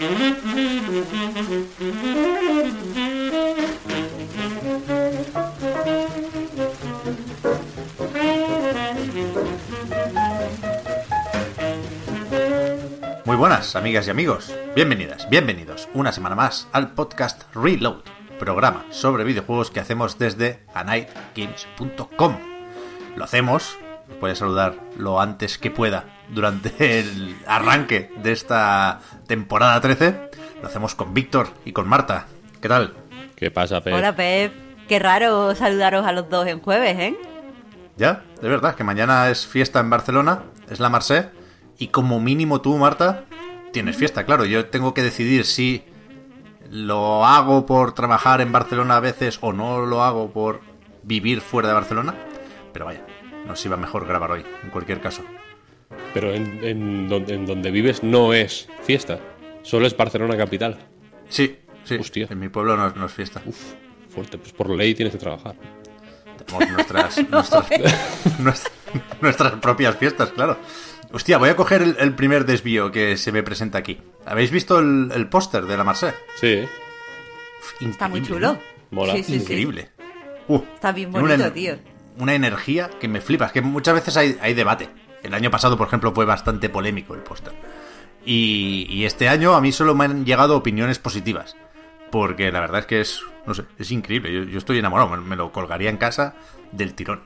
Muy buenas, amigas y amigos. Bienvenidas, bienvenidos una semana más al podcast Reload, programa sobre videojuegos que hacemos desde anightgames.com. Lo hacemos, voy a saludar lo antes que pueda durante el arranque de esta temporada 13. Lo hacemos con Víctor y con Marta. ¿Qué tal? ¿Qué pasa, Pep? Hola, Pep. Qué raro saludaros a los dos en jueves, ¿eh? Ya, de verdad, que mañana es fiesta en Barcelona, es la Marse, y como mínimo tú, Marta, tienes fiesta, claro. Yo tengo que decidir si lo hago por trabajar en Barcelona a veces o no lo hago por vivir fuera de Barcelona. Pero vaya, nos iba mejor grabar hoy, en cualquier caso. Pero en, en donde, en donde vives no es fiesta. Solo es Barcelona capital. Sí, sí, Hostia. en mi pueblo no, no es fiesta. Uf, fuerte. Pues por ley tienes que trabajar. Tenemos nuestras, nuestras, nuestras, nuestras propias fiestas, claro. Hostia, voy a coger el, el primer desvío que se me presenta aquí. ¿Habéis visto el, el póster de la Marse? Sí, Está muy chulo. ¿no? Mola. Sí, sí, sí. Increíble. Uh, Está bien bonito, una, tío. Una energía que me flipa. Es que muchas veces hay, hay debate. El año pasado, por ejemplo, fue bastante polémico el póster. Y, y este año a mí solo me han llegado opiniones positivas. Porque la verdad es que es, no sé, es increíble. Yo, yo estoy enamorado. Me, me lo colgaría en casa del tirón.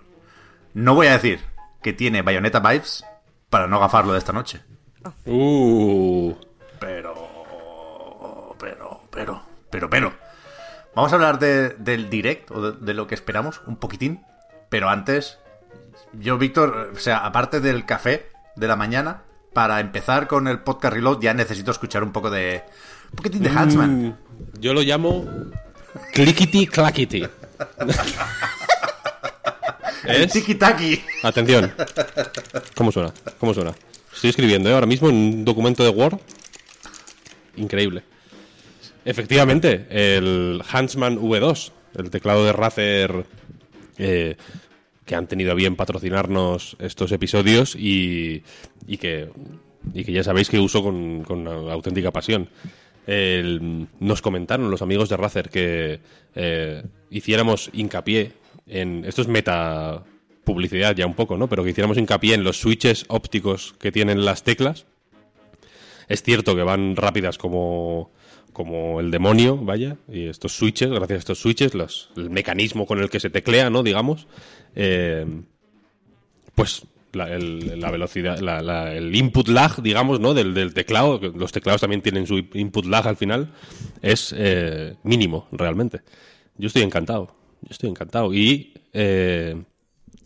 No voy a decir que tiene Bayonetta Vibes para no gafarlo de esta noche. Uh, Pero. Pero, pero, pero, pero. Vamos a hablar de- del direct o de, de lo que esperamos un poquitín. Pero antes, yo, Víctor, o sea, aparte del café de la mañana, para empezar con el podcast Reload ya necesito escuchar un poco de. Un poquitín de Huntsman. mm, yo lo llamo clickety clackety. El tiki-taki. Atención. ¿Cómo suena? ¿Cómo suena? Estoy escribiendo ¿eh? ahora mismo en un documento de Word. Increíble. Efectivamente, el Huntsman V2, el teclado de Razer eh, que han tenido bien patrocinarnos estos episodios y, y que, y que ya sabéis que uso con, con auténtica pasión. El- nos comentaron los amigos de Razer que eh, hiciéramos hincapié en. Esto es meta publicidad ya un poco, ¿no? Pero que hiciéramos hincapié en los switches ópticos que tienen las teclas. Es cierto que van rápidas como, como el demonio, vaya, y estos switches, gracias a estos switches, los- el mecanismo con el que se teclea, ¿no? Digamos, eh, pues la, el- la velocidad, el input lag, digamos, ¿no? Del, del teclado, los teclados también tienen su input lag al final, es eh, mínimo, realmente. Yo estoy encantado, yo estoy encantado. Y eh,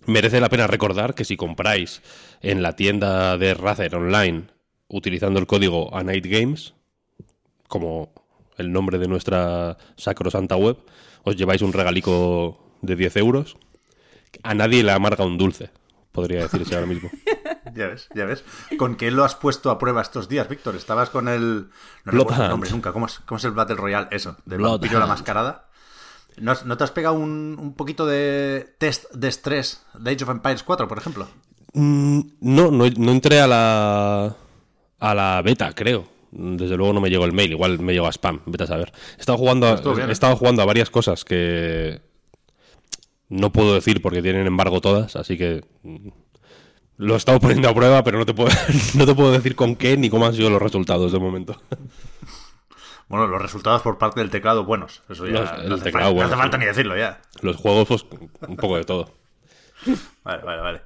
merece la pena recordar que si compráis en la tienda de Razer Online utilizando el código A Games, como el nombre de nuestra sacrosanta web, os lleváis un regalico de 10 euros. A nadie le amarga un dulce, podría decirse ahora mismo. Ya ves, ya ves. ¿Con qué lo has puesto a prueba estos días, Víctor? Estabas con el. No recuerdo el nombre nunca. ¿Cómo es, cómo es el Battle Royale? Eso, Bloodhound. vampiro la mascarada. ¿No, te has pegado un, un poquito de test de estrés de Age of Empires 4, por ejemplo? Mm, no, no, no entré a la, a la beta, creo. Desde luego no me llegó el mail, igual me llegó a spam, vete a saber. He estado jugando a, Estuvo bien, he ¿eh? estado jugando a varias cosas que no puedo decir porque tienen embargo todas, así que mm, lo he estado poniendo a prueba, pero no te puedo, no te puedo decir con qué ni cómo han sido los resultados de momento. Bueno, los resultados por parte del teclado buenos. Eso ya Los- no, hace teclado falta, no hace falta sí. ni decirlo ya. Los juegos, pues, un poco de todo. Vale, vale, vale.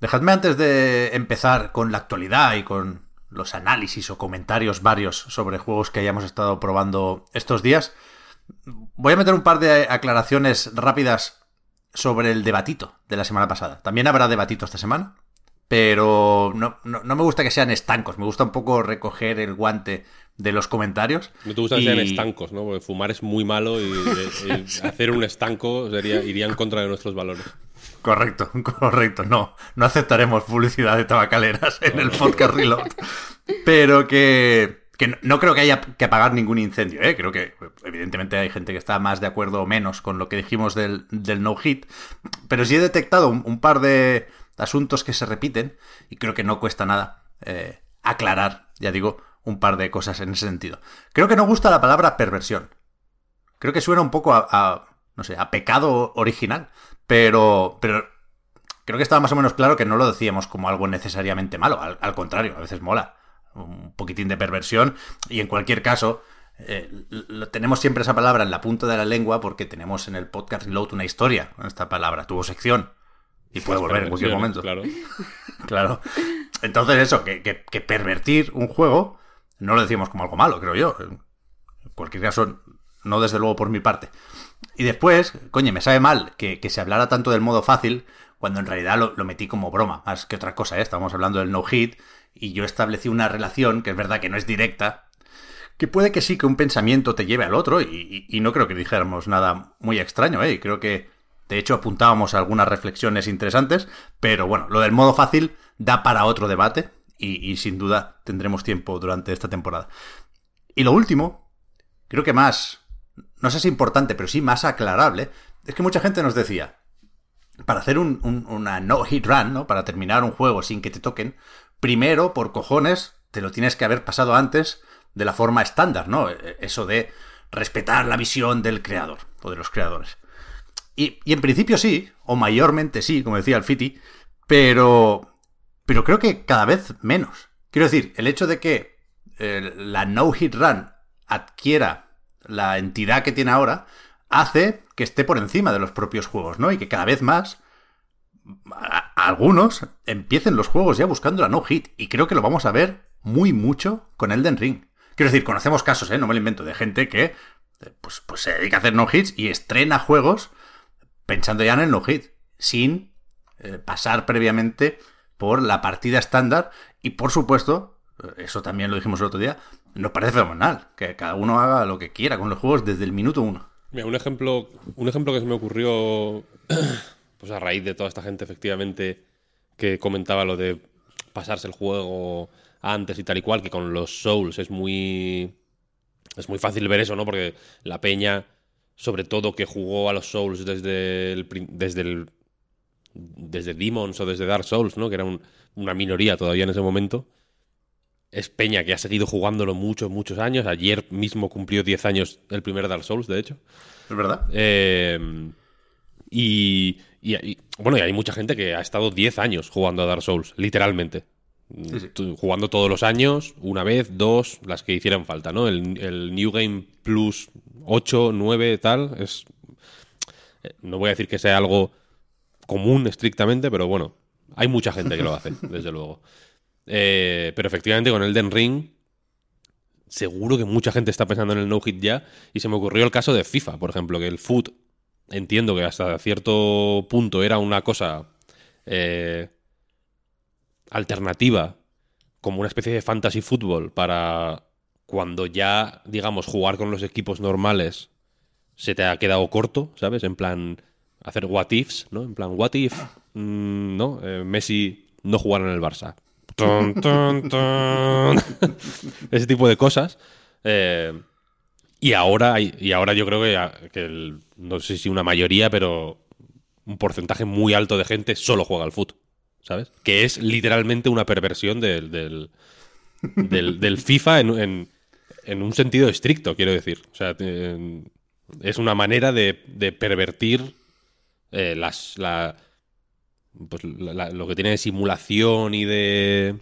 Dejadme antes de empezar con la actualidad y con los análisis o comentarios varios sobre juegos que hayamos estado probando estos días, voy a meter un par de aclaraciones rápidas sobre el debatito de la semana pasada. También habrá debatito esta semana, pero no, no- no me gusta que sean estancos, me gusta un poco recoger el guante de los comentarios. No te gusta que sean estancos, ¿no? Porque fumar es muy malo y, y- y hacer un estanco sería, iría en contra de nuestros valores. Correcto, correcto. No, no aceptaremos publicidad de tabacaleras en el podcast Reload. Pero que, que no- creo que haya que apagar ningún incendio, ¿eh? Creo que evidentemente hay gente que está más de acuerdo o menos con lo que dijimos del, del no-hit. Pero sí he detectado un, un par de asuntos que se repiten y creo que no cuesta nada eh, aclarar, ya digo, un par de cosas en ese sentido. Creo que no gusta la palabra perversión. Creo que suena un poco a, no sé, a pecado original, pero, pero creo que estaba más o menos claro que no lo decíamos como algo necesariamente malo, al, contrario, a veces mola un poquitín de perversión y en cualquier caso eh, tenemos siempre esa palabra en la punta de la lengua porque tenemos en el podcast Reload una historia con esta palabra, tuvo sección y puede volver en cualquier momento. Claro. claro. Entonces eso, que, que, pervertir un juego no lo decimos como algo malo, creo yo. En cualquier caso, no desde luego por mi parte. Y después, coño, me sabe mal que, se hablara tanto del modo fácil cuando en realidad lo, metí como broma, más que otra cosa, ¿eh? Estábamos hablando del no-hit y yo establecí una relación que es verdad que no es directa, que puede que sí que un pensamiento te lleve al otro y, no creo que dijéramos nada muy extraño, ¿eh? Creo que de hecho apuntábamos algunas reflexiones interesantes, pero bueno, lo del modo fácil da para otro debate y, sin duda tendremos tiempo durante esta temporada. Y lo último, creo que más no sé si importante, pero sí más aclarable, es que mucha gente nos decía, para hacer un, una no-hit run, ¿no? Para terminar un juego sin que te toquen, primero, por cojones, te lo tienes que haber pasado antes de la forma estándar, ¿no? E, eso de respetar la visión del creador o de los creadores. Y, en principio sí, o mayormente sí, como decía el Fiti, pero, pero creo que cada vez menos. Quiero decir, el hecho de que eh, la no-hit run adquiera la entidad que tiene ahora, hace que esté por encima de los propios juegos, ¿no? Y que cada vez más algunos empiecen los juegos ya buscando la no hit. Y creo que lo vamos a ver muy mucho con Elden Ring. Quiero decir, conocemos casos, ¿eh? No me lo invento, de gente que pues, pues se dedica a hacer no hits y estrena juegos pensando ya en el no hit, sin eh, pasar previamente por la partida estándar. Y por supuesto, eso también lo dijimos el otro día, nos parece fenomenal. Que cada uno haga lo que quiera con los juegos desde el minuto uno. Mira, un ejemplo, un ejemplo que se me ocurrió pues a raíz de toda esta gente, efectivamente, que comentaba lo de pasarse el juego antes y tal y cual, que con los Souls es muy. Es muy fácil ver eso, ¿no? Porque la peña, sobre todo que jugó a los Souls desde el. desde el. desde Demons o desde Dark Souls, ¿no? Que era una minoría todavía en ese momento es Peña que ha seguido jugándolo muchos, muchos años. Ayer mismo cumplió 10 años el primer Dark Souls, de hecho. Es verdad. Eh, y, bueno, y hay mucha gente que ha estado 10 años jugando a Dark Souls, literalmente. Jugando todos los años, una vez, dos, las que hicieran falta, ¿no? El, New Game Plus 8, 9, tal, es... Eh, no voy a decir que sea algo común estrictamente, pero bueno, hay mucha gente que lo hace, desde luego. Eh, pero efectivamente con Elden Ring, seguro que mucha gente está pensando en el no-hit ya. Y se me ocurrió el caso de FIFA, por ejemplo, que el foot, entiendo que hasta cierto punto era una cosa eh, alternativa, como una especie de fantasy fútbol para cuando ya, digamos, jugar con los equipos normales se te ha quedado corto, ¿sabes? En plan, hacer what ifs, ¿no? En plan, what if, mm, ¿no? Eh, Messi no jugara en el Barça. Ese tipo de cosas. Eh, y ahora, y ahora yo creo que, no sé si una mayoría, pero un porcentaje muy alto de gente solo juega al fútbol, ¿sabes? Que es literalmente una perversión del, del, FIFA en, un sentido estricto, quiero decir. O sea, es una manera de, pervertir eh, las, la, pues lo que tiene de simulación y de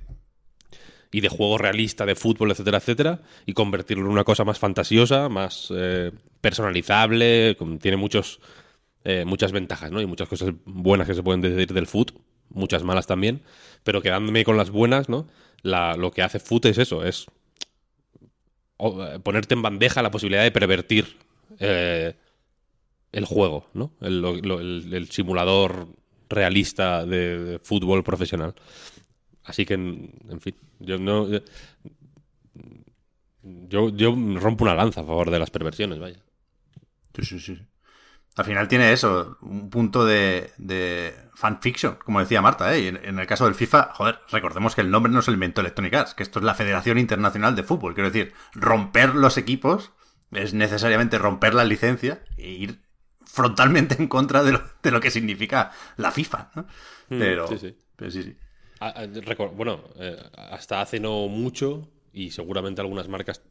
y de juego realista de fútbol, etcétera, etcétera, y convertirlo en una cosa más fantasiosa, más eh, personalizable, tiene muchos eh, muchas ventajas, ¿no? Y muchas cosas buenas que se pueden decir del foot, muchas malas también, pero quedándome con las buenas, ¿no? lo que hace foot es eso, es ponerte en bandeja la posibilidad de pervertir eh, el juego, ¿no? el simulador realista de, fútbol profesional. Así que, en, fin, yo no. Yo, yo rompo una lanza a favor de las perversiones, vaya. Sí, sí, sí. Al final tiene eso, un punto de, de fanfiction, como decía Marta, ¿eh? En, el caso del FIFA, joder, recordemos que el nombre no se lo inventó Electronic Arts, que esto es la Federación Internacional de Fútbol. Quiero decir, romper los equipos es necesariamente romper la licencia e ir frontalmente en contra de lo, de lo que significa la FIFA. ¿no? Hmm, pero, sí, sí. sí, ah, ah, bueno, eh, hasta hace no mucho, y seguramente algunas marcas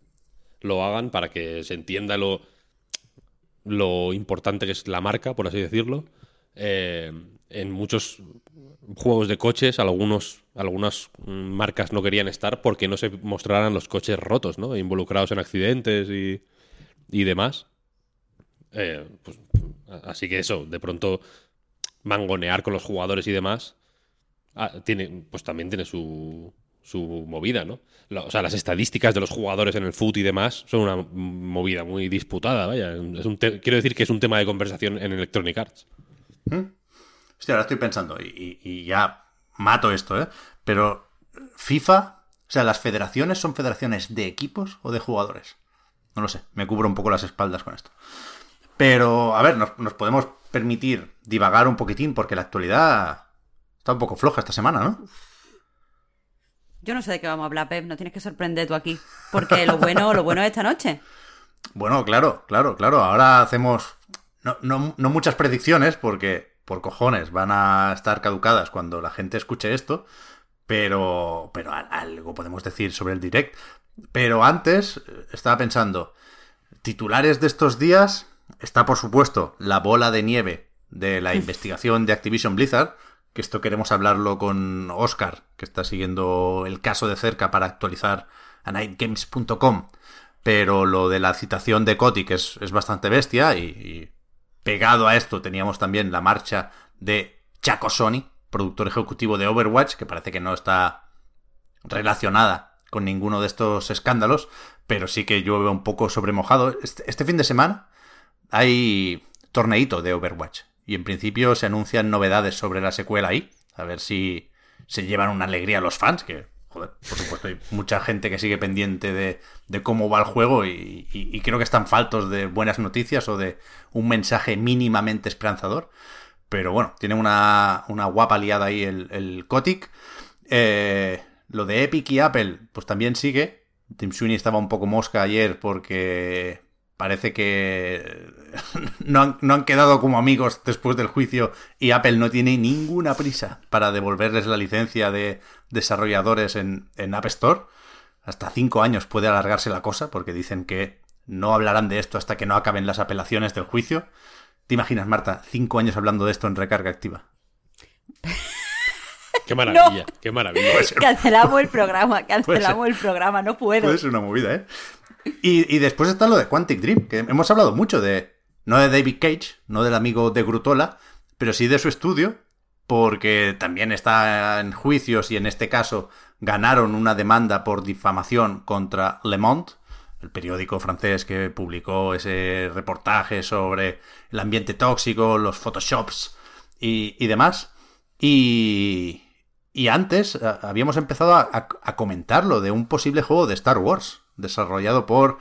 lo hagan para que se entienda lo, lo importante que es la marca, por así decirlo. Eh, en muchos juegos de coches, algunos, algunas marcas no querían estar porque no se mostraran los coches rotos, ¿no? Involucrados en accidentes y, demás. Eh, pues, así que eso, de pronto mangonear con los jugadores y demás, ah, tiene, pues también tiene su, su movida, ¿no? o sea, las estadísticas de los jugadores en el foot y demás son una movida muy disputada, vaya. Quiero decir que es un tema de conversación en Electronic Arts. ¿Mm? Hostia, ahora estoy pensando, y, ya mato esto, ¿eh? Pero FIFA, o sea, ¿las federaciones son federaciones de equipos o de jugadores? No lo sé, me cubro un poco las espaldas con esto. Pero, a ver, nos, nos podemos permitir divagar un poquitín porque la actualidad está un poco floja esta semana, ¿no? Yo no sé de qué vamos a hablar, Pep, no tienes que sorprender tú aquí. Porque lo bueno, lo bueno es esta noche. Bueno, claro, claro, claro. Ahora hacemos no, no, no muchas predicciones porque por cojones van a estar caducadas cuando la gente escuche esto, pero, pero algo podemos decir sobre el direct. Pero antes estaba pensando, titulares de estos días, está por supuesto la bola de nieve de la investigación de Activision Blizzard, esto queremos hablarlo con Oscar, que está siguiendo el caso de cerca para actualizar a nightgames.com. Pero lo de la citación de Kotick es, es bastante bestia y, pegado a esto teníamos también la marcha de Chaco Sony, productor ejecutivo de Overwatch, que parece que no está relacionada con ninguno de estos escándalos, pero sí que llueve un poco sobremojado. Este, este fin de semana hay torneito de Overwatch y en principio se anuncian novedades sobre la secuela ahí. A ver si se llevan una alegría los fans, que, joder, por supuesto hay mucha gente que sigue pendiente de, cómo va el juego y, creo que están faltos de buenas noticias o de un mensaje mínimamente esperanzador. Pero bueno, tiene una, guapa liada ahí el, el. Eh, lo de Epic y Apple, pues también sigue. Tim Sweeney estaba un poco mosca ayer porque parece que no han, quedado como amigos después del juicio y Apple no tiene ninguna prisa para devolverles la licencia de desarrolladores en, App Store. Hasta cinco años puede alargarse la cosa porque dicen que no hablarán de esto hasta que no acaben las apelaciones del juicio. ¿Te imaginas, Marta, cinco años hablando de esto en recarga activa? Qué maravilla, qué maravilla. Cancelamos el programa, cancelamos el programa, no puedo. Puede ser una movida, ¿eh? Y, después está lo de Quantic Dream, que hemos hablado mucho de, no de David Cage, no del amigo de Grutola, pero sí de su estudio, porque también está en juicios y en este caso ganaron una demanda por difamación contra Le Monde, el periódico francés que publicó ese reportaje sobre el ambiente tóxico, los photoshops y, demás. Y, y antes eh, habíamos empezado a comentarlo de un posible juego de Star Wars desarrollado por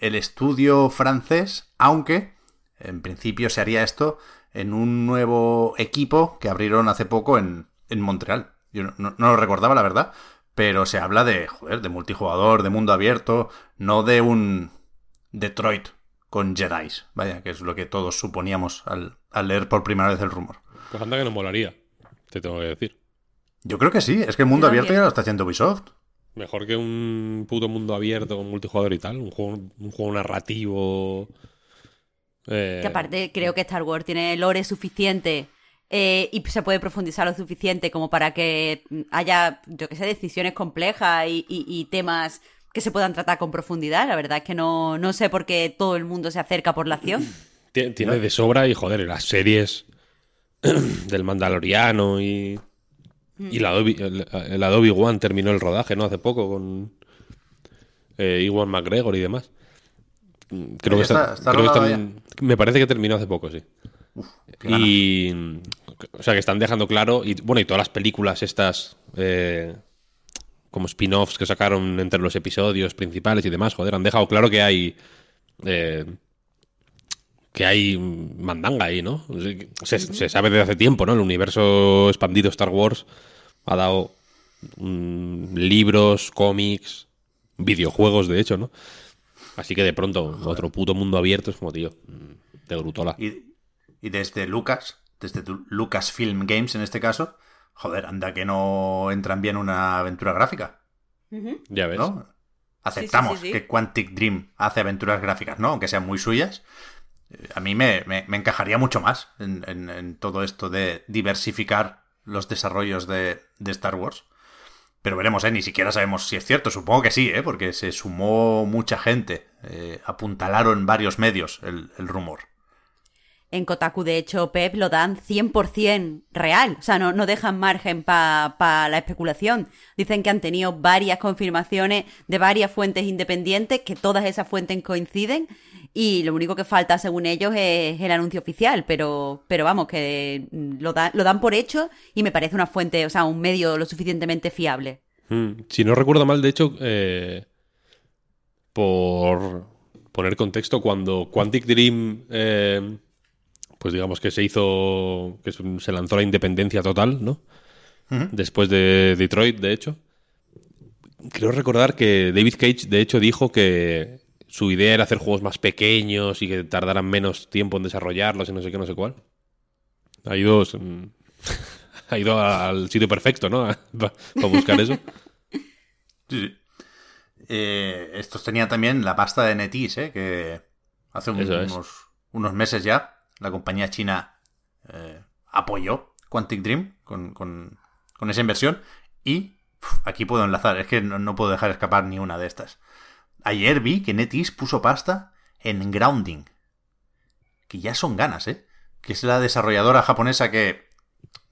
el estudio francés, aunque en principio se haría esto en un nuevo equipo que abrieron hace poco en, Montreal. Yo no, lo recordaba, la verdad, pero se habla de, joder, de multijugador, de mundo abierto, no de un Detroit con Jedi, vaya, que es lo que todos suponíamos al, leer por primera vez el rumor. Pues anda que no molaría, te tengo que decir. Yo creo que sí, es que el mundo abierto ya lo está haciendo Ubisoft. Mejor que un puto mundo abierto con multijugador y tal. Un juego, un juego narrativo. Eh, que aparte creo que Star Wars tiene lore suficiente eh, y se puede profundizar lo suficiente como para que haya, yo que sé, decisiones complejas y, temas que se puedan tratar con profundidad. La verdad es que no, no sé por qué todo el mundo se acerca por la acción. Tiene de sobra y joder, las series del Mandaloriano y y la Adobe, el, Adobe One terminó el rodaje, ¿no? Hace poco con eh, Iwan McGregor y demás. Creo que está, me parece que terminó hace poco, sí. y o sea que están dejando claro y bueno y todas las películas estas eh, como spin-offs que sacaron entre los episodios principales y demás, joder, han dejado claro que hay eh, que hay mandanga ahí, ¿no? Se, sabe desde hace tiempo, ¿no? El universo expandido Star Wars ha dado mm, libros, cómics, videojuegos, de hecho, ¿no? Así que de pronto, otro puto mundo abierto es como, tío, mm, de brutola. Y, y desde Lucas, desde Lucasfilm Games en este caso, joder, anda que no entran bien una aventura gráfica. Ya ves. aceptamos que Quantic Dream hace aventuras gráficas, ¿no? Aunque sean muy suyas. Eh, a mí me, encajaría mucho más en, todo esto de diversificar los desarrollos de, Star Wars. Pero veremos, ¿eh? Ni siquiera sabemos si es cierto. Supongo que sí, ¿eh? Porque se sumó mucha gente. Eh, apuntalaron varios medios el rumor. En Kotaku, de hecho, Pep lo dan 100% real. O sea, no, no dejan margen para la especulación. Dicen que han tenido varias confirmaciones de varias fuentes independientes, que todas esas fuentes coinciden. Y lo único que falta, según ellos, es el anuncio oficial. Pero, pero vamos, que lo, lo dan por hecho y me parece una fuente, o sea, un medio lo suficientemente fiable. Hmm. Si no recuerdo mal, de hecho, eh, por poner contexto, cuando Quantic Dream eh, pues digamos que se hizo, que se lanzó la independencia total, ¿no? Después de Detroit, de hecho. Creo recordar que David Cage, de hecho, dijo que su idea era hacer juegos más pequeños y que tardaran menos tiempo en desarrollarlos y no sé qué, no sé cuál. Ha ido, ha ido al sitio perfecto, ¿no? Para buscar eso. Sí, eh, estos tenían también la pasta de NetEase, ¿eh? Que hace unos, unos meses ya la compañía china eh, apoyó Quantic Dream con, esa inversión y aquí puedo enlazar, es que no, puedo dejar escapar ni una de estas. Ayer vi que NetEase puso pasta en Grounding, que ya son ganas, ¿eh? Que es la desarrolladora japonesa que,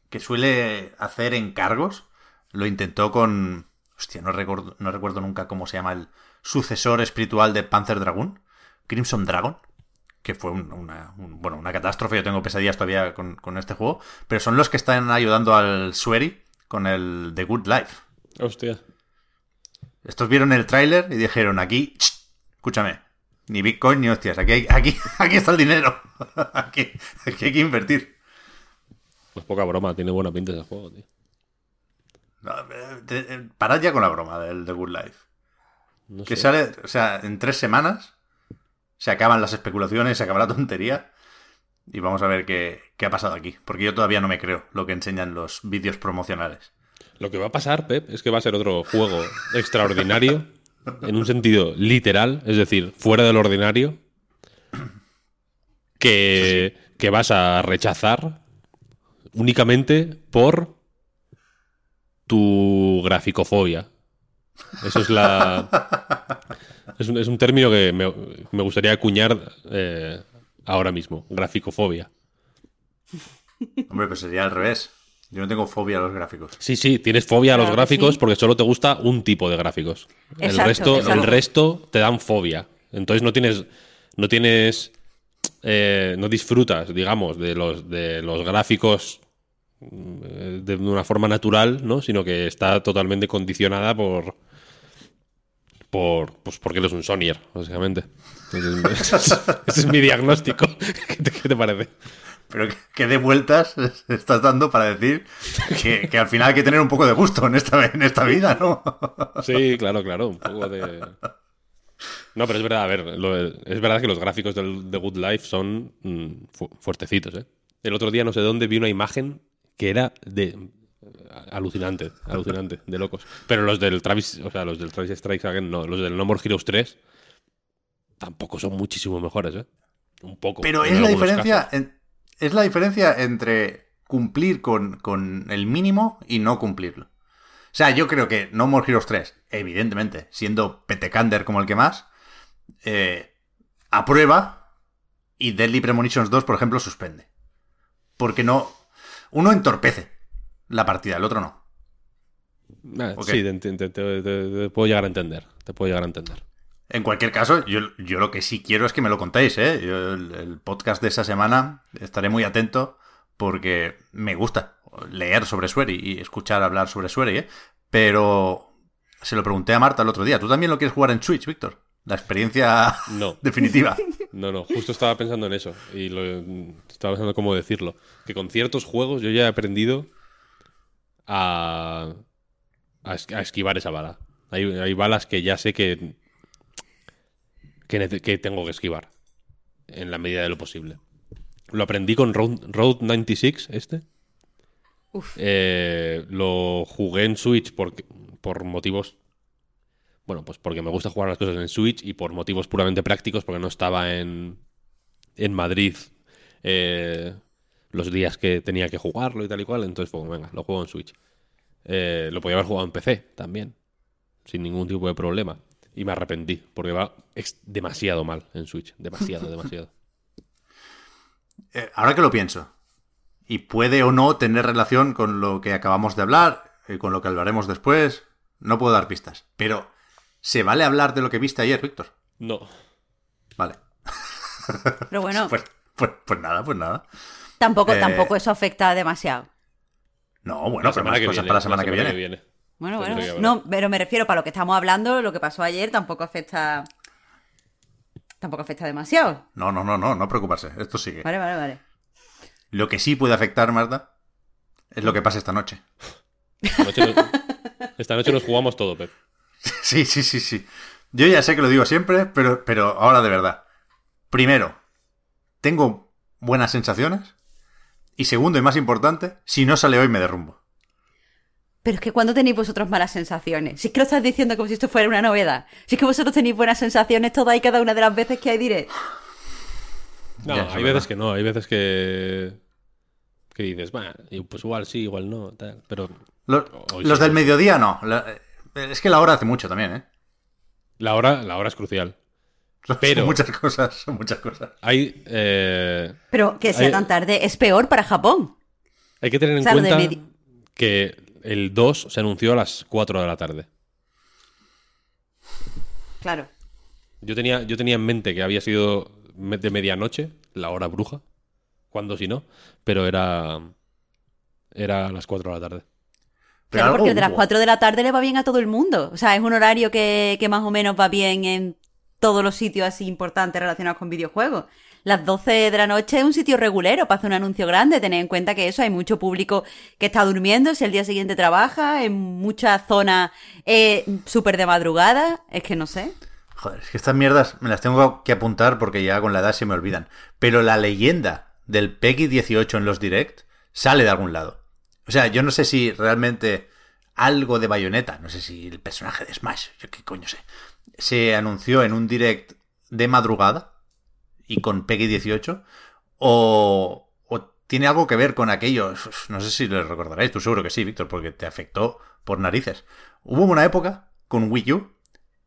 que suele hacer encargos. Lo intentó con... Hostia, no recuerdo, no recuerdo nunca cómo se llama el sucesor espiritual de Panzer Dragon. Crimson Dragon que fue una, bueno, una catástrofe. Yo tengo pesadillas todavía con, este juego. Pero son los que están ayudando al Sueri con el The Good Life. Hostia. Estos vieron el tráiler y dijeron, aquí, escúchame, ni Bitcoin ni hostias, aquí, aquí, aquí está el dinero. aquí, hay que invertir. Pues poca broma, tiene buena pinta ese juego, tío. Eh, parad ya con la broma del The Good Life. que sale, o sea, en tres semanas se acaban las especulaciones, se acaba la tontería. Y vamos a ver qué, ha pasado aquí. Porque yo todavía no me creo lo que enseñan los vídeos promocionales. Lo que va a pasar, Pep, es que va a ser otro juego extraordinario. en un sentido literal, es decir, fuera del ordinario. Que, que vas a rechazar únicamente por tu graficofobia. Eso es la. Es un, es un término que me, me gustaría acuñar eh, ahora mismo, graficofobia. Hombre, pues sería al revés. Yo no tengo fobia a los gráficos. Sí, sí, tienes fobia a los gráficos porque solo te gusta un tipo de gráficos. el resto, el resto te dan fobia. Entonces no tienes, no tienes, eh, no disfrutas, digamos, de los, de los gráficos eh, de una forma natural, ¿no? Sino que está totalmente condicionada por, por, pues porque él es un Sonyer, básicamente. ese es mi diagnóstico. ¿Qué te, parece? Pero que de vueltas estás dando para decir que, al final hay que tener un poco de gusto en esta, en esta vida, ¿no? Sí, claro, claro, un poco de... No, pero es verdad, a ver, es verdad que los gráficos del, de Good Life son mm, fuertecitos, ¿eh? El otro día no sé dónde vi una imagen que era de alucinante, alucinante, de locos. Pero los del Travis, o sea, los del Travis Strikes Again, no, los del No More Heroes 3 tampoco son muchísimo mejores, ¿eh? Un poco. Pero es la diferencia, es la diferencia entre cumplir con, el mínimo y no cumplirlo. O sea, yo creo que No More Heroes 3, evidentemente, siendo Petecander como el que más, eh, aprueba y Deadly Premonitions 2, por ejemplo, suspende. Porque no. Uno entorpece la partida, el otro no. Ah, sí, te, puedo llegar a entender. Te puedo llegar a entender. En cualquier caso, yo, lo que sí quiero es que me lo contéis, ¿eh? el, podcast de esa semana estaré muy atento porque me gusta leer sobre Swery y escuchar hablar sobre Swery, ¿eh? Pero se lo pregunté a Marta el otro día. ¿Tú también lo quieres jugar en Switch, Víctor? La experiencia no. definitiva. No, no, justo estaba pensando en eso. Y lo, estaba pensando cómo decirlo. Que con ciertos juegos yo ya he aprendido a, a, esquivar esa bala. Hay, balas que ya sé que, que, tengo que esquivar en la medida de lo posible. Lo aprendí con Road, 96, este. Eh, lo jugué en Switch por, por motivos Bueno, pues porque me gusta jugar las cosas en Switch y por motivos puramente prácticos, porque no estaba en, en Madrid eh, los días que tenía que jugarlo y tal y cual. Entonces, pues venga, lo juego en Switch. Eh, lo podía haber jugado en PC también, sin ningún tipo de problema. Y me arrepentí, porque va demasiado mal en Switch. Demasiado, demasiado. Eh, ahora que lo pienso, y puede o no tener relación con lo que acabamos de hablar y con lo que hablaremos después, no puedo dar pistas. Pero, ¿se vale hablar de lo que viste ayer, Víctor? No. Vale. Pero bueno. pues, pues, pues, nada, pues nada. Tampoco, eh, tampoco eso afecta demasiado. No, bueno, pero más cosas para la semana, que, viene. Bueno, bueno. No, pero me refiero para lo que estamos hablando, lo que pasó ayer tampoco afecta. Tampoco afecta demasiado. No, no, no, no, no preocuparse. Esto sigue. Vale, vale, vale. Lo que sí puede afectar, Marta, es lo que pasa esta noche. Esta noche, nos, jugamos todo, Pep. Sí, sí, sí, sí. Yo ya sé que lo digo siempre, pero, pero ahora de verdad. Primero, tengo buenas sensaciones. Y segundo y más importante, si no sale hoy me derrumbo. Pero es que cuando tenéis vosotros malas sensaciones, si es que lo estás diciendo como si esto fuera una novedad, si es que vosotros tenéis buenas sensaciones todas y cada una de las veces que hay diré. No, hay veces que no, hay veces que. que dices, bueno, pues igual sí, igual no, tal. Pero. Los, del mediodía no. es que la hora hace mucho también, ¿eh? La hora, la hora es crucial. Pero son muchas cosas, son muchas cosas. Hay. Eh, pero que sea tan tarde es peor para Japón. Hay que tener en cuenta que el 2 se anunció a las 4 de la tarde. Claro. Yo tenía, yo tenía en mente que había sido de medianoche, la hora bruja, cuando si no, pero era, era a las 4 de la tarde. Claro, porque de las 4 de la tarde le va bien a todo el mundo. O sea, es un horario que, que más o menos va bien en todos los sitios así importantes relacionados con videojuegos las 12 de la noche es un sitio regulero para hacer un anuncio grande. Tened en cuenta que eso hay mucho público que está durmiendo, si el día siguiente trabaja, en muchas zonas eh, súper de madrugada. Es que no sé. Joder, es que estas mierdas me las tengo que apuntar porque ya con la edad se me olvidan. Pero la leyenda del Peggy 18 en los direct sale de algún lado. O sea, yo no sé si realmente algo de bayoneta, no sé si el personaje de Smash, yo qué coño sé, se anunció en un direct de madrugada y con Peggy 18? ¿O, tiene algo que ver con aquello? No sé si lo recordaréis, tú seguro que sí, Víctor, porque te afectó por narices. Hubo una época con Wii U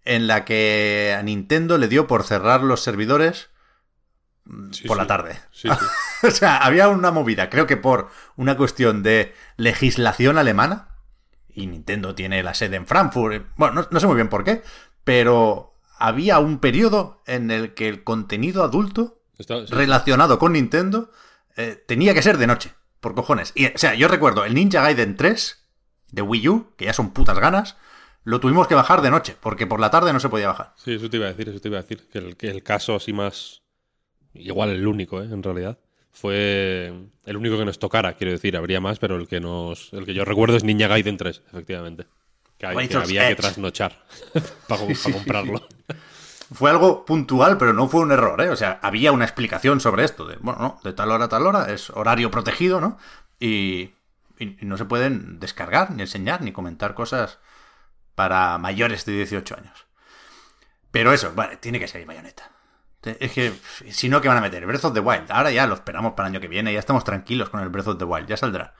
en la que a Nintendo le dio por cerrar los servidores por la tarde. o sea, había una movida, creo que por una cuestión de legislación alemana, y Nintendo tiene la sede en Frankfurt, bueno, no sé muy bien por qué, pero había un periodo en el que el contenido adulto relacionado con Nintendo eh, tenía que ser de noche, por cojones. Y, o sea, yo recuerdo el Ninja Gaiden 3 de Wii U, que ya son putas ganas, lo tuvimos que bajar de noche, porque por la tarde no se podía bajar. Sí, eso te iba a decir, eso te iba a decir. Que el, que el caso así más. Igual el único, ¿eh? en realidad. Fue el único que nos tocara, quiero decir, habría más, pero el que nos. El que yo recuerdo es Ninja Gaiden 3, efectivamente. Que, había que trasnochar para, comprarlo. Fue algo puntual, pero no fue un error, ¿eh? O sea, había una explicación sobre esto. De, bueno, no, de tal hora a tal hora, es horario protegido, ¿no? Y, no se pueden descargar, ni enseñar, ni comentar cosas para mayores de 18 años. Pero eso, vale, tiene que ser bayoneta. Es que, si no, ¿qué van a meter? Breath of the Wild. Ahora ya lo esperamos para el año que viene, ya estamos tranquilos con el Breath of the Wild, ya saldrá.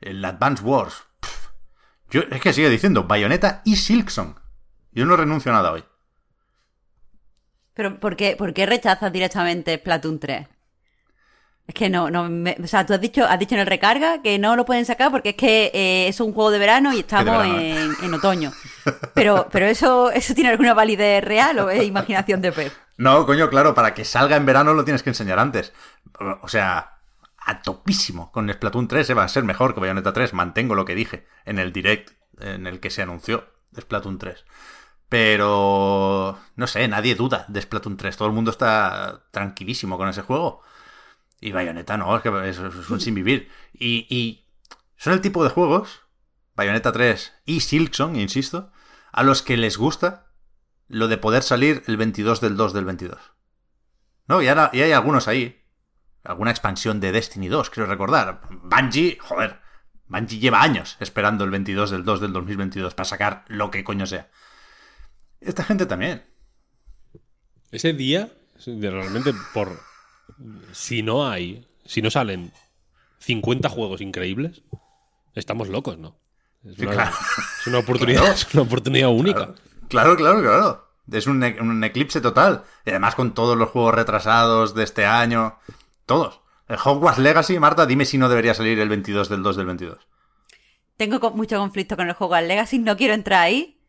El Advance Wars, yo, es que sigue diciendo Bayonetta y Silksong. Yo no renuncio a nada hoy. Pero ¿por qué, por qué rechazas directamente Splatoon 3? Es que no, no o sea, tú has dicho, has dicho en el recarga que no lo pueden sacar porque es que eh, es un juego de verano y estamos en, otoño. Pero, pero eso, eso tiene alguna validez real o es imaginación de Pep. No, coño, claro, para que salga en verano lo tienes que enseñar antes. O sea, a topísimo con Splatoon 3, ¿eh? va a ser mejor que Bayonetta 3, mantengo lo que dije en el direct en el que se anunció Splatoon 3. Pero no sé, nadie duda de Splatoon 3, todo el mundo está tranquilísimo con ese juego. Y Bayonetta no, es que es, un sin vivir. Y, y, son el tipo de juegos, Bayonetta 3 y Silksong, insisto, a los que les gusta lo de poder salir el 22 del 2 del 22. No, y, ahora, y hay algunos ahí alguna expansión de Destiny 2, quiero recordar. Bungie, joder, Bungie lleva años esperando el 22 del 2 del 2022 para sacar lo que coño sea. Esta gente también. Ese día, realmente por... Si no hay, si no salen 50 juegos increíbles, estamos locos, ¿no? Es una, oportunidad, una oportunidad única. Claro, claro, claro. Es un, un, eclipse total. Y además con todos los juegos retrasados de este año. Todos. El Hogwarts Legacy, Marta, dime si no debería salir el 22 del 2 del 22. Tengo mucho conflicto con el Hogwarts Legacy, no quiero entrar ahí.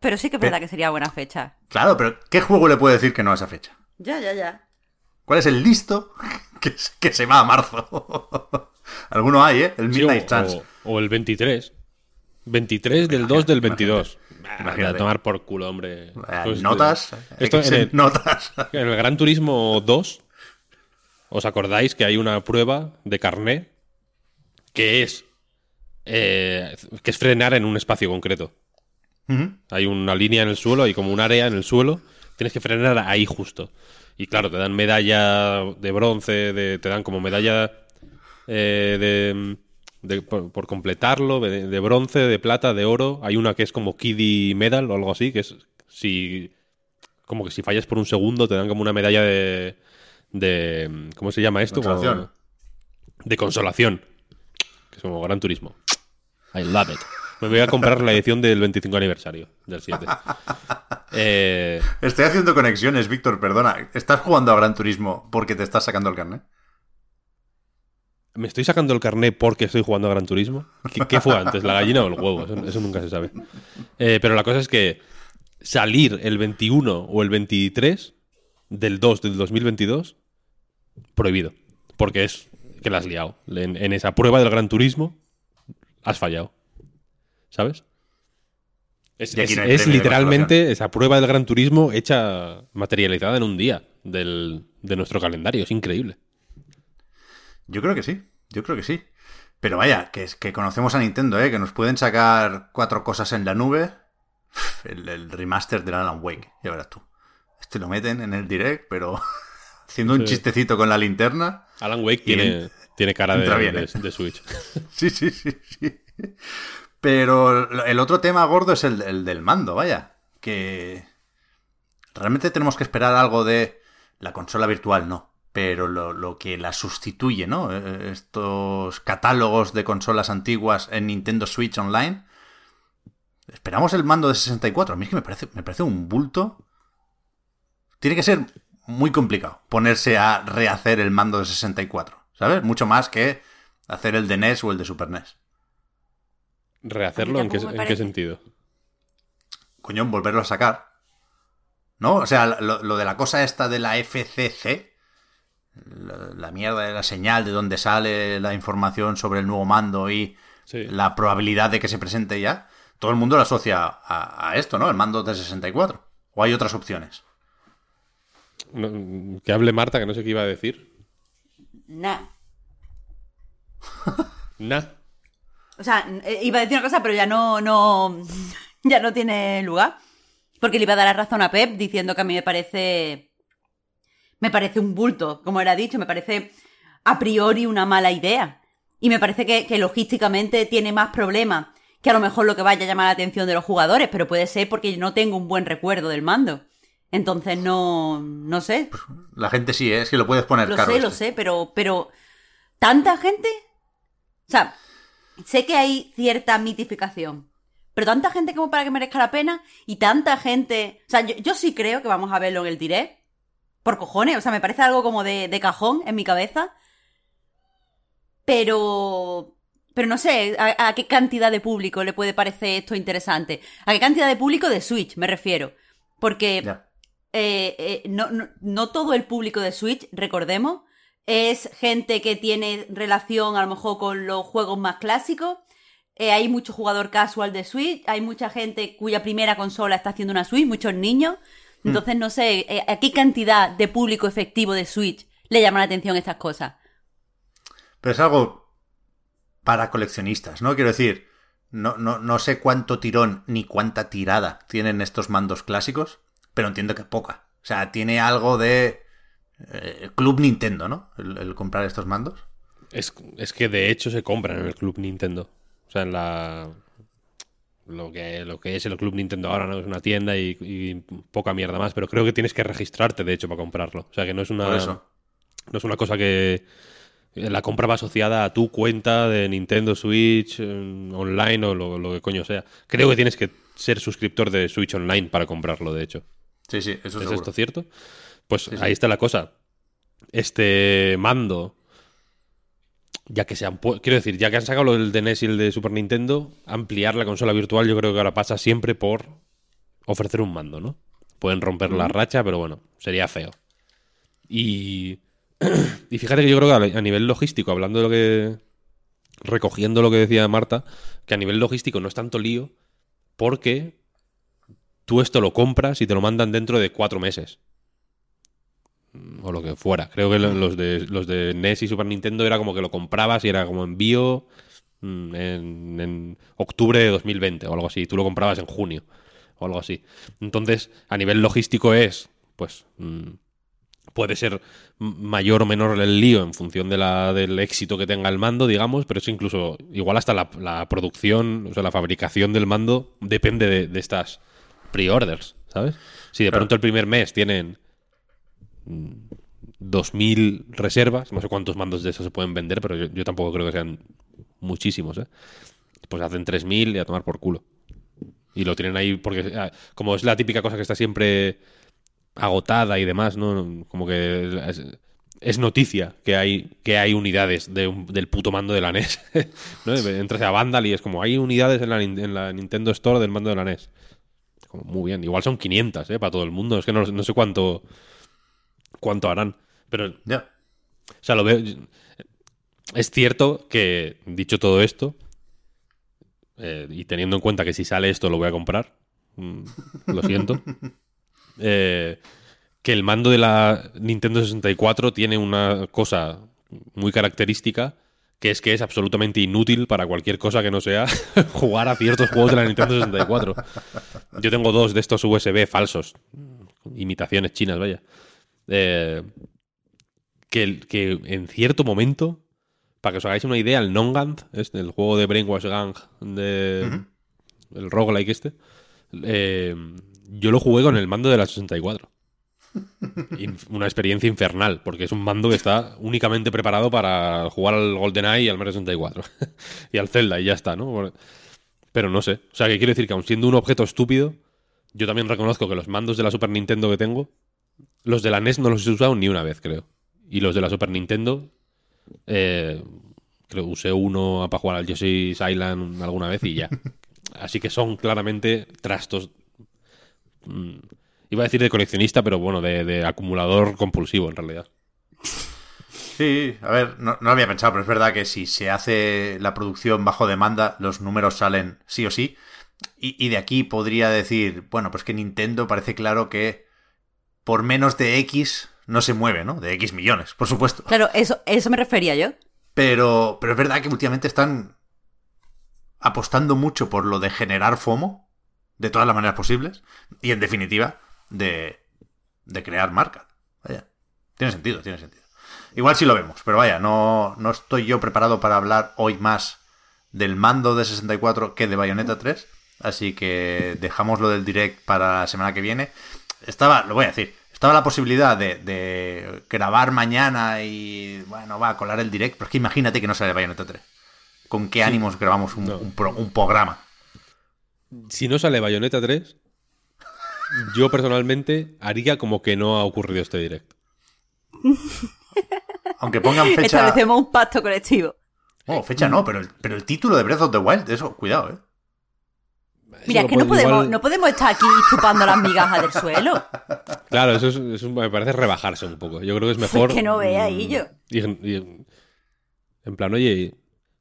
Pero sí que es verdad que sería buena fecha. Claro, pero ¿qué juego le puede decir que no a esa fecha? Ya, ya, ya. ¿Cuál es el listo que, que se va a marzo? Alguno hay, ¿eh? El Midnight Chance. O, el 23. 23 del 2 del 22. Imagínate. A tomar por culo, hombre. Pues, notas. Esto, en el, notas. En el Gran Turismo 2, ¿os acordáis que hay una prueba de carné que es, eh, que es frenar en un espacio concreto? Hay una línea en el suelo, hay como un área en el suelo. Tienes que frenar ahí justo. Y claro, te dan medalla de bronce, te dan como medalla eh, de, por, completarlo, de, bronce, de plata, de oro. Hay una que es como Kiddy Medal o algo así, que es si como que si fallas por un segundo te dan como una medalla de, de ¿cómo se llama esto? Consolación. de consolación, que es como Gran Turismo. I love it. Me voy a comprar la edición del 25 aniversario del 7. Eh, Estoy haciendo conexiones, Víctor, perdona. ¿Estás jugando a Gran Turismo porque te estás sacando el carnet? ¿Me estoy sacando el carnet porque estoy jugando a Gran Turismo? ¿Qué, fue antes, la gallina o el huevo? Eso, nunca se sabe. Eh, pero la cosa es que salir el 21 o el 23 del 2 del 2022, prohibido. Porque es que la has liado. En, esa prueba del Gran Turismo, has fallado. ¿Sabes? Es, literalmente esa prueba del Gran Turismo hecha materializada en un día de nuestro calendario. Es increíble. Yo creo que sí, yo creo que sí. Pero vaya, que, que conocemos a Nintendo, ¿eh? que nos pueden sacar cuatro cosas en la nube. El, remaster de Alan Wake, ya verás tú. Este lo meten en el direct, pero haciendo un chistecito con la linterna. Alan Wake tiene, tiene cara de, ¿eh? de, Switch. sí, sí, sí, sí. Pero el otro tema gordo es el, el del mando, vaya. Que realmente tenemos que esperar algo de la consola virtual, no pero lo, que la sustituye, ¿no? Eh, estos catálogos de consolas antiguas en Nintendo Switch Online. Esperamos el mando de 64. A mí es que me parece, me parece un bulto. Tiene que ser muy complicado ponerse a rehacer el mando de 64, ¿sabes? Mucho más que hacer el de NES o el de Super NES. ¿Rehacerlo en qué, en qué, sentido? Coño, volverlo a sacar. ¿No? O sea, lo, lo, de la cosa esta de la FCC, la, mierda de la señal de donde sale la información sobre el nuevo mando y la probabilidad de que se presente ya, todo el mundo lo asocia a, esto, ¿no? El mando de 64. ¿O hay otras opciones? Que hable Marta, que no sé qué iba a decir. Nah. nah. O sea, eh, iba a decir una cosa, pero ya no, no, ya no tiene lugar. Porque le iba a dar la razón a Pep diciendo que a mí me parece me parece un bulto, como era dicho, me parece a priori una mala idea. Y me parece que, logísticamente tiene más problemas que a lo mejor lo que vaya a llamar la atención de los jugadores, pero puede ser porque no tengo un buen recuerdo del mando. Entonces no, no sé. La gente sí, ¿eh? es que lo puedes poner lo Lo sé, lo sé, pero, pero ¿tanta gente? O sea, sé que hay cierta mitificación, pero tanta gente como para que merezca la pena y tanta gente... O sea, yo, yo sí creo que vamos a verlo en el direct, por cojones, o sea, me parece algo como de, cajón en mi cabeza. Pero... Pero no sé a, qué cantidad de público le puede parecer esto interesante. A qué cantidad de público de Switch, me refiero. Porque eh, eh, no, no, todo el público de Switch, recordemos, es gente que tiene relación a lo mejor con los juegos más clásicos. Eh, hay mucho jugador casual de Switch, hay mucha gente cuya primera consola está haciendo una Switch, muchos niños. Mm. Entonces, no sé, ¿a qué cantidad de público efectivo de Switch le llaman la atención estas cosas? Pero es algo para coleccionistas, ¿no? Quiero decir, no, no, no sé cuánto tirón ni cuánta tirada tienen estos mandos clásicos, pero entiendo que poca. O sea, tiene algo de eh, Club Nintendo, ¿no? El, comprar estos mandos. Es, es, que de hecho se compran en el Club Nintendo. O sea, en la. lo que, lo que es el Club Nintendo ahora, ¿no? Es una tienda y, poca mierda más, pero creo que tienes que registrarte, de hecho, para comprarlo. O sea, que no es una... No es una cosa que la compra va asociada a tu cuenta de Nintendo Switch online o lo, que coño sea. Creo que tienes que ser suscriptor de Switch Online para comprarlo, de hecho. Sí, sí, eso ¿Es esto cierto? Pues ahí está la cosa. Este mando, ya que se han quiero decir, ya que han sacado el de NES y el de Super Nintendo, ampliar la consola virtual yo creo que ahora pasa siempre por ofrecer un mando, ¿no? Pueden romper la racha, pero bueno, sería feo. Y y fíjate que yo creo que a nivel logístico, hablando de lo que. recogiendo lo que decía Marta, que a nivel logístico no es tanto lío, porque tú esto lo compras y te lo mandan dentro de cuatro meses. O lo que fuera. Creo que los de, los de NES y Super Nintendo era como que lo comprabas y era como envío mm, en, octubre de 2020 o algo así. Tú lo comprabas en junio o algo así. Entonces, a nivel logístico es, pues, mm, puede ser mayor o menor el lío en función de la, del éxito que tenga el mando, digamos, pero es incluso igual hasta la, producción, o sea, la fabricación del mando depende de, estas pre-orders, ¿sabes? Si de pronto el primer mes tienen 2.000 reservas, no sé cuántos mandos de esos se pueden vender, pero yo, tampoco creo que sean muchísimos, ¿eh? Pues hacen 3.000 y a tomar por culo. Y lo tienen ahí porque, ah, como es la típica cosa que está siempre agotada y demás, ¿no? Como que es, noticia que hay, que hay unidades del puto mando de la NES. ¿no? Entras a Vandal y es como, hay unidades en la, en la, Nintendo Store del mando de la NES. Como, muy bien, igual son 500, ¿eh? Para todo el mundo. Es que no, sé cuánto, cuánto harán. Pero... Ya. O sea, lo veo... Es cierto que, dicho todo esto, eh, y teniendo en cuenta que si sale esto lo voy a comprar, mm, lo siento. Eh, que el mando de la Nintendo 64 tiene una cosa muy característica, que es que es absolutamente inútil para cualquier cosa que no sea jugar a ciertos juegos de la Nintendo 64. Yo tengo dos de estos USB falsos, imitaciones chinas, vaya. Eh, que, que, en cierto momento, para que os hagáis una idea, el Nongant, es el juego de Brainwash Gang, de, el roguelike este, eh, yo lo jugué con el mando de la 64. Una experiencia infernal, porque es un mando que está únicamente preparado para jugar al GoldenEye y al Mario 64. y al Zelda, y ya está, ¿no? Pero no sé. O sea, que quiero decir que aun siendo un objeto estúpido, yo también reconozco que los mandos de la Super Nintendo que tengo, los de la NES no los he usado ni una vez, creo. Y los de la Super Nintendo, eh, creo que usé uno para jugar al Yoshi's Island alguna vez y ya. Así que son claramente trastos Mm, iba a decir de coleccionista, pero bueno, de, acumulador compulsivo en realidad. Sí, a ver, no, lo había pensado, pero es verdad que si se hace la producción bajo demanda, los números salen sí o sí. Y, de aquí podría decir, bueno, pues que Nintendo parece claro que por menos de X no se mueve, ¿no? De X millones, por supuesto. Claro, eso, eso me refería yo. Pero, pero es verdad que últimamente están apostando mucho por lo de generar FOMO de todas las maneras posibles y en definitiva de, de crear marca. Vaya, tiene sentido, tiene sentido. Igual sí lo vemos, pero vaya, no, no estoy yo preparado para hablar hoy más del mando de 64 que de Bayonetta 3, así que dejamos lo del direct para la semana que viene. Estaba, lo voy a decir, estaba la posibilidad de, de grabar mañana y, bueno, va a colar el direct, pero es que imagínate que no sale Bayonetta 3. ¿Con qué ánimos grabamos un, un programa? si no sale Bayonetta 3, yo personalmente haría como que no ha ocurrido este directo. Aunque pongan fecha. Establecemos un pacto colectivo. Oh, fecha no, pero el, pero el título de Breath of the Wild, eso, cuidado, eh. Mira, es que no podemos, no podemos estar aquí chupando las migajas del suelo. Claro, eso, es, me parece rebajarse un poco. Yo creo que es mejor. Es que no vea ahí yo. en plan, oye,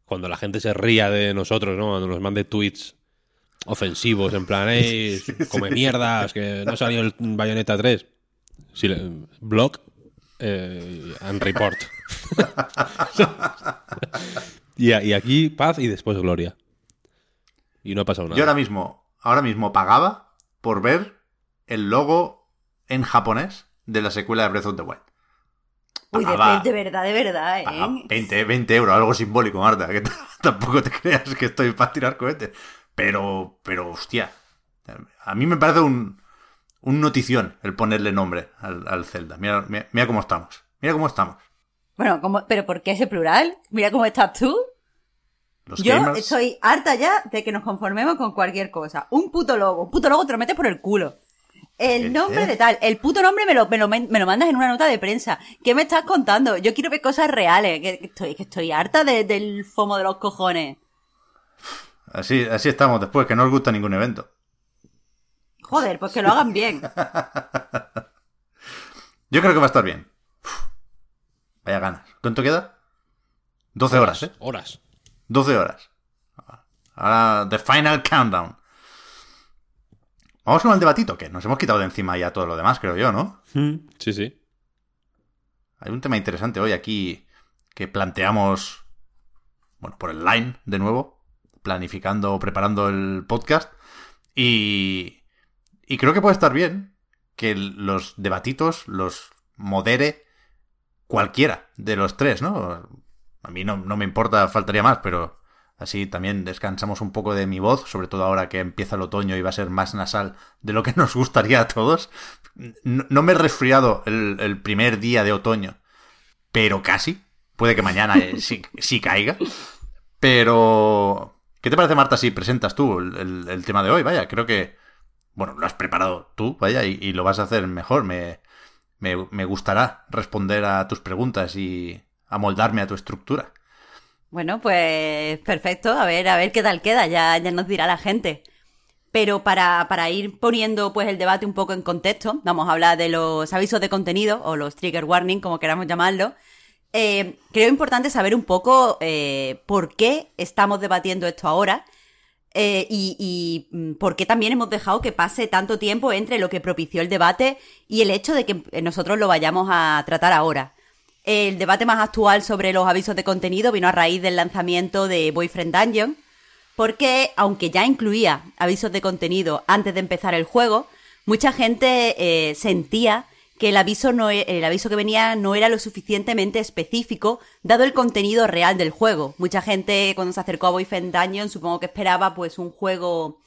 cuando la gente se ría de nosotros, ¿no? Cuando nos mande tweets ofensivos, en plan, hey, come mierdas, que no salió el Bayonetta 3. Sí, blog eh, and report. y, y, aquí paz y después gloria. Y no ha pasado nada. Yo ahora mismo, ahora mismo pagaba por ver el logo en japonés de la secuela de Breath of the Wild. Uy, de, verdad, de verdad, ¿eh? 20, 20 euros, algo simbólico, Marta, que tampoco te creas que estoy para tirar cohetes. Pero, pero, hostia. A mí me parece un, un notición el ponerle nombre al, al Zelda. Mira, mira, mira, cómo estamos. Mira cómo estamos. Bueno, ¿cómo, pero ¿por qué ese plural? Mira cómo estás tú. Los Yo gamers- estoy harta ya de que nos conformemos con cualquier cosa. Un puto logo. Un puto logo te lo metes por el culo. El nombre de tal. El puto nombre me lo, me, lo, me lo mandas en una nota de prensa. ¿Qué me estás contando? Yo quiero ver cosas reales. Que, que estoy, que estoy harta de- del fomo de los cojones. Así, así estamos después, que no os gusta ningún evento. Joder, pues que lo hagan bien. Yo creo que va a estar bien. Uf, vaya ganas. ¿Cuánto queda? 12 horas, ¿eh? Horas. 12 horas. Ahora, The Final Countdown. Vamos con el debatito, que nos hemos quitado de encima ya todo lo demás, creo yo, ¿no? Sí, sí. Hay un tema interesante hoy aquí que planteamos, bueno, por el line de nuevo, planificando, preparando el podcast. Y, y creo que puede estar bien que los debatitos los modere cualquiera de los tres, ¿no? A mí no, no me importa, faltaría más, pero así también descansamos un poco de mi voz, sobre todo ahora que empieza el otoño y va a ser más nasal de lo que nos gustaría a todos. No, no me he resfriado el, el primer día de otoño, pero casi. Puede que mañana eh, sí, sí caiga. Pero... ¿Qué te parece, Marta, si presentas tú el, tema de hoy? Vaya, creo que... Bueno, lo has preparado tú, vaya, y, y lo vas a hacer mejor. Me, me, me gustará responder a tus preguntas y amoldarme a tu estructura. Bueno, pues perfecto. A ver, a ver qué tal queda. Ya, ya nos dirá la gente. Pero para, para ir poniendo pues el debate un poco en contexto, vamos a hablar de los avisos de contenido o los trigger warning, como queramos llamarlo. Eh, creo importante saber un poco eh, por qué estamos debatiendo esto ahora eh, y, y, mm, por qué también hemos dejado que pase tanto tiempo entre lo que propició el debate y el hecho de que nosotros lo vayamos a tratar ahora. El debate más actual sobre los avisos de contenido vino a raíz del lanzamiento de Boyfriend Dungeon, porque aunque ya incluía avisos de contenido antes de empezar el juego, mucha gente sentía que el aviso, no, e- el aviso que venía no era lo suficientemente específico, dado el contenido real del juego. Mucha gente cuando se acercó a Boyfriend Dungeon supongo que esperaba pues un juego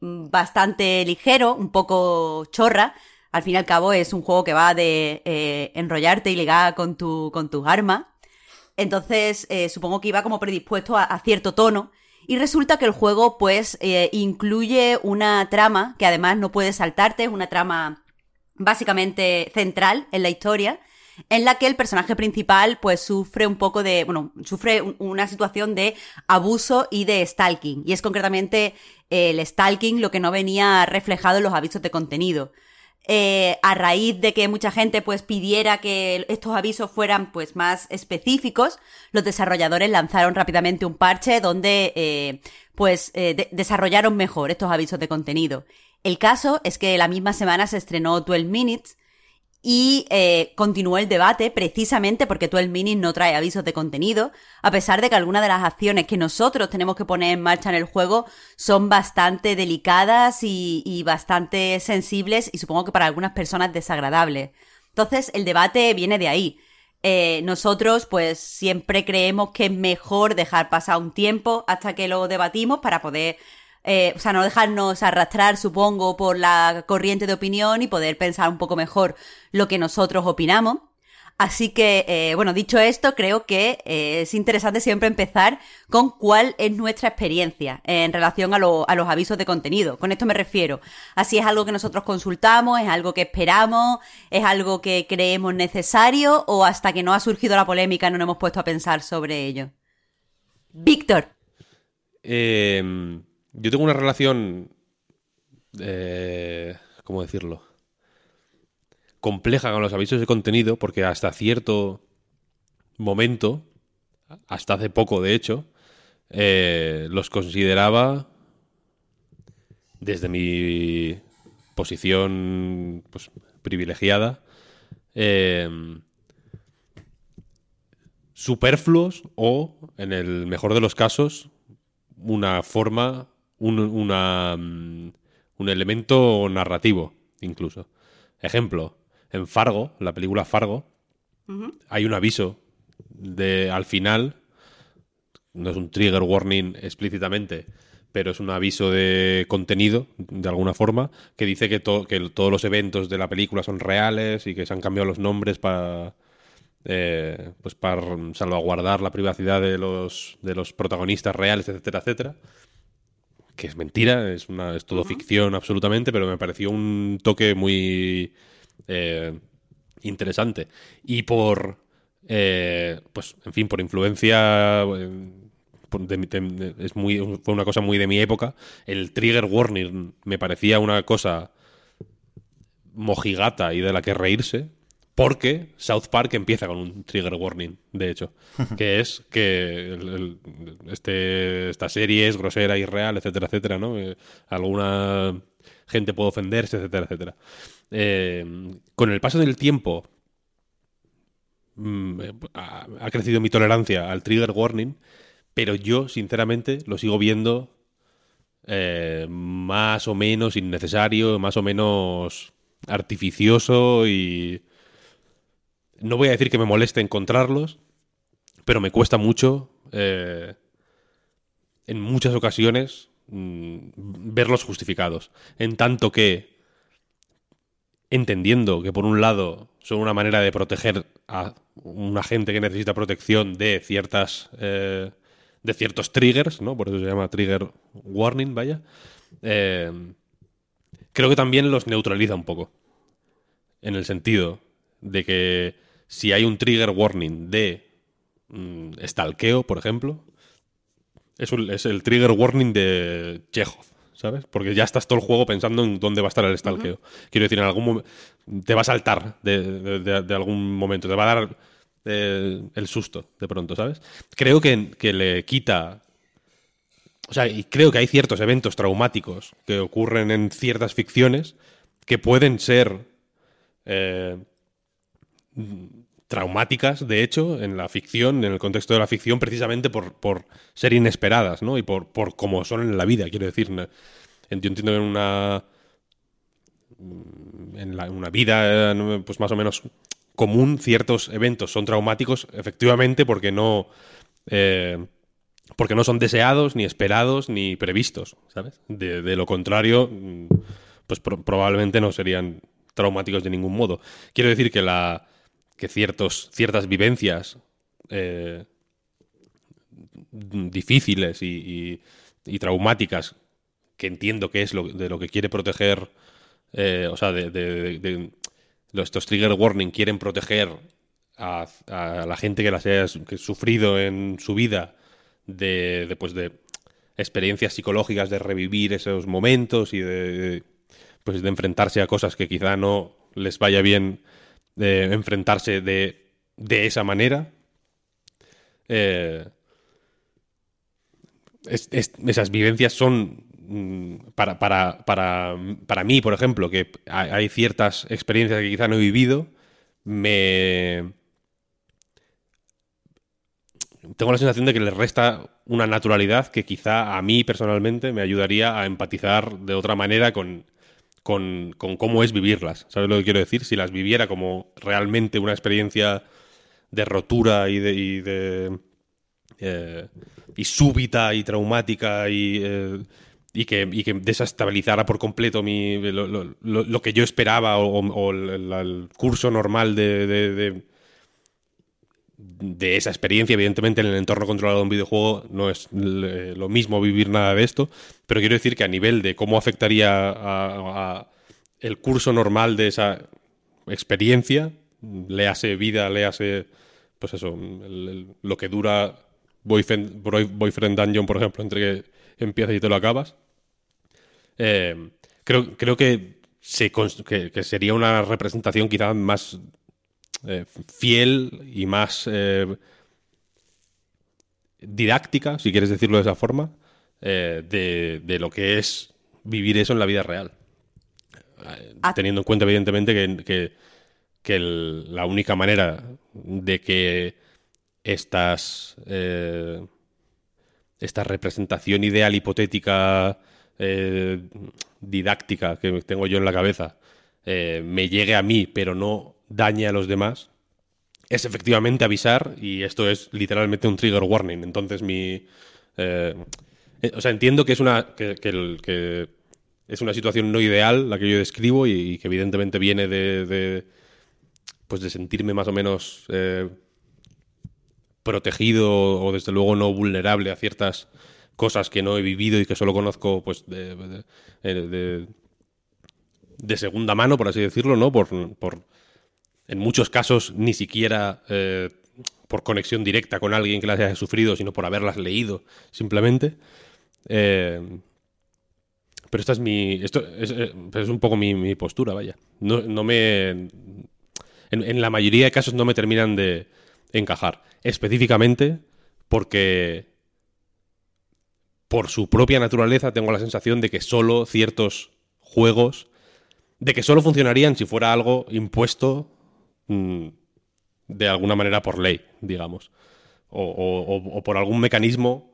mm, bastante ligero, un poco chorra. Al fin y al cabo es un juego que va de eh, enrollarte y ligar con, tu, con tus armas. Entonces, eh, supongo que iba como predispuesto a, a cierto tono. Y resulta que el juego, pues, eh, incluye una trama que además no puedes saltarte, es una trama básicamente central en la historia, en la que el personaje principal, pues, sufre un poco de, bueno, sufre un- una situación de abuso y de stalking. Y es concretamente el stalking lo que no venía reflejado en los avisos de contenido eh, a raíz de que mucha gente pues pidiera que estos avisos fueran pues más específicos, los desarrolladores lanzaron rápidamente un parche donde eh, pues eh, de- desarrollaron mejor estos avisos de contenido. El caso es que la misma semana se estrenó 12 Minutes y eh, continuó el debate precisamente porque 12 Minutes no trae avisos de contenido, a pesar de que algunas de las acciones que nosotros tenemos que poner en marcha en el juego son bastante delicadas y, bastante sensibles y supongo que para algunas personas desagradables. Entonces el debate viene de ahí. Eh, nosotros pues siempre creemos que es mejor dejar pasar un tiempo hasta que lo debatimos para poder eh, o sea, no dejarnos arrastrar, supongo, por la corriente de opinión y poder pensar un poco mejor lo que nosotros opinamos. Así que, eh, bueno, dicho esto, creo que eh, es interesante siempre empezar con cuál es nuestra experiencia en relación a, lo- a los avisos de contenido. Con esto me refiero. Así es algo que nosotros consultamos, es algo que esperamos, es algo que creemos necesario o hasta que no ha surgido la polémica no nos hemos puesto a pensar sobre ello. Víctor. Eh, yo tengo una relación. eh, ¿Cómo decirlo? Compleja con los avisos de contenido, porque hasta cierto momento, hasta hace poco de hecho, eh, los consideraba desde mi posición pues, privilegiada eh, superfluos o, en el mejor de los casos, una forma, un, una, mm, un elemento narrativo, incluso. Ejemplo, en Fargo, la película Fargo, hay un aviso de al final, no es un trigger warning explícitamente, pero es un aviso de contenido, de alguna forma, que dice que, que todos los eventos de la película son reales y que se han cambiado los nombres para... Eh, pues para salvaguardar la privacidad de los, de los protagonistas reales, etcétera, etcétera. Que es mentira, es, una, es todo ficción absolutamente, pero me pareció un toque muy eh, interesante. Y por, eh, pues, en fin, por influencia es muy, fue una cosa muy de mi época. El trigger warning me parecía una cosa mojigata y de la que reírse. Porque South Park empieza con un trigger warning, de hecho, que es que este, esta serie es grosera, irreal, etcétera, etcétera, ¿no? Eh, alguna gente puede ofenderse, etcétera, etcétera. Eh, con el paso del tiempo mm, ha crecido mi tolerancia al trigger warning pero yo, sinceramente, lo sigo viendo eh, más o menos innecesario, más o menos artificioso y... No voy a decir que me moleste encontrarlos, pero me cuesta mucho, eh, en muchas ocasiones, mm, verlos justificados. En tanto que, entendiendo que por un lado son una manera de proteger a una gente que necesita protección de ciertas eh, de ciertos triggers, ¿no? Por eso se llama trigger warning, vaya. Eh, creo que también los neutraliza un poco. En el sentido de que si hay un trigger warning de mm, stalkeo, por ejemplo, es, es, el trigger warning de Chekhov, ¿sabes? Porque ya estás todo el juego pensando en dónde va a estar el stalkeo. Quiero decir, en algún momento te va a saltar de algún momento, te va a dar el susto, de pronto, ¿sabes? Creo que, le quita. O sea, y creo que hay ciertos eventos traumáticos que ocurren en ciertas ficciones que pueden ser eh, traumáticas, de hecho, en la ficción, en el contexto de la ficción, precisamente por, por ser inesperadas, ¿no? Y por, por cómo son en la vida, quiero decir. Yo entiendo en una. En una vida, pues más o menos común ciertos eventos son traumáticos, efectivamente, porque no. Eh, porque no son deseados, ni esperados, ni previstos, ¿sabes? De, lo contrario, mm, pues probablemente no serían traumáticos de ningún modo. Quiero decir que la. Que ciertos, ciertas vivencias eh, difíciles y, traumáticas, que entiendo que es lo, de lo que quiere proteger. Eh, o sea, de, estos trigger warning quieren proteger a, la gente que las haya sufrido en su vida de, pues de experiencias psicológicas de revivir esos momentos y de, pues de enfrentarse a cosas que quizá no les vaya bien de enfrentarse de, de esa manera. Eh, esas vivencias son Mm, para, para, para, para mí, por ejemplo, que hay ciertas experiencias que quizá no he vivido, me... Tengo la sensación de que le resta una naturalidad que quizá a mí personalmente me ayudaría a empatizar de otra manera con, con, cómo es vivirlas. ¿Sabes lo que quiero decir? Si las viviera como realmente una experiencia de rotura y de... Y, de, eh, y súbita y traumática y... Eh, y que, y que desestabilizara por completo mi, lo, que yo esperaba o, el, curso normal de, esa experiencia. Evidentemente, en el entorno controlado de un videojuego no es lo mismo vivir nada de esto, pero quiero decir que a nivel de cómo afectaría el curso normal de esa experiencia, le hace vida, le hace, pues eso, lo que dura Boyfriend, Boyfriend Dungeon, por ejemplo, entre que empiezas y te lo acabas. Eh, creo, creo que, se, que, sería una representación quizá más eh, fiel y más eh, didáctica, si quieres decirlo de esa forma, de, de, lo que es vivir eso en la vida real. Ah. Teniendo en cuenta, evidentemente, que, que, la única manera de que estas esta representación ideal hipotética eh, didáctica que tengo yo en la cabeza eh, me llegue a mí, pero no dañe a los demás, es efectivamente avisar y esto es literalmente un trigger warning. Entonces mi... Eh, Eh, o sea, entiendo que es una. Que, que, es una situación no ideal la que yo describo y, que evidentemente viene de, pues de sentirme más o menos eh, protegido o desde luego no vulnerable a ciertas cosas que no he vivido y que solo conozco pues de, de, segunda mano, por así decirlo, ¿no? Por en muchos casos ni siquiera eh, por conexión directa con alguien que las haya sufrido, sino por haberlas leído, simplemente. Eh, pero esta es mi. Esto es, eh, es un poco mi, postura, vaya. No, me. En, la mayoría de casos no me terminan de encajar. Específicamente porque. Por su propia naturaleza tengo la sensación de que solo ciertos juegos. De que solo funcionarían si fuera algo impuesto. Mm, de alguna manera por ley, digamos. O, por algún mecanismo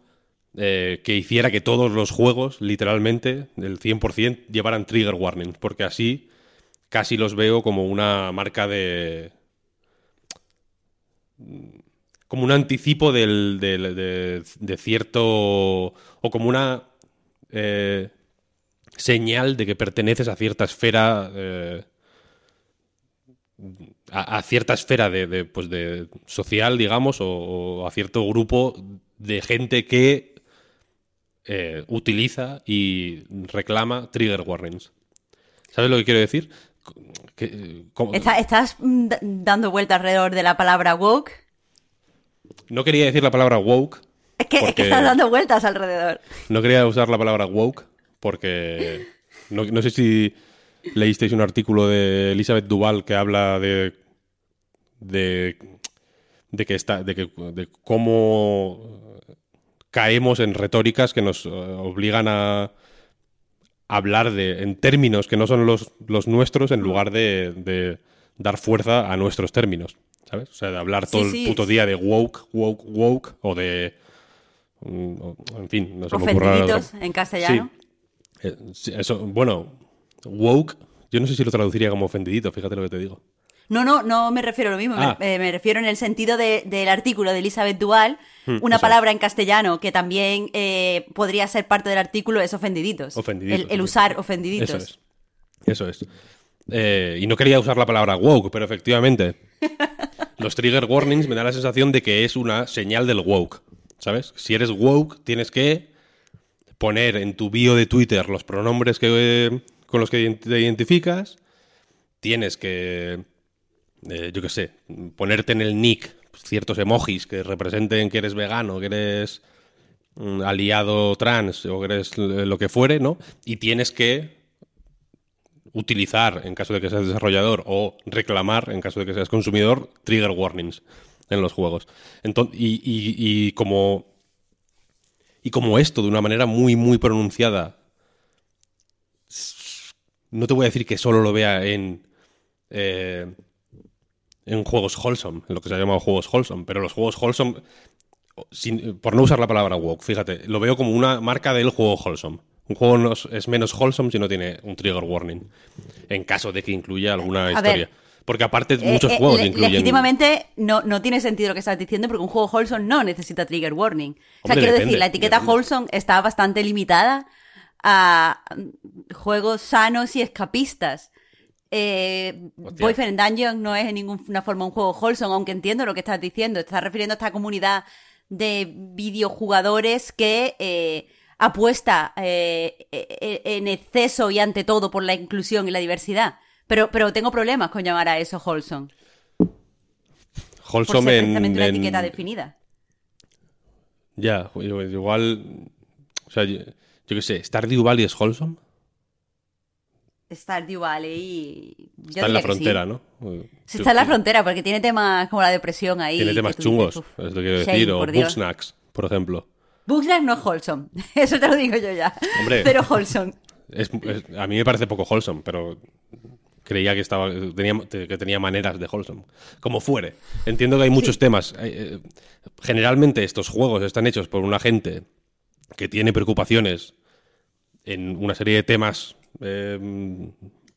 eh, que hiciera que todos los juegos, literalmente, del 100%, llevaran trigger warnings. Porque así casi los veo como una marca de... como un anticipo del, de, cierto... o como una... Eh, señal de que perteneces a cierta esfera eh, a, cierta esfera de, pues de social, digamos, o, a cierto grupo de gente que eh, utiliza y reclama trigger warnings. ¿Sabes lo que quiero decir? ¿Estás dando vuelta alrededor de la palabra woke? No quería decir la palabra woke. Es que, es que estás dando vueltas alrededor. No quería usar la palabra woke porque no sé si leísteis un artículo de Elizabeth Duval que habla de. De. de que está. de, que, de cómo caemos en retóricas que nos eh, obligan a hablar de, en términos que no son los, los nuestros en lugar de, de, dar fuerza a nuestros términos, ¿sabes? O sea, de hablar todo el puto día de woke, woke, woke o de... Mm, en fin, no sé cómo en castellano. Eh, eso, bueno, Woke, yo no sé si lo traduciría como ofendidito, fíjate lo que te digo. No, no, no me refiero a lo mismo. Me, ah. refiero en el sentido del artículo de Elizabeth Dual. Hmm, una palabra en castellano que también eh, podría ser parte del artículo es ofendiditos. Ofendiditos. El, usar ofendiditos. Eso es. Eso es. Eh, y no quería usar la palabra woke, pero efectivamente. los trigger warnings me da la sensación de que es una señal del woke. ¿Sabes? Si eres woke, tienes que poner en tu bio de Twitter los pronombres que, con los que te identificas, tienes que, eh, yo qué sé, ponerte en el nick ciertos emojis que representen que eres vegano, que eres mm, aliado trans o que eres lo que fuere, ¿no? Y tienes que utilizar, en caso de que seas desarrollador, o reclamar, en caso de que seas consumidor, trigger warnings en los juegos. Entonces, y, y como. Y como esto, de una manera muy, muy pronunciada, no te voy a decir que solo lo vea en, eh, en juegos wholesome, en lo que se ha llamado juegos wholesome, pero los juegos wholesome, por no usar la palabra woke, fíjate, lo veo como una marca del juego wholesome. Un juego no es menos wholesome si no tiene un trigger warning, en caso de que incluya alguna historia. Porque aparte eh, muchos eh, juegos incluyen... Legítimamente no, no tiene sentido lo que estás diciendo porque un juego wholesome no necesita trigger warning. O sea, quiero decir, la etiqueta wholesome está bastante limitada a juegos sanos y escapistas. Eh, Boyfriend Dungeon no es en ninguna forma un juego wholesome, aunque entiendo lo que estás diciendo. Estás refiriendo a esta comunidad de videojugadores que eh, apuesta eh, e, e, en exceso y ante todo por la inclusión y la diversidad. Pero, pero tengo problemas con llamar a eso wholesome. Wholesome en, una etiqueta definida. Ya, igual. O sea, yo qué sé, ¿Stardew Valley es wholesome? Stardew Valley. está en la frontera, ¿no? está en la frontera porque tiene temas como la depresión ahí. Tiene temas chungos, es lo que quiero decir. o Booksnacks, por ejemplo. Booksnacks no es wholesome. Eso te lo digo yo ya. Hombre. Pero wholesome. a mí me parece poco wholesome, pero creía que estaba tenía, que tenía maneras de wholesome. Como fuere. Entiendo que hay muchos temas. Eh, eh, generalmente estos juegos están hechos por una gente que tiene preocupaciones en una serie de temas eh,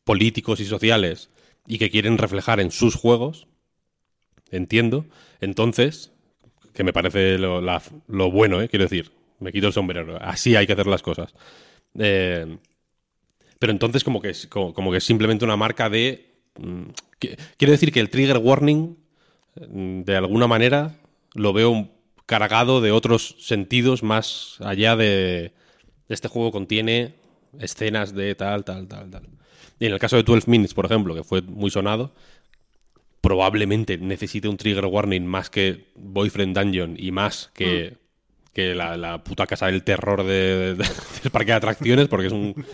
políticos y sociales y que quieren reflejar en sus juegos, entiendo, entonces, que me parece lo, bueno, eh, quiero decir, me quito el sombrero. Así hay que hacer las cosas. Eh, pero entonces como que, es, como, que es simplemente una marca de... Mm, quiero decir que el trigger warning, mm, de alguna manera, lo veo cargado de otros sentidos más allá de... Este juego contiene escenas de tal, tal, tal, tal. Y en el caso de 12 Minutes, por ejemplo, que fue muy sonado, probablemente necesite un trigger warning más que Boyfriend Dungeon y más que, mm. que la, puta casa del terror de, del parque de atracciones, porque es un,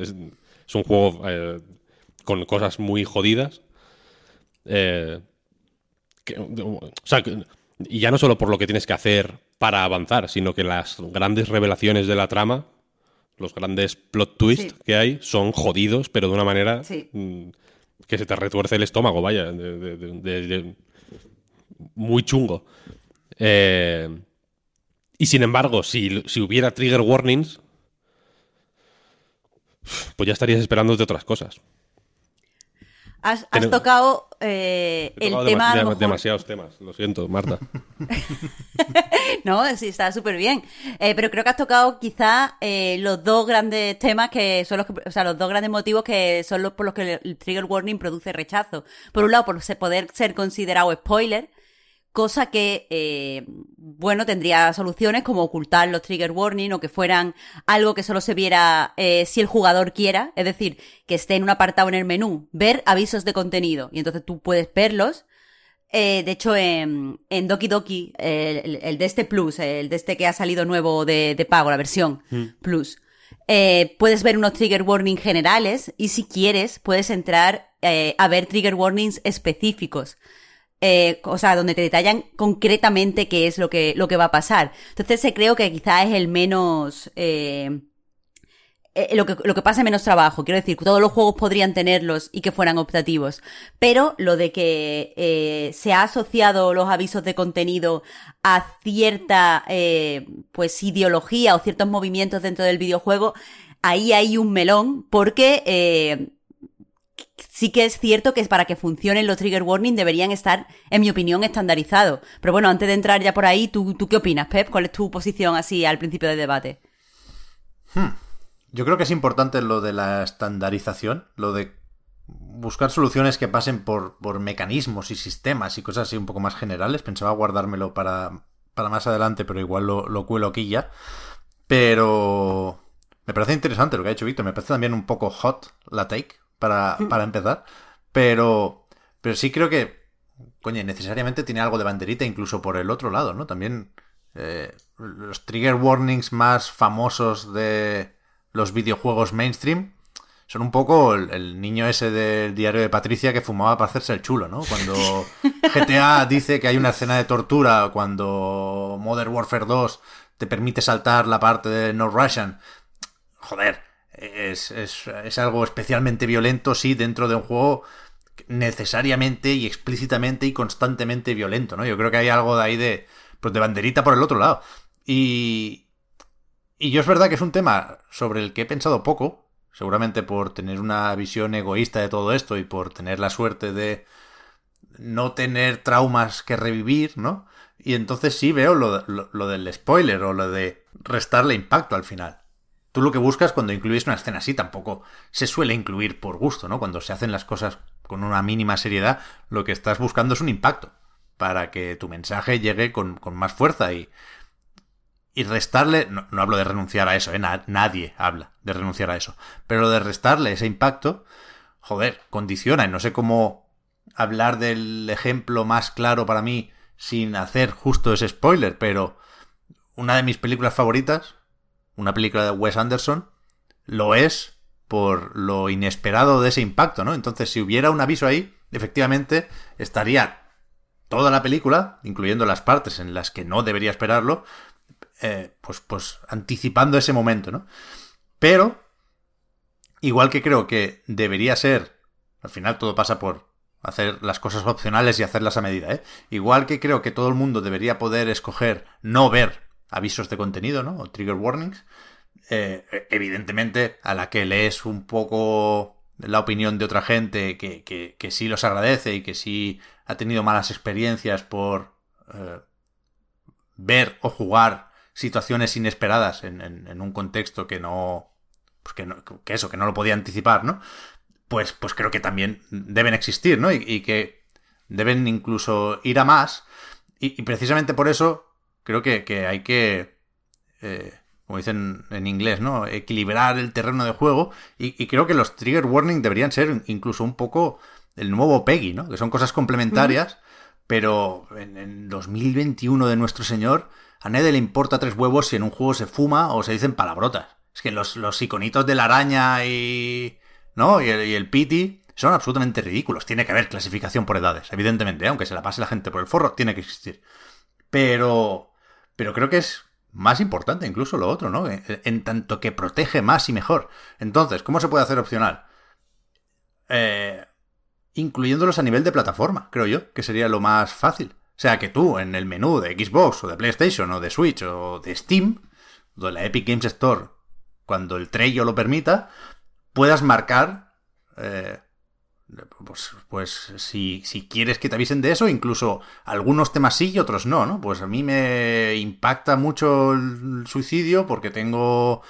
es, un juego eh, con cosas muy jodidas. Eh, o sea, y ya no solo por lo que tienes que hacer para avanzar, sino que las grandes revelaciones de la trama los grandes plot twists que hay son jodidos, pero de una manera mm, que se te retuerce el estómago, vaya, muy chungo. Eh, y sin embargo, si, si, hubiera trigger warnings, pues ya estarías esperando de otras cosas. Has, tocado eh, el tema. demasiados temas, lo siento, Marta. no, sí, está súper bien. Eh, pero creo que has tocado quizá eh, los dos grandes temas que son los que, o sea, los dos grandes motivos que son los por los que el trigger warning produce rechazo. Por un lado, por poder ser considerado spoiler cosa que, eh, bueno, tendría soluciones como ocultar los trigger warning o que fueran algo que solo se viera eh, si el jugador quiera, es decir, que esté en un apartado en el menú, ver avisos de contenido, y entonces tú puedes verlos. Eh, de hecho, en, en Doki Doki, el, de este Plus, el de este que ha salido nuevo de, pago, la versión mm. Plus, puedes ver unos trigger warning generales y si quieres puedes entrar a ver trigger warnings específicos eh, o sea, donde te detallan concretamente qué es lo que, lo que va a pasar. Entonces se creo que quizá es el menos, eh, eh, lo, que, lo que pasa menos trabajo. Quiero decir, todos los juegos podrían tenerlos y que fueran optativos. Pero lo de que eh, se ha asociado los avisos de contenido a cierta, eh, pues, ideología o ciertos movimientos dentro del videojuego, ahí hay un melón porque, sí que es cierto que para que funcionen los trigger warning deberían estar, en mi opinión, estandarizados. Pero bueno, antes de entrar ya por ahí, ¿tú, ¿tú qué opinas, Pep? ¿Cuál es tu posición así al principio del debate? Hmm. Yo creo que es importante lo de la estandarización, lo de buscar soluciones que pasen por, por mecanismos y sistemas y cosas así un poco más generales. Pensaba guardármelo para, para más adelante, pero igual lo, lo cuelo aquí ya. Pero me parece interesante lo que ha hecho Víctor. Me parece también un poco hot la take para, para empezar. Pero, pero sí creo que, coño, necesariamente tiene algo de banderita incluso por el otro lado, ¿no? También eh, los trigger warnings más famosos de los videojuegos mainstream son un poco el, niño ese del diario de Patricia que fumaba para hacerse el chulo, ¿no? Cuando GTA dice que hay una escena de tortura, cuando Modern Warfare 2 te permite saltar la parte de No Russian. Joder, es, es, algo especialmente violento, sí, dentro de un juego necesariamente y explícitamente y constantemente violento, ¿no? Yo creo que hay algo de ahí de, pues de banderita por el otro lado. Y, y yo es verdad que es un tema sobre el que he pensado poco, seguramente por tener una visión egoísta de todo esto y por tener la suerte de no tener traumas que revivir, ¿no? Y entonces sí veo lo, lo del spoiler o lo de restarle impacto al final. Tú lo que buscas cuando incluyes una escena así tampoco se suele incluir por gusto, ¿no? Cuando se hacen las cosas con una mínima seriedad, lo que estás buscando es un impacto para que tu mensaje llegue con, más fuerza y, y restarle, no, hablo de renunciar a eso, ¿eh? nadie habla de renunciar a eso, pero de restarle ese impacto, joder, condiciona y no sé cómo hablar del ejemplo más claro para mí sin hacer justo ese spoiler, pero una de mis películas favoritas, una película de Wes Anderson, lo es por lo inesperado de ese impacto, ¿no? Entonces, si hubiera un aviso ahí, efectivamente estaría toda la película, incluyendo las partes en las que no debería esperarlo, eh, pues, pues anticipando ese momento, ¿no? Pero, igual que creo que debería ser, al final todo pasa por hacer las cosas opcionales y hacerlas a medida, ¿eh? Igual que creo que todo el mundo debería poder escoger no ver avisos de contenido, ¿no? O trigger warnings. Eh, evidentemente, a la que lees un poco la opinión de otra gente que, que, sí los agradece y que sí ha tenido malas experiencias por eh, ver o jugar situaciones inesperadas en, un contexto que no, pues que no, que eso, que no lo podía anticipar, ¿no? Pues, pues creo que también deben existir, ¿no? Y, que deben incluso ir a más. Y, precisamente por eso creo que, hay que, eh, como dicen en inglés, ¿no? Equilibrar el terreno de juego. Y, creo que los trigger warning deberían ser incluso un poco el nuevo Peggy, ¿no? Que son cosas complementarias, pero en, en 2021 de nuestro Señor a nadie le importa tres huevos si en un juego se fuma o se dicen palabrotas. Es que los, los iconitos de la araña y. ¿No? Y el, y piti son absolutamente ridículos. Tiene que haber clasificación por edades, evidentemente, ¿eh? aunque se la pase la gente por el forro, tiene que existir. Pero. Pero creo que es más importante incluso lo otro, ¿no? En, tanto que protege más y mejor. Entonces, ¿cómo se puede hacer opcional? Eh, incluyéndolos a nivel de plataforma, creo yo, que sería lo más fácil. O sea, que tú en el menú de Xbox o de PlayStation o de Switch o de Steam, o de la Epic Games Store, cuando el Trello lo permita, puedas marcar, eh, pues, pues si, si, quieres que te avisen de eso, incluso algunos temas sí y otros no, ¿no? Pues a mí me impacta mucho el suicidio porque tengo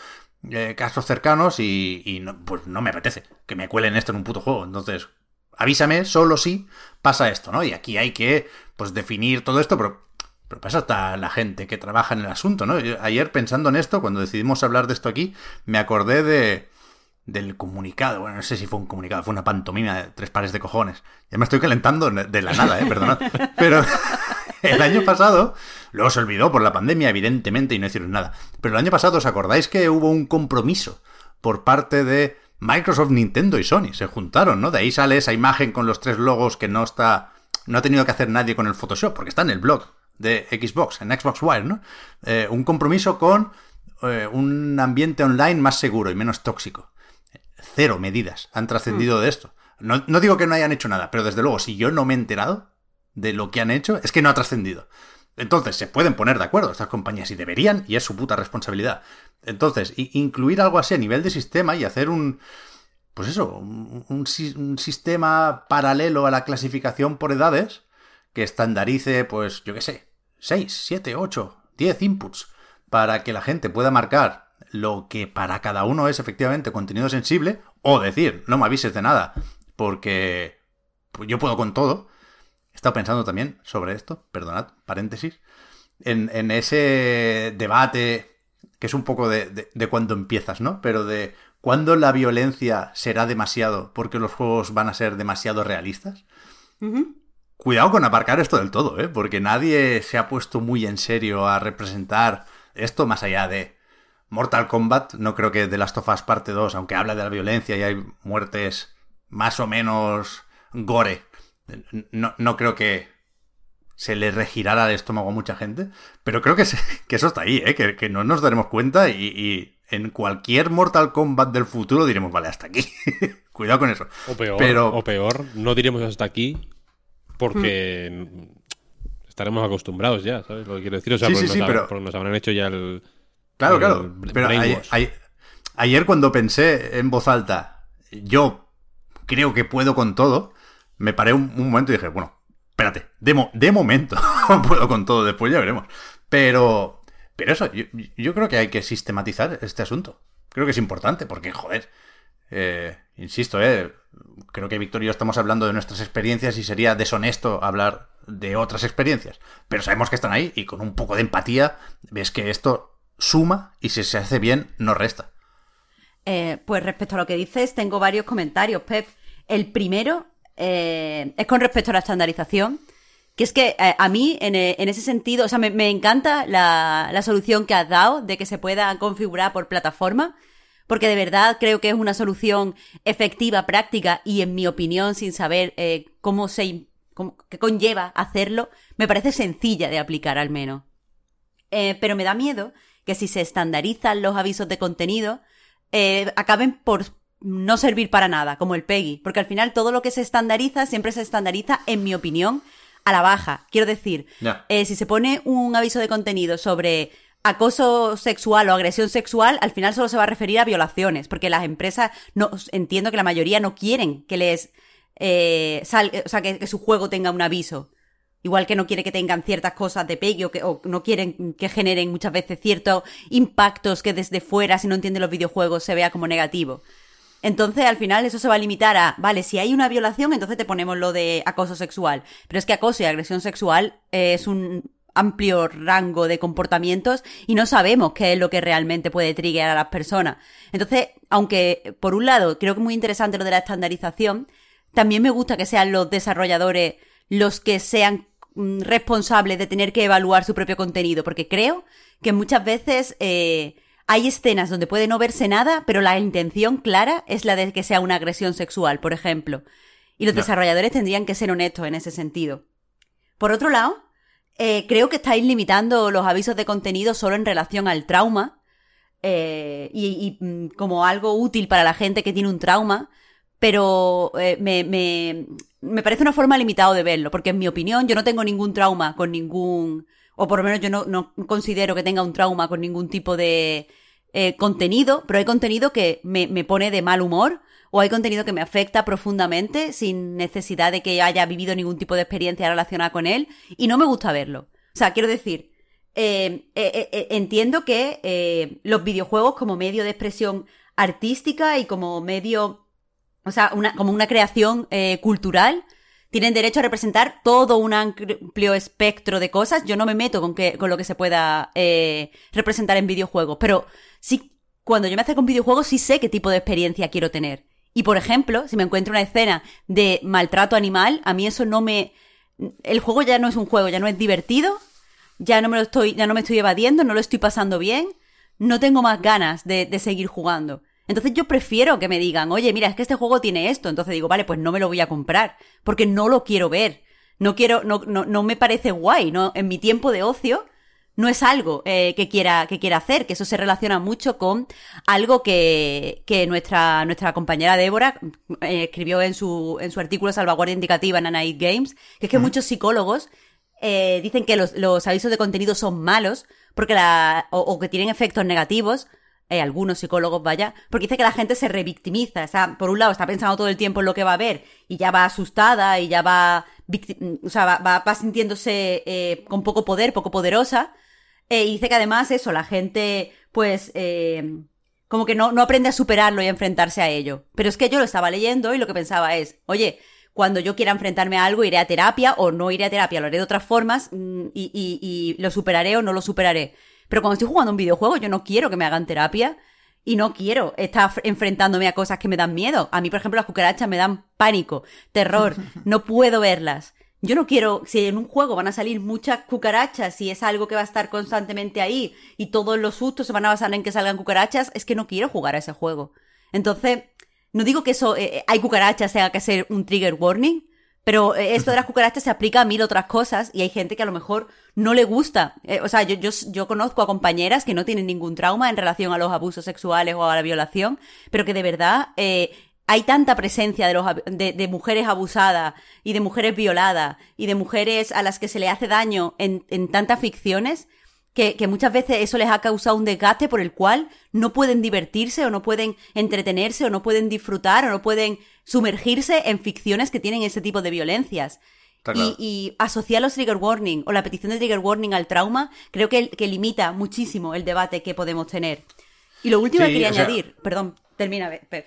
eh, casos cercanos y, no, pues no me apetece que me cuelen esto en un puto juego. Entonces, avísame solo si pasa esto, ¿no? Y aquí hay que, pues, definir todo esto, pero, pero pasa hasta la gente que trabaja en el asunto, ¿no? ayer pensando en esto, cuando decidimos hablar de esto aquí, me acordé de del comunicado, bueno, no sé si fue un comunicado, fue una pantomima de tres pares de cojones. Ya me estoy calentando de la nada, eh, perdonad. Pero el año pasado, luego se olvidó por la pandemia, evidentemente, y no hicieron nada. Pero el año pasado, ¿os acordáis que hubo un compromiso por parte de Microsoft, Nintendo y Sony se juntaron, ¿no? De ahí sale esa imagen con los tres logos que no está. No ha tenido que hacer nadie con el Photoshop, porque está en el blog de Xbox, en Xbox Wire, ¿no? Eh, un compromiso con eh, un ambiente online más seguro y menos tóxico. Cero medidas han trascendido hmm. de esto. No, no digo que no hayan hecho nada, pero desde luego, si yo no me he enterado de lo que han hecho, es que no ha trascendido. Entonces, se pueden poner de acuerdo estas compañías y deberían, y es su puta responsabilidad. Entonces, incluir algo así a nivel de sistema y hacer un, pues eso, un, sistema paralelo a la clasificación por edades que estandarice, pues, yo qué sé, 6, 7, 8, 10 inputs para que la gente pueda marcar lo que para cada uno es efectivamente contenido sensible o decir, no me avises de nada porque yo puedo con todo. He estado pensando también sobre esto, perdonad, paréntesis, en, en ese debate que es un poco de, de, cuando empiezas, ¿no? Pero de cuándo la violencia será demasiado porque los juegos van a ser demasiado realistas. Cuidado con aparcar esto del todo, ¿eh? Porque nadie se ha puesto muy en serio a representar esto más allá de Mortal Kombat. No creo que The Last of Us parte 2, aunque habla de la violencia y hay muertes más o menos gore. No, no creo que se le regirara el estómago a mucha gente. Pero creo que, que eso está ahí, ¿eh? que, no nos daremos cuenta y, en cualquier Mortal Kombat del futuro diremos, vale, hasta aquí. Cuidado con eso. O peor, o peor, no diremos hasta aquí porque estaremos acostumbrados ya, ¿sabes? Lo que quiero decir, o sea, sí, porque, nos, habrán hecho ya el... Claro, claro. pero ayer cuando pensé en voz alta, yo creo que puedo con todo, me paré un momento y dije, bueno, espérate, de, de momento puedo con todo, después ya veremos. Pero, pero eso, yo, creo que hay que sistematizar este asunto. Creo que es importante, porque, joder, eh, insisto, eh, creo que Víctor y yo estamos hablando de nuestras experiencias y sería deshonesto hablar de otras experiencias. Pero sabemos que están ahí y con un poco de empatía ves que esto suma y si se hace bien, no resta. Eh, pues respecto a lo que dices, tengo varios comentarios, Pep. El primero eh, es con respecto a la estandarización. Que es que eh, a mí, en, ese sentido, o sea, me, encanta la, solución que has dado de que se pueda configurar por plataforma, porque de verdad creo que es una solución efectiva, práctica y, en mi opinión, sin saber cómo se conlleva hacerlo, me parece sencilla de aplicar al menos. pero me da miedo que si se estandarizan los avisos de contenido, acaben por no servir para nada, como el PEGI, porque al final todo lo que se estandariza siempre se estandariza, en mi opinión, a la baja. Quiero decir, eh, si se pone un aviso de contenido sobre acoso sexual o agresión sexual, al final solo se va a referir a violaciones, porque las empresas, no entiendo que la mayoría no quieren que les eh, o sea, que, su juego tenga un aviso. Igual que no quiere que tengan ciertas cosas de pegue o, que, o no quieren que generen muchas veces ciertos impactos que desde fuera, si no entienden los videojuegos, se vea como negativo. Entonces, al final, eso se va a limitar a, vale, si hay una violación, entonces te ponemos lo de acoso sexual. Pero es que acoso y agresión sexual es un amplio rango de comportamientos y no sabemos qué es lo que realmente puede trigger a las personas. Entonces, aunque por un lado creo que es muy interesante lo de la estandarización, también me gusta que sean los desarrolladores los que sean mm, responsables de tener que evaluar su propio contenido, porque creo que muchas veces eh, hay escenas donde puede no verse nada, pero la intención clara es la de que sea una agresión sexual, por ejemplo. Y los desarrolladores tendrían que ser honestos en ese sentido. Por otro lado, eh, creo que estáis limitando los avisos de contenido solo en relación al trauma eh, y, mm, como algo útil para la gente que tiene un trauma, pero eh, me, me, me, parece una forma limitada de verlo, porque en mi opinión yo no tengo ningún trauma con ningún, o por lo menos yo no, no considero que tenga un trauma con ningún tipo de eh, contenido, pero hay contenido que me, me pone de mal humor o hay contenido que me afecta profundamente sin necesidad de que haya vivido ningún tipo de experiencia relacionada con él y no me gusta verlo. O sea, quiero decir, eh, entiendo que los videojuegos como medio de expresión artística y como medio o sea, como una creación eh, cultural, tienen derecho a representar todo un amplio espectro de cosas. Yo no me meto con, que, con lo que se pueda eh, representar en videojuegos, pero sí, cuando yo me acerco a un videojuego, sí sé qué tipo de experiencia quiero tener. Y por ejemplo, si me encuentro una escena de maltrato animal, a mí eso no me. El juego ya no es un juego, ya no es divertido, ya no me lo estoy, ya no me estoy evadiendo, no lo estoy pasando bien, no tengo más ganas de seguir jugando. Entonces yo prefiero que me digan, oye, mira, es que este juego tiene esto. Entonces digo, vale, pues no me lo voy a comprar. Porque no lo quiero ver. No quiero, no, no, no me parece guay, ¿no? En mi tiempo de ocio, no es algo eh, que quiera que quiera hacer, que eso se relaciona mucho con algo que, que nuestra, nuestra compañera Débora eh, escribió en su, en su artículo Salvaguardia Indicativa en Night Games, que es que muchos psicólogos eh, dicen que los, los, avisos de contenido son malos porque la, o, o que tienen efectos negativos hay algunos psicólogos, vaya, porque dice que la gente se revictimiza. O sea, por un lado está pensando todo el tiempo en lo que va a ver y ya va asustada y ya va, o sea, va, va, sintiéndose eh, con poco poder, poco poderosa. Eh, y dice que además eso, la gente, pues, eh, como que no, no aprende a superarlo y a enfrentarse a ello. Pero es que yo lo estaba leyendo y lo que pensaba es, oye, cuando yo quiera enfrentarme a algo iré a terapia o no iré a terapia, lo haré de otras formas mm, y, y lo superaré o no lo superaré. Pero cuando estoy jugando un videojuego, yo no quiero que me hagan terapia y no quiero estar enfrentándome a cosas que me dan miedo. A mí, por ejemplo, las cucarachas me dan pánico, terror, no puedo verlas. Yo no quiero, si en un juego van a salir muchas cucarachas y es algo que va a estar constantemente ahí y todos los sustos se van a basar en que salgan cucarachas, es que no quiero jugar a ese juego. Entonces, no digo que eso, eh, hay cucarachas, tenga que ser un trigger warning, pero eh, esto de las cucarachas se aplica a mil otras cosas y hay gente que a lo mejor no le gusta. Eh, o sea, yo, yo, conozco a compañeras que no tienen ningún trauma en relación a los abusos sexuales o a la violación, pero que de verdad eh, hay tanta presencia de, los, de, mujeres abusadas y de mujeres violadas y de mujeres a las que se le hace daño en, en tantas ficciones que, que, muchas veces eso les ha causado un desgaste por el cual no pueden divertirse o no pueden entretenerse o no pueden disfrutar o no pueden sumergirse en ficciones que tienen ese tipo de violencias. Y, y, asociar los trigger warning o la petición de trigger warning al trauma creo que, que limita muchísimo el debate que podemos tener. Y lo último que quería añadir, sea... perdón, termina, Pep.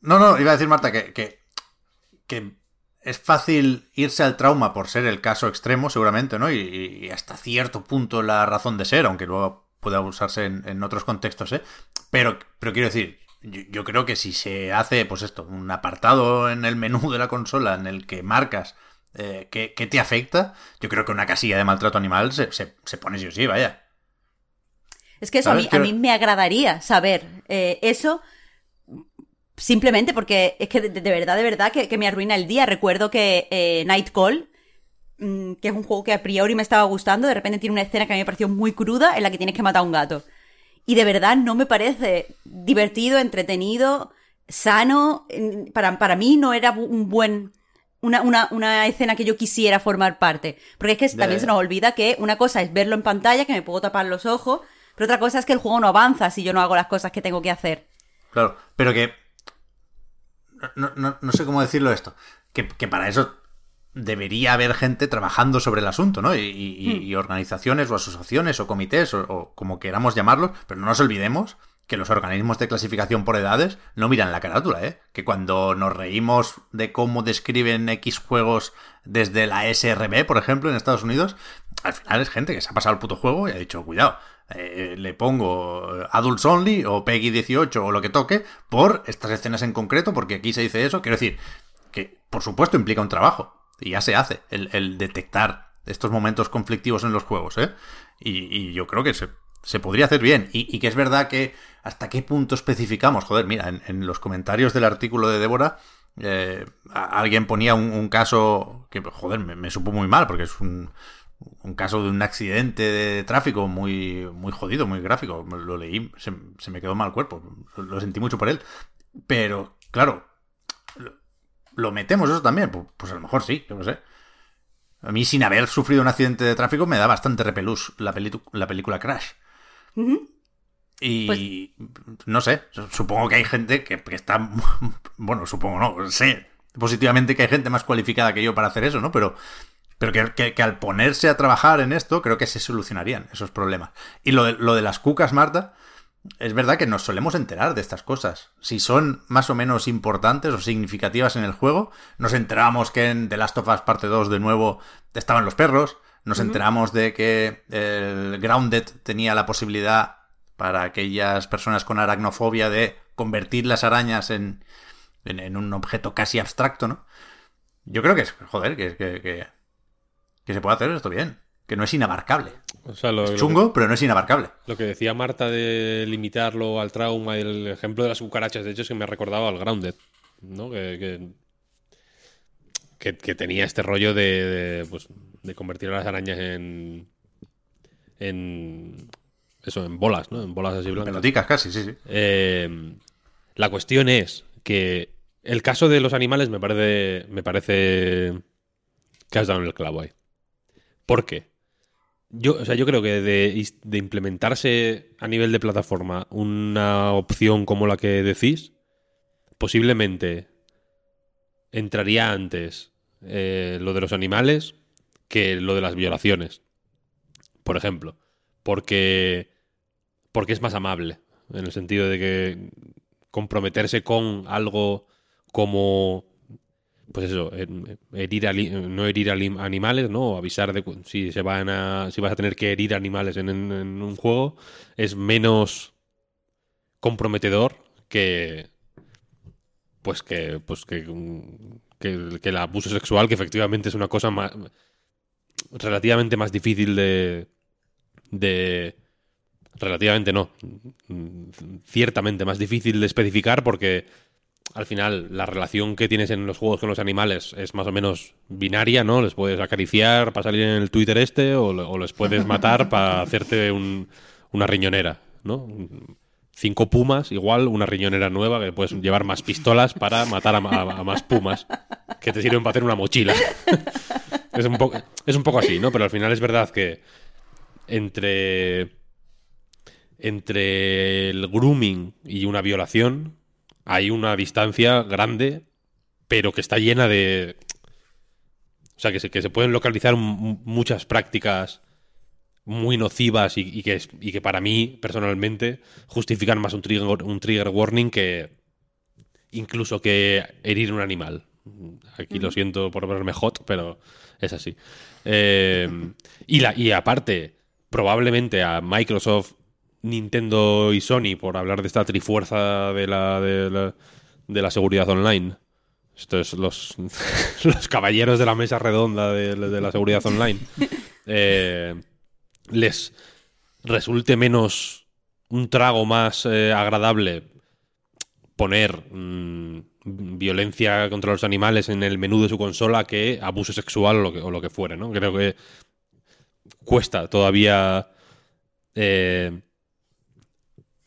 No, no, iba a decir Marta que, que, que, es fácil irse al trauma por ser el caso extremo, seguramente, ¿no? Y, y hasta cierto punto la razón de ser, aunque luego pueda usarse en, en otros contextos, ¿eh? Pero, pero quiero decir, yo, yo, creo que si se hace, pues esto, un apartado en el menú de la consola en el que marcas eh, qué, qué, te afecta, yo creo que una casilla de maltrato animal se, se, se pone sí o sí, vaya. Es que eso a mí, a mí, me agradaría saber eh, eso simplemente porque es que de, de verdad, de verdad que, que, me arruina el día. Recuerdo que eh, Night Call, mmm, que es un juego que a priori me estaba gustando, de repente tiene una escena que a mí me pareció muy cruda en la que tienes que matar a un gato. Y de verdad no me parece divertido, entretenido, sano. Para, para mí no era un buen una, una, una, escena que yo quisiera formar parte. Porque es que también se nos olvida que una cosa es verlo en pantalla, que me puedo tapar los ojos, pero otra cosa es que el juego no avanza si yo no hago las cosas que tengo que hacer. Claro, pero que... No, no, no sé cómo decirlo esto. Que, que, para eso debería haber gente trabajando sobre el asunto, ¿no? Y, hmm. organizaciones o asociaciones o comités o, como queramos llamarlos, pero no nos olvidemos que los organismos de clasificación por edades no miran la carátula, ¿eh? Que cuando nos reímos de cómo describen X juegos desde la SRB, por ejemplo, en Estados Unidos, al final es gente que se ha pasado el puto juego y ha dicho, cuidado, eh, le pongo Adults Only o Peggy 18 o lo que toque por estas escenas en concreto, porque aquí se dice eso. Quiero decir, que por supuesto implica un trabajo, y ya se hace, el, detectar estos momentos conflictivos en los juegos, ¿eh? Y, yo creo que se, podría hacer bien. Y, que es verdad que hasta qué punto especificamos. Joder, mira, en, los comentarios del artículo de Débora, eh, alguien ponía un, caso que, joder, me, supo muy mal, porque es un, un, caso de un accidente de tráfico muy, muy jodido, muy gráfico. Lo leí, se, se me quedó mal el cuerpo. Lo sentí mucho por él. Pero, claro, ¿Lo metemos eso también? Pues, pues, a lo mejor sí, yo no sé. A mí, sin haber sufrido un accidente de tráfico, me da bastante repelús la, la película Crash. Y pues no sé, supongo que hay gente que, está. Bueno, supongo no, sé positivamente que hay gente más cualificada que yo para hacer eso, ¿no? Pero, pero que, que, al ponerse a trabajar en esto, creo que se solucionarían esos problemas. Y lo de, lo de las cucas, Marta, es verdad que nos solemos enterar de estas cosas. Si son más o menos importantes o significativas en el juego, nos enteramos que en The Last of Us Parte 2 de nuevo estaban los perros, nos enteramos de que el Grounded tenía la posibilidad para aquellas personas con aracnofobia de convertir las arañas en, en, un objeto casi abstracto, ¿no? Yo creo que es, joder, que, que, que se puede hacer esto bien que no es inabarcable. es chungo, pero no es inabarcable. Lo que decía Marta de limitarlo al trauma y el ejemplo de las cucarachas, de hecho, es que me ha recordado al Grounded, ¿no? Que, que, tenía este rollo de, pues, de convertir a las arañas en. en. eso, en bolas, ¿no? En bolas así blancas. Peloticas casi, sí, sí. Eh, la cuestión es que el caso de los animales me parece. me parece. que has dado en el clavo ahí. ¿Por qué? Yo, o sea, yo creo que de, implementarse a nivel de plataforma una opción como la que decís, posiblemente entraría antes eh, lo de los animales que lo de las violaciones. Por ejemplo. Porque. Porque es más amable. En el sentido de que comprometerse con algo como pues eso, herir no herir animales, ¿no? avisar de si se van a, si vas a tener que herir animales en, un juego, es menos comprometedor que, pues que, pues que, que, el abuso sexual, que efectivamente es una cosa más, relativamente más difícil de, de, relativamente no, ciertamente más difícil de especificar porque al final la relación que tienes en los juegos con los animales es más o menos binaria, ¿no? Les puedes acariciar para salir en el Twitter este o, les puedes matar para hacerte una riñonera, ¿no? Cinco pumas, igual una riñonera nueva que puedes llevar más pistolas para matar a, más pumas que te sirven para hacer una mochila. es, un poco, es un poco así, ¿no? Pero al final es verdad que entre entre el grooming y una violación hay una distancia grande, pero que está llena de... O sea, que se, que se pueden localizar muchas prácticas muy nocivas y, que, y que para mí, personalmente, justifican más un trigger, un trigger warning que incluso que herir un animal. Aquí lo siento por verme hot, pero es así. Eh, y, la, y aparte, probablemente a Microsoft Nintendo y Sony por hablar de esta trifuerza de la, de la, seguridad online. Estos los, los caballeros de la mesa redonda de, la seguridad online. Eh, les resulte menos un trago más eh, agradable poner mm, violencia contra los animales en el menú de su consola que abuso sexual o lo que, o lo que fuere, ¿no? Creo que cuesta todavía eh,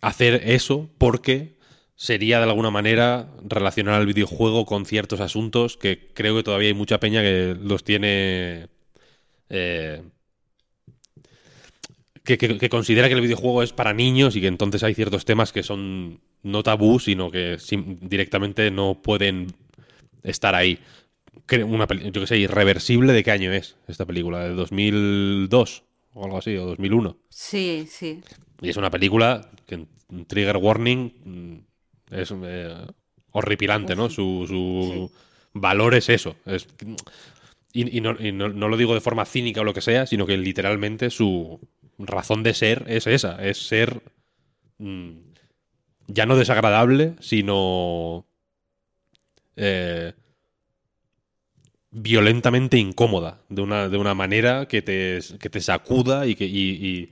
hacer eso porque sería de alguna manera relacionar al videojuego con ciertos asuntos que creo que todavía hay mucha peña que los tiene... Eh, que, considera que el videojuego es para niños y que entonces hay ciertos temas que son no tabú, sino que directamente no pueden estar ahí. una yo que sé, irreversible de qué año es esta película, de 2002 o algo así, o 2001. Sí, sí. Y es una película que Trigger Warning mm, es eh, horripilante, ¿no? Su, valor es eso. Es, y, no, lo digo de forma cínica o lo que sea, sino que literalmente su razón de ser es esa, es ser mm, ya no desagradable, sino eh, violentamente incómoda, de una, de una manera que te, que te sacuda y que, y,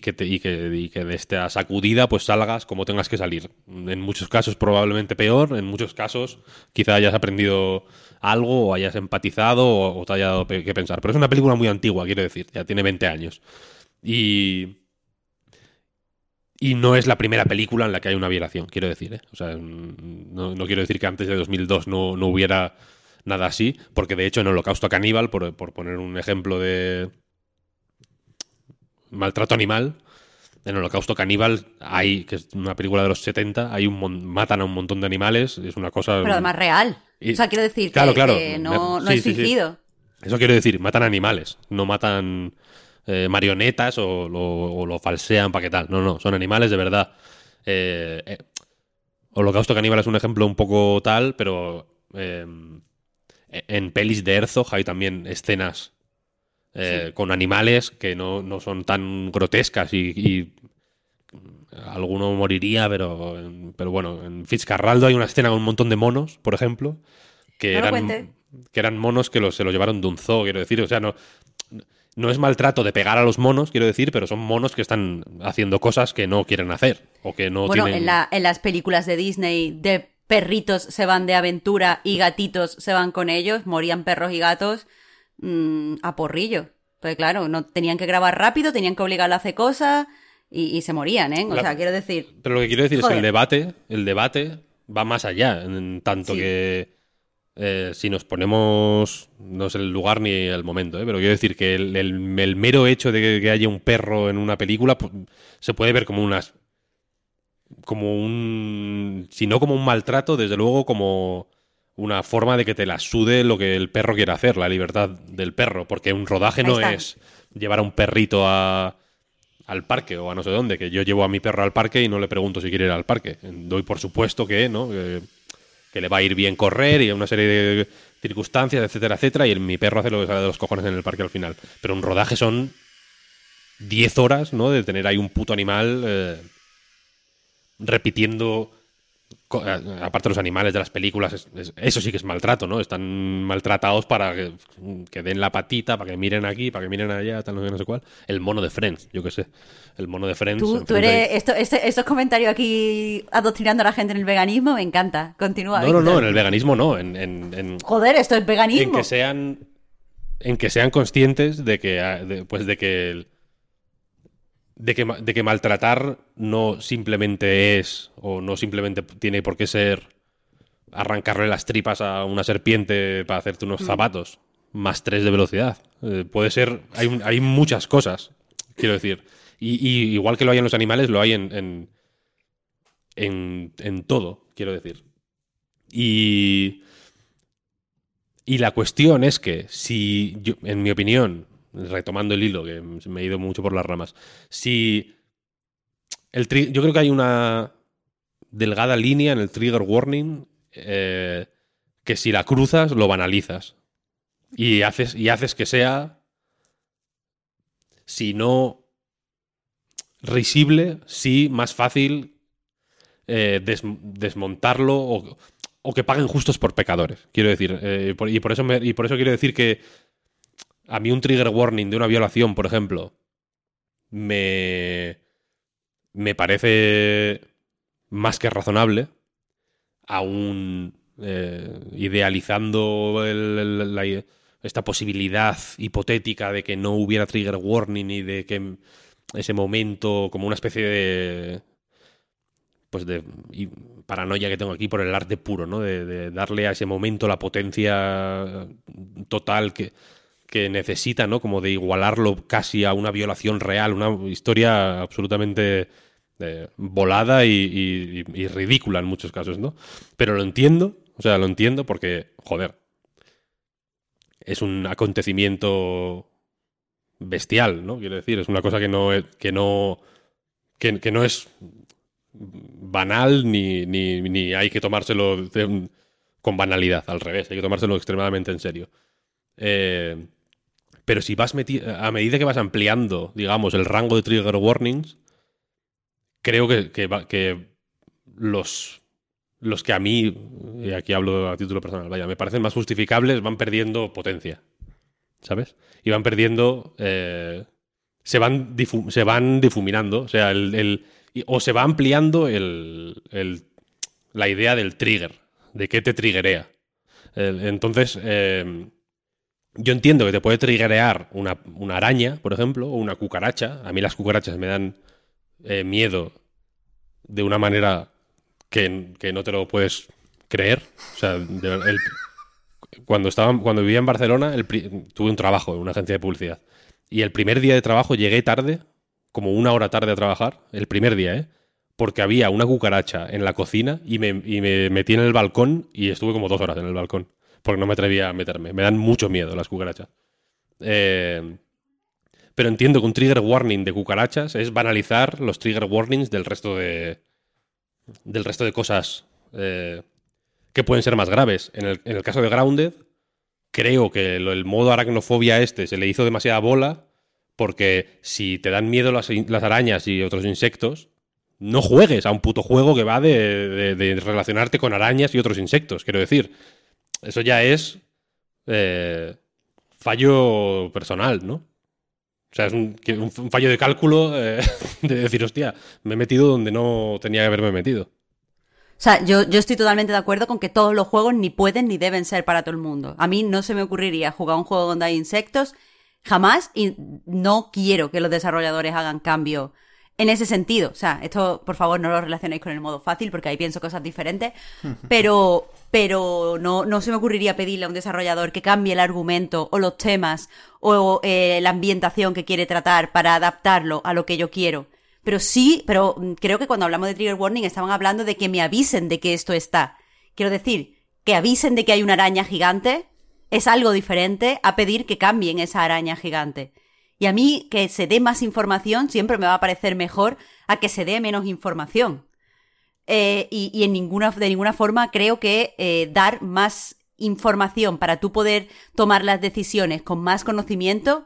que te, y, que, que de esta sacudida pues salgas como tengas que salir. En muchos casos probablemente peor, en muchos casos quizá hayas aprendido algo o hayas empatizado o, te haya dado que pensar. Pero es una película muy antigua, quiero decir, ya tiene 20 años. Y... Y no es la primera película en la que hay una violación, quiero decir. ¿eh? O sea, no, no, quiero decir que antes de 2002 no, no hubiera nada así, porque de hecho en Holocausto Caníbal, por, poner un ejemplo de maltrato animal, en Holocausto Caníbal hay, que es una película de los 70, hay un matan a un montón de animales, es una cosa... Pero además real. o sea, quiero decir que, no, no es fingido. Eso quiero decir, matan animales, no matan eh, marionetas o lo, falsean para qué tal. No, no, son animales de verdad. Eh, eh, Holocausto Caníbal es un ejemplo un poco tal, pero en pelis de Herzog hay también escenas eh, con animales que no, son tan grotescas y, alguno moriría, pero, pero bueno, en Fitzcarraldo hay una escena con un montón de monos, por ejemplo, que, eran, que eran monos que se los llevaron de un zoo, quiero decir, o sea, no, no es maltrato de pegar a los monos, quiero decir, pero son monos que están haciendo cosas que no quieren hacer o que no bueno, en, la, en las películas de Disney de perritos se van de aventura y gatitos se van con ellos, morían perros y gatos mm, a porrillo. Pues claro, no tenían que grabar rápido, tenían que obligarlo a hacer cosas y, se morían, ¿eh? O sea, quiero decir. Pero lo que quiero decir es que el debate, el debate va más allá, en tanto que eh, si nos ponemos, no sé el lugar ni el momento, ¿eh? pero quiero decir que el, mero hecho de que, haya un perro en una película pues, se puede ver como unas como un. Si no como un maltrato, desde luego como una forma de que te la sude lo que el perro quiere hacer, la libertad del perro. Porque un rodaje no es llevar a un perrito a, al parque o a no sé dónde, que yo llevo a mi perro al parque y no le pregunto si quiere ir al parque. Doy por supuesto que, ¿no? Que, le va a ir bien correr y una serie de circunstancias, etcétera, etcétera, y mi perro hace lo que sale de los cojones en el parque al final. Pero un rodaje son 10 horas, ¿no? De tener ahí un puto animal. Eh, repitiendo aparte de los animales de las películas, eso sí que es maltrato, ¿no? Están maltratados para que, den la patita, para que miren aquí, para que miren allá, tal, no sé, no sé cuál. El mono de Friends, yo qué sé. El mono de Friends. Tú, eres. Esto, este, estos comentarios aquí adoctrinando a la gente en el veganismo, me encanta. Continúa. No, no, no, en el veganismo no. En, Joder, esto es veganismo. En que sean. En que sean conscientes de que, pues de que de que, maltratar no simplemente es, o no simplemente tiene por qué ser arrancarle las tripas a una serpiente para hacerte unos mm. zapatos, más tres de velocidad. Eh, puede ser, hay, hay, muchas cosas, quiero decir. Y, igual que lo hay en los animales, lo hay en, en, en, todo, quiero decir. Y, y la cuestión es que si, yo, en mi opinión, retomando el hilo, que me he ido mucho por las ramas, si el yo creo que hay una delgada línea en el trigger warning eh, que si la cruzas lo banalizas y haces, y haces que sea, si no risible, sí más fácil eh, desmontarlo o, que paguen justos por pecadores. Quiero decir, eh, y, por eso y por eso quiero decir que a mí un trigger warning de una violación, por ejemplo, me, me parece más que razonable, aún eh, idealizando esta posibilidad hipotética de que no hubiera trigger warning y de que ese momento, como una especie de pues de paranoia que tengo aquí por el arte puro, ¿no? de darle a ese momento la potencia total que, que necesita, ¿no? Como de igualarlo casi a una violación real, una historia absolutamente eh, volada y, ridícula en muchos casos, ¿no? Pero lo entiendo, o sea, lo entiendo porque, joder, es un acontecimiento bestial, ¿no? Quiero decir, es una cosa que no es, que no, que, no es banal ni, ni, hay que tomárselo con banalidad, al revés, hay que tomárselo extremadamente en serio. Eh, pero si vas a medida que vas ampliando, digamos, el rango de trigger warnings, creo que, que, los, los que a mí, y aquí hablo a título personal, vaya, me parecen más justificables, van perdiendo potencia. ¿Sabes? Y van perdiendo. Eh, se, van se van difuminando. O sea, el, o se va ampliando el, la idea del trigger. De qué te triggerea. entonces. Eh, yo entiendo que te puede triggerear una, una, araña, por ejemplo, o una cucaracha. A mí las cucarachas me dan eh, miedo de una manera que, no te lo puedes creer. O sea, cuando, estaba, cuando vivía en Barcelona, tuve un trabajo en una agencia de publicidad. Y el primer día de trabajo llegué tarde, como una hora tarde a trabajar, el primer día, ¿eh? Porque había una cucaracha en la cocina y me, y me metí en el balcón y estuve como dos horas en el balcón porque no me atrevía a meterme. Me dan mucho miedo las cucarachas. Eh, pero entiendo que un trigger warning de cucarachas es banalizar los trigger warnings del resto de. del resto de cosas eh, que pueden ser más graves. En el, caso de Grounded, creo que el modo aracnofobia este se le hizo demasiada bola. Porque si te dan miedo las, arañas y otros insectos, no juegues a un puto juego que va de relacionarte con arañas y otros insectos. Quiero decir, eso ya es eh, fallo personal, ¿no? O sea, es un, fallo de cálculo eh, de decir, hostia, me he metido donde no tenía que haberme metido. O sea, yo, yo, estoy totalmente de acuerdo con que todos los juegos ni pueden ni deben ser para todo el mundo. A mí no se me ocurriría jugar un juego donde hay insectos jamás y no quiero que los desarrolladores hagan cambio en ese sentido. O sea, esto por favor no lo relacionéis con el modo fácil porque ahí pienso cosas diferentes, pero, pero no, no se me ocurriría pedirle a un desarrollador que cambie el argumento o los temas o eh, la ambientación que quiere tratar para adaptarlo a lo que yo quiero. Pero sí, pero creo que cuando hablamos de trigger warning estaban hablando de que me avisen de que esto está. Quiero decir, que avisen de que hay una araña gigante es algo diferente a pedir que cambien esa araña gigante. Y a mí que se dé más información siempre me va a parecer mejor a que se dé menos información. Eh, y, en ninguna, de ninguna forma creo que eh, dar más información para tú poder tomar las decisiones con más conocimiento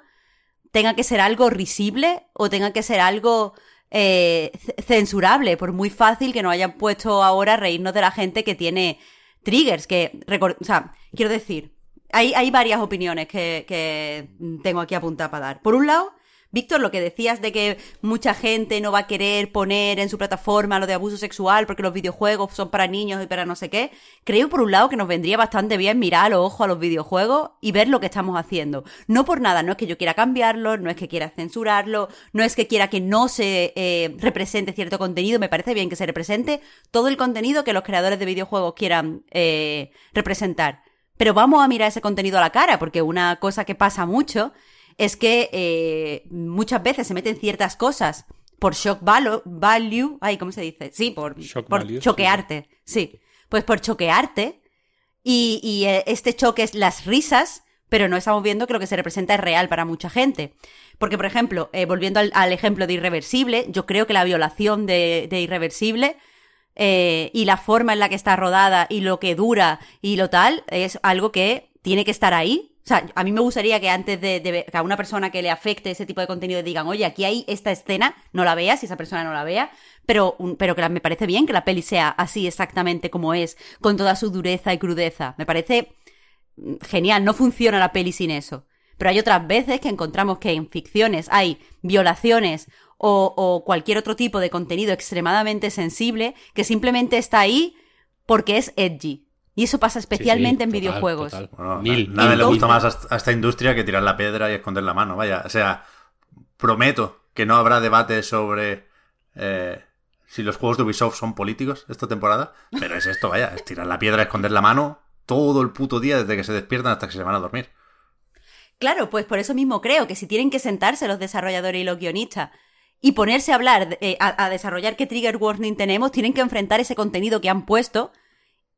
tenga que ser algo risible o tenga que ser algo eh, censurable, por muy fácil que nos hayan puesto ahora a reírnos de la gente que tiene triggers, que, o sea, quiero decir, hay, varias opiniones que, tengo aquí apuntadas para dar. Por un lado, Víctor, lo que decías de que mucha gente no va a querer poner en su plataforma lo de abuso sexual porque los videojuegos son para niños y para no sé qué, creo por un lado que nos vendría bastante bien mirar los ojos a los videojuegos y ver lo que estamos haciendo. No por nada, no es que yo quiera cambiarlo, no es que quiera censurarlo, no es que quiera que no se eh, represente cierto contenido, me parece bien que se represente todo el contenido que los creadores de videojuegos quieran eh, representar. Pero vamos a mirar ese contenido a la cara, porque una cosa que pasa mucho es que eh, muchas veces se meten ciertas cosas por shock value, ay, ¿cómo se dice? Sí, por, choquearte, sí. Pues por choquearte, y, y, eh, este choque es las risas, pero no estamos viendo que lo que se representa es real para mucha gente. Porque, por ejemplo, eh, volviendo al, ejemplo de Irreversible, yo creo que la violación de, de Irreversible eh, y la forma en la que está rodada y lo que dura y lo tal, es algo que tiene que estar ahí. O sea, a mí me gustaría que antes de, que a una persona que le afecte ese tipo de contenido digan, oye, aquí hay esta escena, no la veas, si esa persona no la vea, pero, pero que me parece bien que la peli sea así exactamente como es, con toda su dureza y crudeza. Me parece mm, genial, no funciona la peli sin eso. Pero hay otras veces que encontramos que en ficciones hay violaciones o, cualquier otro tipo de contenido extremadamente sensible que simplemente está ahí porque es edgy. Y eso pasa especialmente en videojuegos. nada le gusta más a esta industria que tirar la piedra y esconder la mano. Vaya, o sea, prometo que no habrá debate sobre eh, si los juegos de Ubisoft son políticos esta temporada. Pero es esto, vaya, es tirar la piedra y esconder la mano todo el puto día desde que se despiertan hasta que se van a dormir. Claro, pues por eso mismo creo que si tienen que sentarse los desarrolladores y los guionistas y ponerse a hablar, eh, a, desarrollar qué trigger warning tenemos, tienen que enfrentar ese contenido que han puesto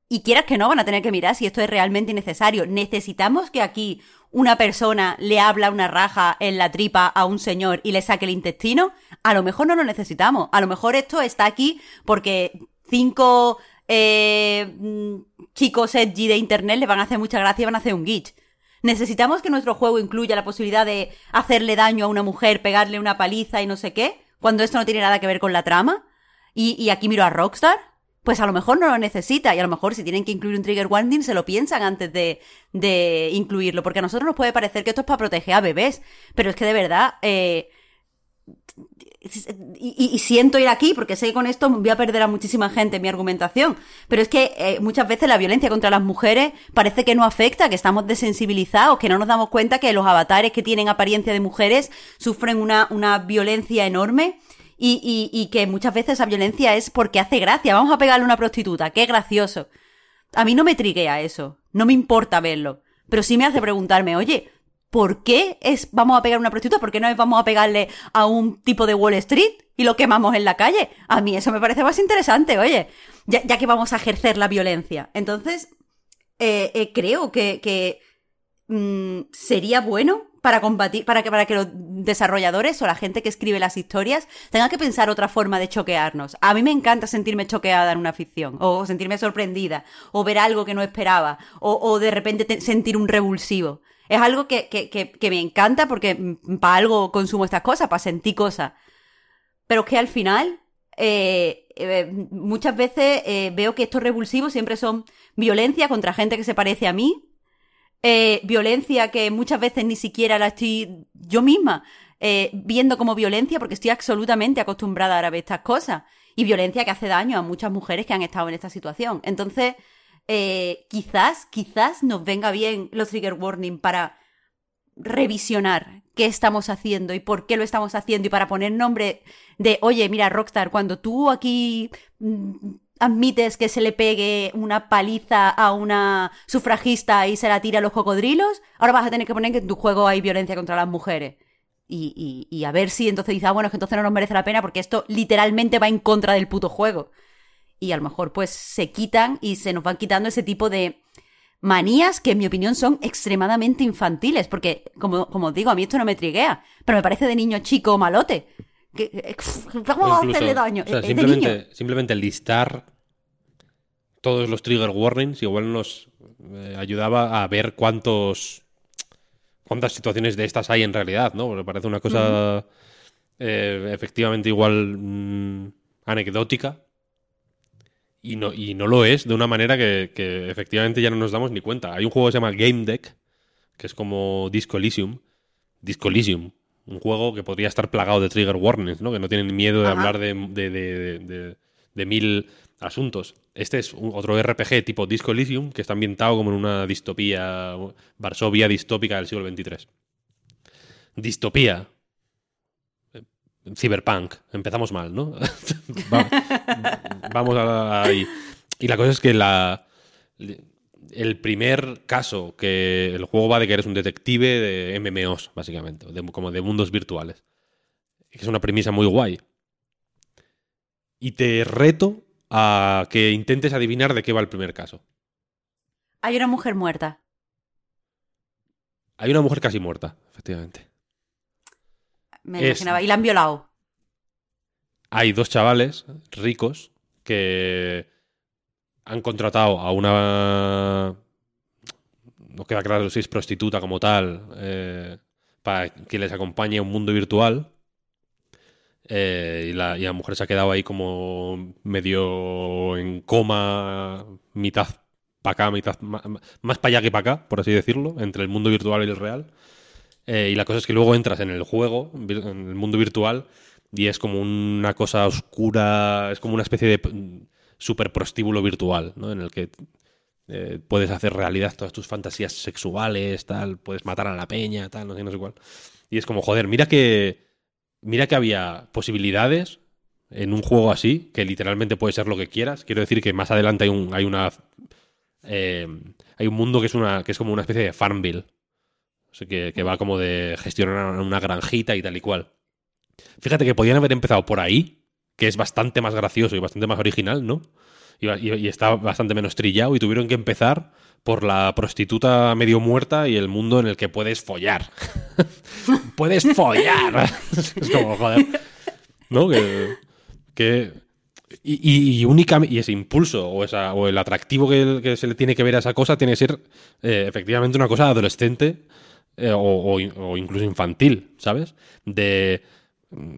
y quieras que no van a tener que mirar si esto es realmente necesario. Necesitamos que aquí una persona le habla una raja en la tripa a un señor y le saque el intestino, a lo mejor no lo necesitamos. A lo mejor esto está aquí porque cinco eh, mm, chicos edgy de internet le van a hacer mucha gracia y van a hacer un glitch. ¿Necesitamos que nuestro juego incluya la posibilidad de hacerle daño a una mujer, pegarle una paliza y no sé qué? Cuando esto no tiene nada que ver con la trama. Y, y aquí miro a Rockstar pues a lo mejor no lo necesita y a lo mejor si tienen que incluir un trigger warning se lo piensan antes de, de incluirlo, porque a nosotros nos puede parecer que esto es para proteger a bebés, pero es que de verdad... Eh, y, siento ir aquí porque sé que con esto voy a perder a muchísima gente en mi argumentación, pero es que eh, muchas veces la violencia contra las mujeres parece que no afecta, que estamos desensibilizados, que no nos damos cuenta que los avatares que tienen apariencia de mujeres sufren una, una violencia enorme y, que muchas veces esa violencia es porque hace gracia. Vamos a pegarle a una prostituta, qué gracioso. A mí no me triguea eso, no me importa verlo, pero sí me hace preguntarme, oye, ¿por qué es vamos a pegar a una prostituta? ¿Por qué no es vamos a pegarle a un tipo de Wall Street y lo quemamos en la calle? A mí eso me parece más interesante, oye, ya, que vamos a ejercer la violencia. Entonces, eh, eh, creo que, que mm, sería bueno para combatir, para que, para que los desarrolladores o la gente que escribe las historias tenga que pensar otra forma de choquearnos. A mí me encanta sentirme choqueada en una ficción, o sentirme sorprendida, o ver algo que no esperaba, o, de repente sentir un revulsivo. Es algo que, que, que, me encanta porque para algo consumo estas cosas, para sentir cosas. Pero que al final, eh, eh, muchas veces eh, veo que estos revulsivos siempre son violencia contra gente que se parece a mí, eh, violencia que muchas veces ni siquiera la estoy yo misma eh, viendo como violencia porque estoy absolutamente acostumbrada a ver estas cosas y violencia que hace daño a muchas mujeres que han estado en esta situación. Entonces, eh, quizás, quizás nos venga bien los trigger warning para revisionar qué estamos haciendo y por qué lo estamos haciendo y para poner nombre de, oye, mira, Rockstar, cuando tú aquí mm, admites que se le pegue una paliza a una sufragista y se la tira a los cocodrilos, ahora vas a tener que poner que en tu juego hay violencia contra las mujeres. Y, a ver si entonces dices, ah, bueno, es que entonces no nos merece la pena porque esto literalmente va en contra del puto juego. Y a lo mejor pues se quitan y se nos van quitando ese tipo de manías que en mi opinión son extremadamente infantiles, porque como, como digo, a mí esto no me triguea, pero me parece de niño chico malote que, vamos a hacerle daño. simplemente, simplemente listar todos los trigger warnings igual nos eh, ayudaba a ver cuántos cuántas situaciones de estas hay en realidad, ¿no? Porque parece una cosa eh, efectivamente igual mm, anecdótica y no, y no lo es de una manera que, que, efectivamente ya no nos damos ni cuenta. Hay un juego que se llama Game Deck, que es como Disco Elysium. Disco Elysium, un juego que podría estar plagado de trigger warnings, ¿no? Que no tienen miedo de hablar de, de, mil asuntos. Este es otro RPG tipo Disco Elysium que está ambientado como en una distopía, Varsovia distópica del siglo XXIII. Distopía. Cyberpunk. Empezamos mal, ¿no? Vamos a ahí. Y la cosa es que la el primer caso que el juego va de que eres un detective de MMOs, básicamente, como de mundos virtuales. Es una premisa muy guay. Y te reto a que intentes adivinar de qué va el primer caso. Hay una mujer muerta. Hay una mujer casi muerta, efectivamente. Me imaginaba. Y la han violado. Hay dos chavales ricos que han contratado a una. No queda claro si es prostituta como tal, eh, para que les acompañe a un mundo virtual. Eh, y, la, mujer se ha quedado ahí como medio en coma, mitad para acá, mitad más, para allá que para acá, por así decirlo, entre el mundo virtual y el real. Eh, y la cosa es que luego entras en el juego, en el mundo virtual, y es como una cosa oscura, es como una especie de super prostíbulo virtual, ¿no? En el que eh, puedes hacer realidad todas tus fantasías sexuales, tal, puedes matar a la peña, tal, no sé, no sé cuál. Y es como, joder, mira que. Mira que había posibilidades en un juego así, que literalmente puede ser lo que quieras. Quiero decir que más adelante hay un. hay una. Eh, hay un mundo que es una. que es como una especie de Farmville. O sea, que, que va como de gestionar una granjita y tal y cual. Fíjate que podían haber empezado por ahí que es bastante más gracioso y bastante más original, ¿no? y, está bastante menos trillado y tuvieron que empezar por la prostituta medio muerta y el mundo en el que puedes follar. puedes follar. es como, joder. ¿No? Que. y, únicamente, y ese impulso o, esa, o el atractivo que, se le tiene que ver a esa cosa tiene que ser eh, efectivamente una cosa adolescente eh, o, incluso infantil, ¿sabes? De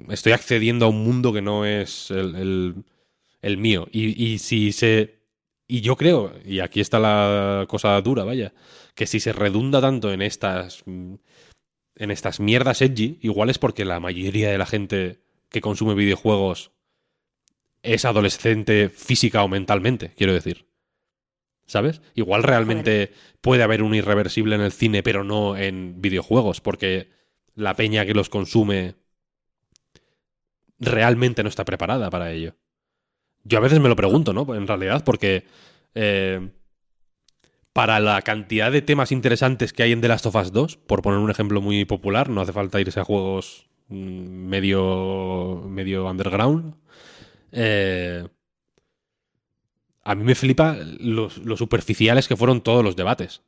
estoy accediendo a un mundo que no es el, el mío. Y, si se. Y yo creo, y aquí está la cosa dura, vaya, que si se redunda tanto en estas. en estas mierdas edgy, igual es porque la mayoría de la gente que consume videojuegos es adolescente física o mentalmente, quiero decir. ¿Sabes? Igual realmente puede haber un irreversible en el cine, pero no en videojuegos, porque la peña que los consume realmente no está preparada para ello. Yo a veces me lo pregunto, ¿no? En realidad, porque eh, para la cantidad de temas interesantes que hay en The Last of Us 2, por poner un ejemplo muy popular, no hace falta irse a juegos mm, medio, medio underground. Eh, a mí me flipa los, superficiales que fueron todos los debates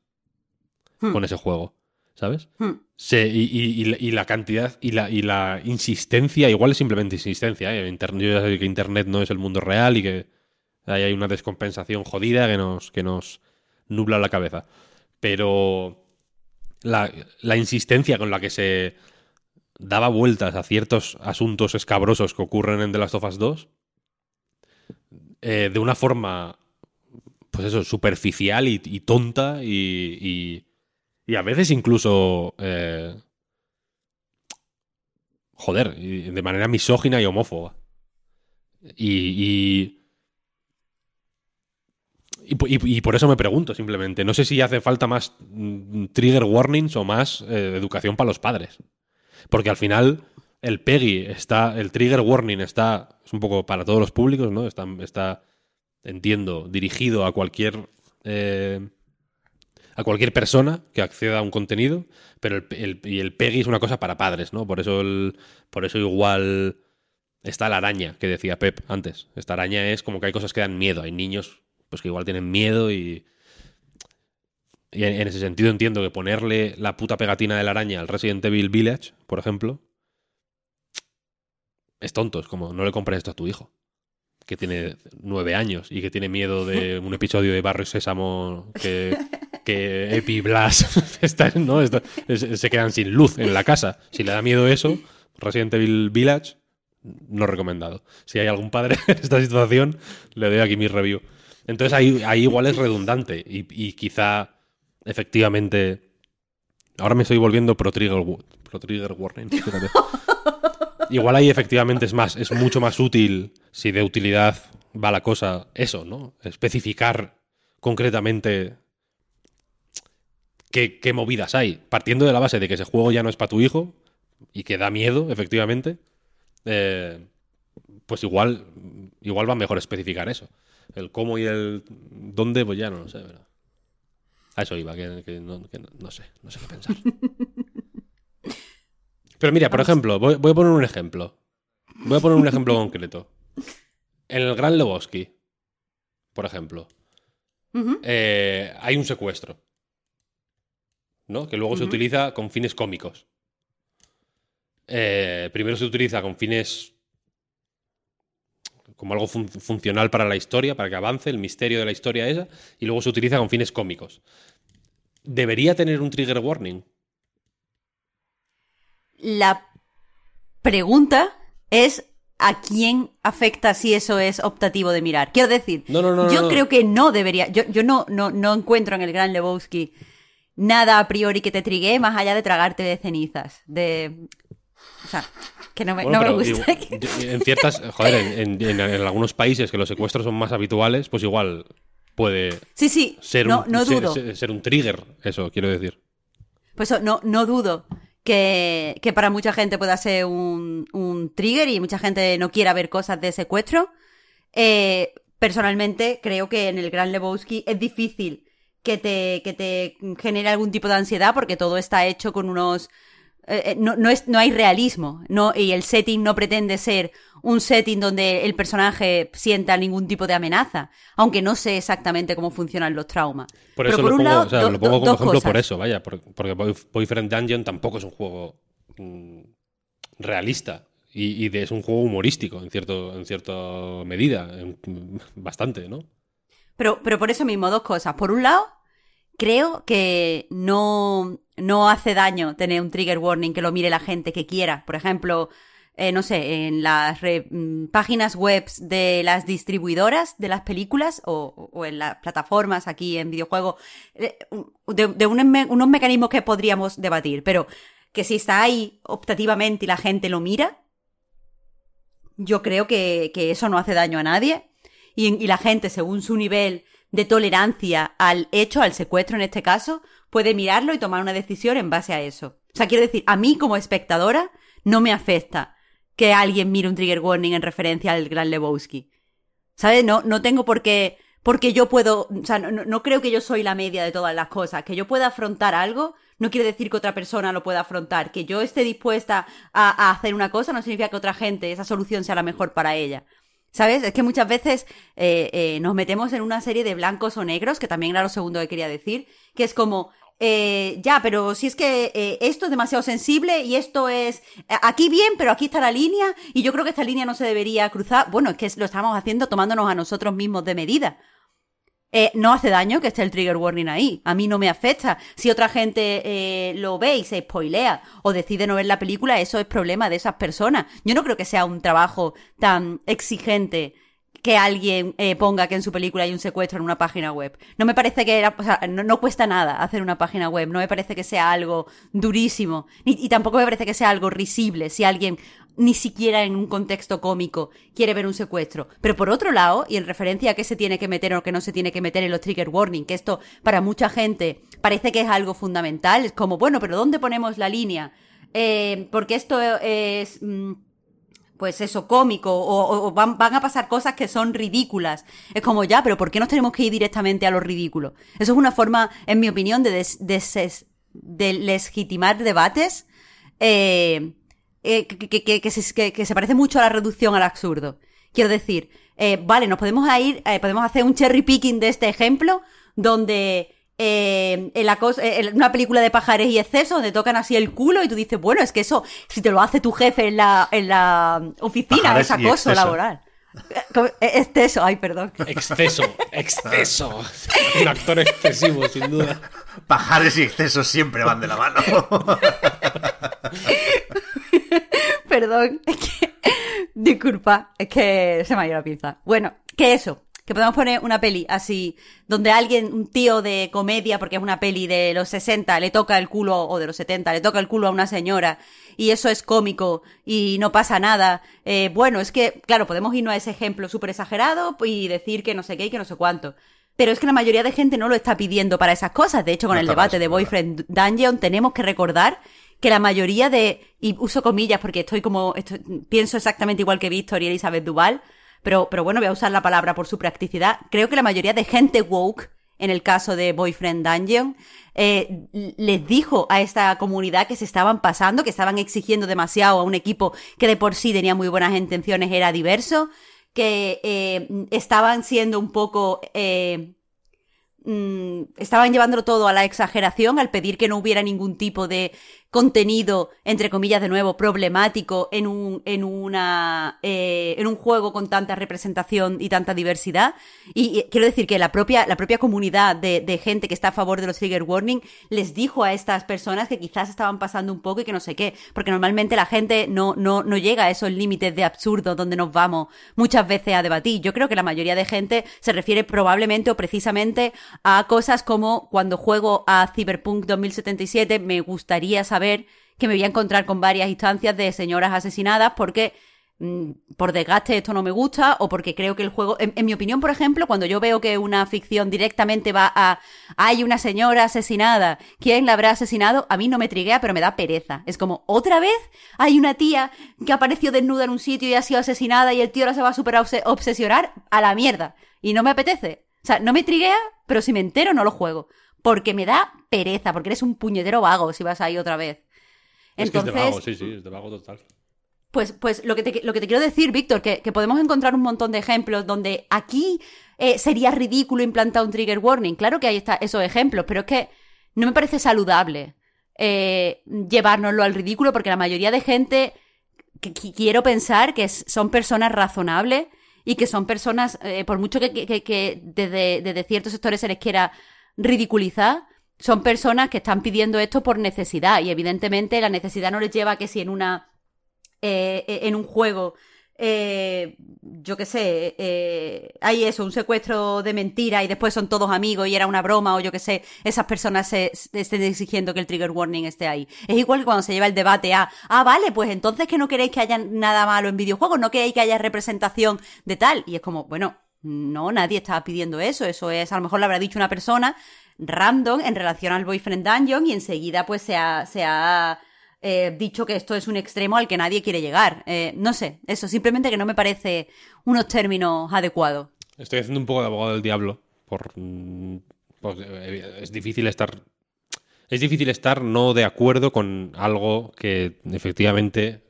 hmm. con ese juego. ¿Sabes? Hmm. y, la cantidad y la, y la insistencia, igual es simplemente insistencia. ¿eh? Internet, yo ya sé que Internet no es el mundo real y que ahí hay una descompensación jodida que nos, que nos nubla la cabeza. Pero la, la insistencia con la que se daba vueltas a ciertos asuntos escabrosos que ocurren en The Last of Us 2 eh, de una forma, pues eso, superficial y, tonta y, y a veces incluso... Eh, joder, de manera misógina y homófoba. Y, y, por eso me pregunto simplemente. No sé si hace falta más mm, trigger warnings o más eh, educación para los padres. Porque al final el PEGI está, el trigger warning está, es un poco para todos los públicos, ¿no? Está, está entiendo, dirigido a cualquier eh, a cualquier persona que acceda a un contenido, pero el, y el PEGI es una cosa para padres, ¿no? Por eso, el, por eso igual está la araña que decía Pep antes. Esta araña es como que hay cosas que dan miedo. Hay niños pues que igual tienen miedo y... Y en, ese sentido entiendo que ponerle la puta pegatina de la araña al Resident Evil Village, por ejemplo, es tonto. Es como, no le compres esto a tu hijo que tiene nueve años y que tiene miedo de un episodio de Barrio Sésamo que, que Epi Blas ¿no? se quedan sin luz en la casa. Si le da miedo eso, Resident Evil Village, no recomendado. Si hay algún padre en esta situación, le doy aquí mi review. Entonces ahí, ahí igual es redundante y, quizá efectivamente... Ahora me estoy volviendo pro trigger, pro trigger warning. Igual ahí efectivamente es más, es mucho más útil si de utilidad va la cosa, eso, ¿no? Especificar concretamente qué, movidas hay. Partiendo de la base de que ese juego ya no es para tu hijo y que da miedo, efectivamente, eh, pues igual, igual va mejor especificar eso. El cómo y el dónde, pues ya no lo sé, ¿verdad? A eso iba, que, no, sé, no sé qué pensar. Pero mira, por ejemplo, voy, a poner un ejemplo. Voy a poner un ejemplo concreto. En el Gran Lebowski, por ejemplo, eh, hay un secuestro. ¿No? Que luego se utiliza con fines cómicos. Eh, primero se utiliza con fines como algo funcional para la historia, para que avance el misterio de la historia esa, y luego se utiliza con fines cómicos. ¿Debería tener un trigger warning? La pregunta es a quién afecta si eso es optativo de mirar. Quiero decir, yo creo que no debería. Yo, yo no, no, no encuentro en el Gran Lebowski nada a priori que te trigue más allá de tragarte de cenizas. De. O sea, que no me, gusta. En ciertas. Joder, en, algunos países que los secuestros son más habituales, pues igual puede. Sí, sí. Ser, no, un, no dudo. Ser, un trigger, eso quiero decir. Pues no, no dudo. Que, que, para mucha gente pueda ser un, un, trigger y mucha gente no quiera ver cosas de secuestro. Eh, personalmente creo que en el Gran Lebowski es difícil que te, que te genere algún tipo de ansiedad porque todo está hecho con unos... Eh, eh, no, no, es, no hay realismo, no, y el setting no pretende ser un setting donde el personaje sienta ningún tipo de amenaza, aunque no sé exactamente cómo funcionan los traumas. Por eso lo, pongo, lo pongo como ejemplo por eso, vaya, porque Boyfriend Dungeon tampoco es un juego mm, realista y, es un juego humorístico en cierto en cierta medida, bastante, ¿no? Pero, pero por eso mismo, dos cosas. Por un lado, creo que no, no hace daño tener un trigger warning que lo mire la gente que quiera. Por ejemplo, eh, no sé, en las mm, páginas web de las distribuidoras de las películas o, en las plataformas aquí en videojuegos, eh, de, unos mecanismos que podríamos debatir, pero que si está ahí optativamente y la gente lo mira, yo creo que, eso no hace daño a nadie y la gente, según su nivel de tolerancia al hecho, al secuestro en este caso, puede mirarlo y tomar una decisión en base a eso. O sea, quiero decir, a mí como espectadora no me afecta que alguien mire un trigger warning en referencia al Gran Lebowski. ¿Sabes? No, no tengo por qué, porque yo puedo, o sea, no, creo que yo soy la media de todas las cosas. Que yo pueda afrontar algo no quiere decir que otra persona lo pueda afrontar. Que yo esté dispuesta a hacer una cosa no significa que otra gente, esa solución sea la mejor para ella. ¿Sabes? Es que muchas veces eh, eh, nos metemos en una serie de blancos o negros, que también era lo segundo que quería decir, que es como, eh, ya, pero si es que esto es demasiado sensible y esto es aquí bien, pero aquí está la línea y yo creo que esta línea no se debería cruzar. Bueno, es que lo estamos haciendo tomándonos a nosotros mismos de medida. Eh, no hace daño que esté el trigger warning ahí. A mí no me afecta. Si otra gente eh, lo ve y se spoilea o decide no ver la película, eso es problema de esas personas. Yo no creo que sea un trabajo tan exigente que alguien eh, ponga que en su película hay un secuestro en una página web. No me parece que o sea, no, cuesta nada hacer una página web, no me parece que sea algo durísimo, y tampoco me parece que sea algo risible si alguien ni siquiera en un contexto cómico quiere ver un secuestro. Pero por otro lado, y en referencia a qué se tiene que meter o qué no se tiene que meter en los trigger warning, que esto para mucha gente parece que es algo fundamental, es como, bueno, pero ¿dónde ponemos la línea? Eh, porque esto es... Mm, pues eso, cómico, o, van, a pasar cosas que son ridículas. Es como, ya, pero ¿por qué nos tenemos que ir directamente a lo ridículo? Eso es una forma, en mi opinión, de, de legitimar debates eh, eh, que, se, parece mucho a la reducción al absurdo. Quiero decir, eh, vale, nos podemos ir, eh, podemos hacer un cherry picking de este ejemplo, donde en la una película de pajares y exceso, donde tocan así el culo y tú dices, bueno, es que eso, si te lo hace tu jefe en la, en la oficina, es acoso laboral. Exceso, ay, perdón. Exceso, exceso. Un actor excesivo, sin duda. Pajares y excesos siempre van de la mano. Perdón, es que. Disculpa, es que se me ha ido la pinza. Bueno, que eso, que podemos poner una peli así, donde alguien, un tío de comedia, porque es una peli de los 60, le toca el culo, o de los 70, le toca el culo a una señora, y eso es cómico, y no pasa nada. Eh, bueno, es que, claro, podemos irnos a ese ejemplo súper exagerado y decir que no sé qué y que no sé cuánto. Pero es que la mayoría de gente no lo está pidiendo para esas cosas. De hecho, con el debate de Boyfriend Dungeon tenemos que recordar que la mayoría de, y uso comillas porque estoy como, pienso exactamente igual que Víctor y Elizabeth Duval, pero, pero bueno, voy a usar la palabra por su practicidad. Creo que la mayoría de gente woke, en el caso de Boyfriend Dungeon, eh, les dijo a esta comunidad que se estaban pasando, que estaban exigiendo demasiado a un equipo que de por sí tenía muy buenas intenciones, era diverso, que eh, estaban siendo un poco eh, Mm, estaban llevándolo todo a la exageración al pedir que no hubiera ningún tipo de contenido, entre comillas, de nuevo, problemático en un, en una, eh, en un juego con tanta representación y tanta diversidad. Y, quiero decir que la propia, la propia comunidad de, gente que está a favor de los trigger warning les dijo a estas personas que quizás estaban pasando un poco y que no sé qué, porque normalmente la gente no, no, no llega a esos límites de absurdo donde nos vamos muchas veces a debatir. Yo creo que la mayoría de gente se refiere probablemente o precisamente a cosas como cuando juego a Cyberpunk 2077 me gustaría saber que me voy a encontrar con varias instancias de señoras asesinadas porque mm, por desgaste esto no me gusta o porque creo que el juego, en, mi opinión, por ejemplo, cuando yo veo que una ficción directamente va a hay una señora asesinada, ¿quién la habrá asesinado? A mí no me triguea, pero me da pereza. Es como, otra vez hay una tía que apareció desnuda en un sitio y ha sido asesinada y el tío ahora se va a super obsesionar a la mierda. Y no me apetece. O sea, no me triguea, pero si me entero no lo juego porque me da pereza, porque eres un puñetero vago si vas ahí otra vez. Entonces, es de vago, sí, sí, es de vago total. Pues, pues lo, que te, lo que te quiero decir, Víctor, que, que podemos encontrar un montón de ejemplos donde aquí eh, sería ridículo implantar un trigger warning. Claro que hay está, esos ejemplos, pero es que no me parece saludable eh, llevárnoslo al ridículo porque la mayoría de gente que, quiero pensar que son personas razonables y que son personas, eh, por mucho que, que, desde, desde, ciertos sectores se les quiera ridiculizar, son personas que están pidiendo esto por necesidad y evidentemente la necesidad no les lleva a que si en una eh, en un juego eh, yo qué sé, eh, hay eso, un secuestro de mentira y después son todos amigos y era una broma o yo qué sé, esas personas se, estén exigiendo que el trigger warning esté ahí. Es igual que cuando se lleva el debate a, ah, vale, pues entonces que no queréis que haya nada malo en videojuegos, no queréis que haya representación de tal. Y es como, bueno, no, nadie estaba pidiendo eso, eso es, a lo mejor lo habrá dicho una persona random en relación al Boyfriend Dungeon y enseguida pues se ha, se ha eh, dicho que esto es un extremo al que nadie quiere llegar. Eh, no sé, eso, simplemente que no me parece unos términos adecuados. Estoy haciendo un poco de abogado del diablo, por, mm, eh, es difícil estar... Es difícil estar no de acuerdo con algo que efectivamente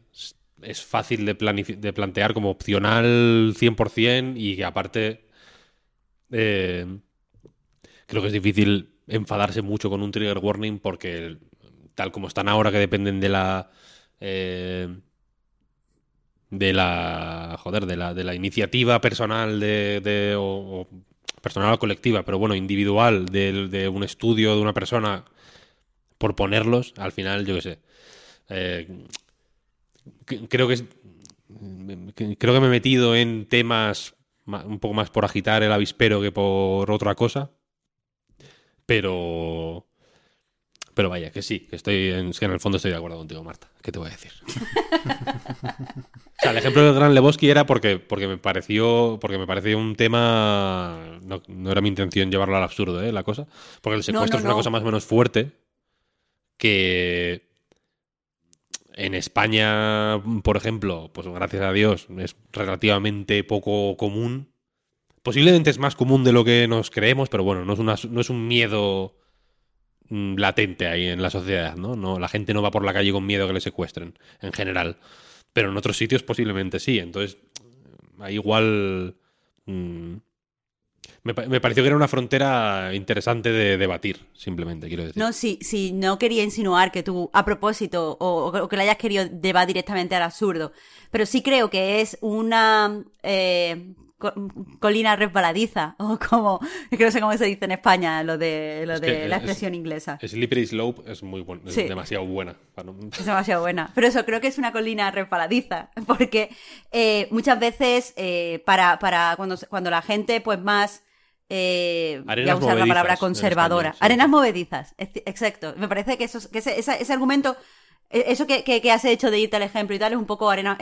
es fácil de, de plantear como opcional 100% y que aparte creo que es difícil enfadarse mucho con un trigger warning porque tal como están ahora, que dependen de la. Eh, de la. Joder, de la, de la iniciativa personal de. o, personal o colectiva, pero bueno, individual, de, un estudio de una persona, por ponerlos, al final, yo qué sé. Eh, creo que es. Creo que me he metido en temas un poco más por agitar el avispero que por otra cosa. Pero. Pero vaya, que sí, que estoy en, que en el fondo estoy de acuerdo contigo, Marta. ¿Qué te voy a decir? o sea, el ejemplo del Gran Lebowski era porque, porque me pareció porque me pareció un tema no, era mi intención llevarlo al absurdo, ¿eh? La cosa, porque el secuestro es una cosa más o menos fuerte que en España, por ejemplo, pues gracias a Dios es relativamente poco común. Posiblemente es más común de lo que nos creemos, pero bueno, no es, una, no es un miedo Mm, latente ahí en la sociedad, ¿no? ¿no? La gente no va por la calle con miedo que le secuestren, en general. Pero en otros sitios posiblemente sí. Entonces, ahí igual... Mm, me, pareció que era una frontera interesante de debatir, simplemente, quiero decir. No, sí, sí, no quería insinuar que tú, a propósito, o, que le hayas querido llevar directamente al absurdo, pero sí creo que es una eh, colina resbaladiza, o como, es que no sé cómo se dice en España, lo de, lo de la expresión inglesa. Slippery slope es muy buena, es demasiado buena. Es demasiado buena. Pero eso, creo que es una colina resbaladiza, porque eh, muchas veces eh, para, para cuando, cuando la gente pues más... Eh, voy a usar la palabra conservadora. Arenas movedizas, exacto. Me parece que, eso, que ese, ese, argumento e, eso que, que, has hecho de irte al ejemplo y tal es un poco arena,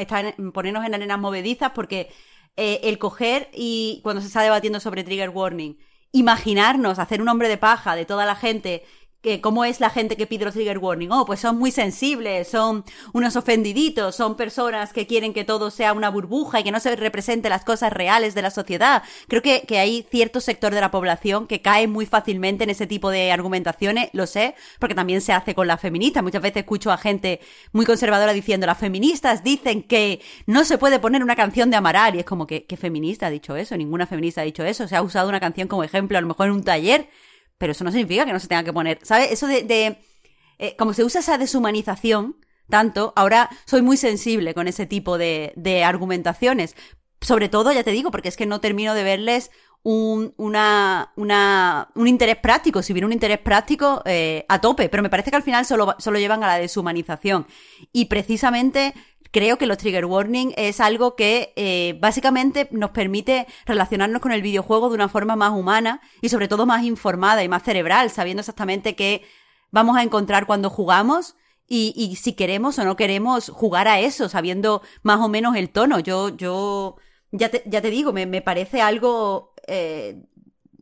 ponernos en arenas movedizas porque eh, el coger y cuando se está debatiendo sobre trigger warning, imaginarnos hacer un hombre de paja de toda la gente que cómo es la gente que pide los trigger warning. Oh, pues son muy sensibles, son unos ofendiditos, son personas que quieren que todo sea una burbuja y que no se represente las cosas reales de la sociedad. Creo que, que hay cierto sector de la población que cae muy fácilmente en ese tipo de argumentaciones, lo sé, porque también se hace con las feministas. Muchas veces escucho a gente muy conservadora diciendo, las feministas dicen que no se puede poner una canción de Amaral y es como que, ¿qué feminista ha dicho eso? Ninguna feminista ha dicho eso. Se ha usado una canción como ejemplo, a lo mejor en un taller pero eso no significa que no se tenga que poner, ¿sabes? Eso de, eh, como se usa esa deshumanización tanto, ahora soy muy sensible con ese tipo de, argumentaciones. Sobre todo, ya te digo, porque es que no termino de verles un, una, un interés práctico, si viene un interés práctico eh, a tope, pero me parece que al final solo, solo llevan a la deshumanización. Y precisamente creo que los trigger warning es algo que eh, básicamente nos permite relacionarnos con el videojuego de una forma más humana y sobre todo más informada y más cerebral, sabiendo exactamente qué vamos a encontrar cuando jugamos y, y si queremos o no queremos jugar a eso, sabiendo más o menos el tono. Yo, yo, ya te, ya te digo, me, me parece algo eh,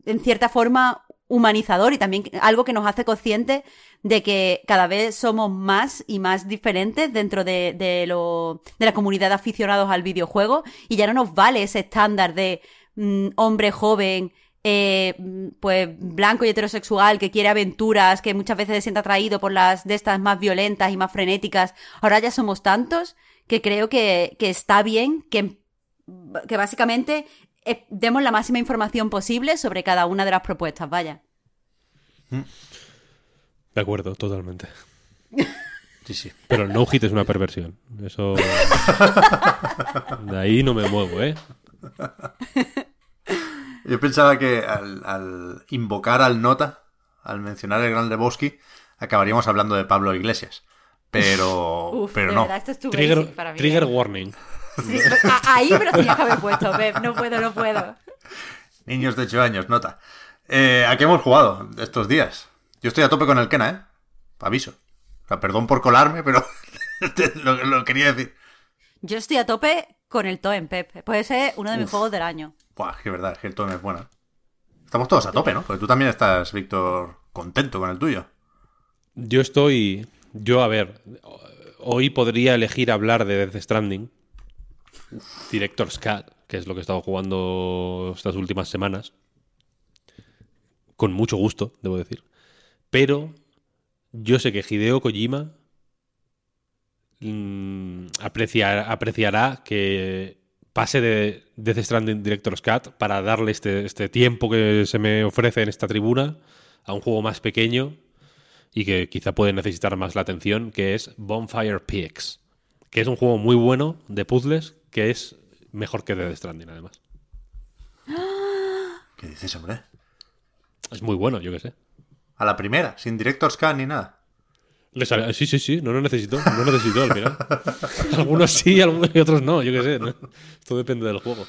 en cierta forma humanizador y también algo que nos hace conscientes de que cada vez somos más y más diferentes dentro de, de, lo, de la comunidad de aficionados al videojuego y ya no nos vale ese estándar de mm, hombre joven eh, pues blanco y heterosexual que quiere aventuras, que muchas veces se siente atraído por las de estas más violentas y más frenéticas, ahora ya somos tantos que creo que, está bien que, que básicamente eh, demos la máxima información posible sobre cada una de las propuestas, vaya. De acuerdo, totalmente. Sí, sí. Pero el no-hit es una perversión. Eso. De ahí no me muevo, ¿eh? Yo pensaba que al, invocar al Nota, al mencionar el Gran Lebowski, acabaríamos hablando de Pablo Iglesias. Pero, pero no. trigger, ¿eh? warning. ahí pero tenía que haber puesto, No puedo, no puedo. Niños de 8 años, nota. Eh, ¿A qué hemos jugado estos días? Yo estoy a tope con el Kena, ¿eh? Aviso. O sea, perdón por colarme, pero lo, quería decir. Yo estoy a tope con el Toem, Pep. Puede ser uno de mis juegos del año. Buah, que verdad, es que el Toem es bueno. Estamos todos a tope, ¿no? Porque tú también estás, Víctor, contento con el tuyo. Yo estoy. Yo, a ver. Hoy podría elegir hablar de Death Stranding. Director's Cut, que es lo que he estado jugando estas últimas semanas con mucho gusto, debo decir. Pero yo sé que Hideo Kojima mm, apreciará que pase de Death Stranding Director's Cut para darle este, este tiempo que se me ofrece en esta tribuna a un juego más pequeño y que quizá puede necesitar más la atención, que es Bonfire PX, que es un juego muy bueno de puzzles, que es mejor que Death Stranding además. ¿Qué dices, hombre? Es muy bueno, yo qué sé. A la primera, sin director scan ni nada. Sí, sí, sí, no lo necesito, no lo necesito al final. algunos sí, algunos y otros no, yo qué sé. Esto depende del juego.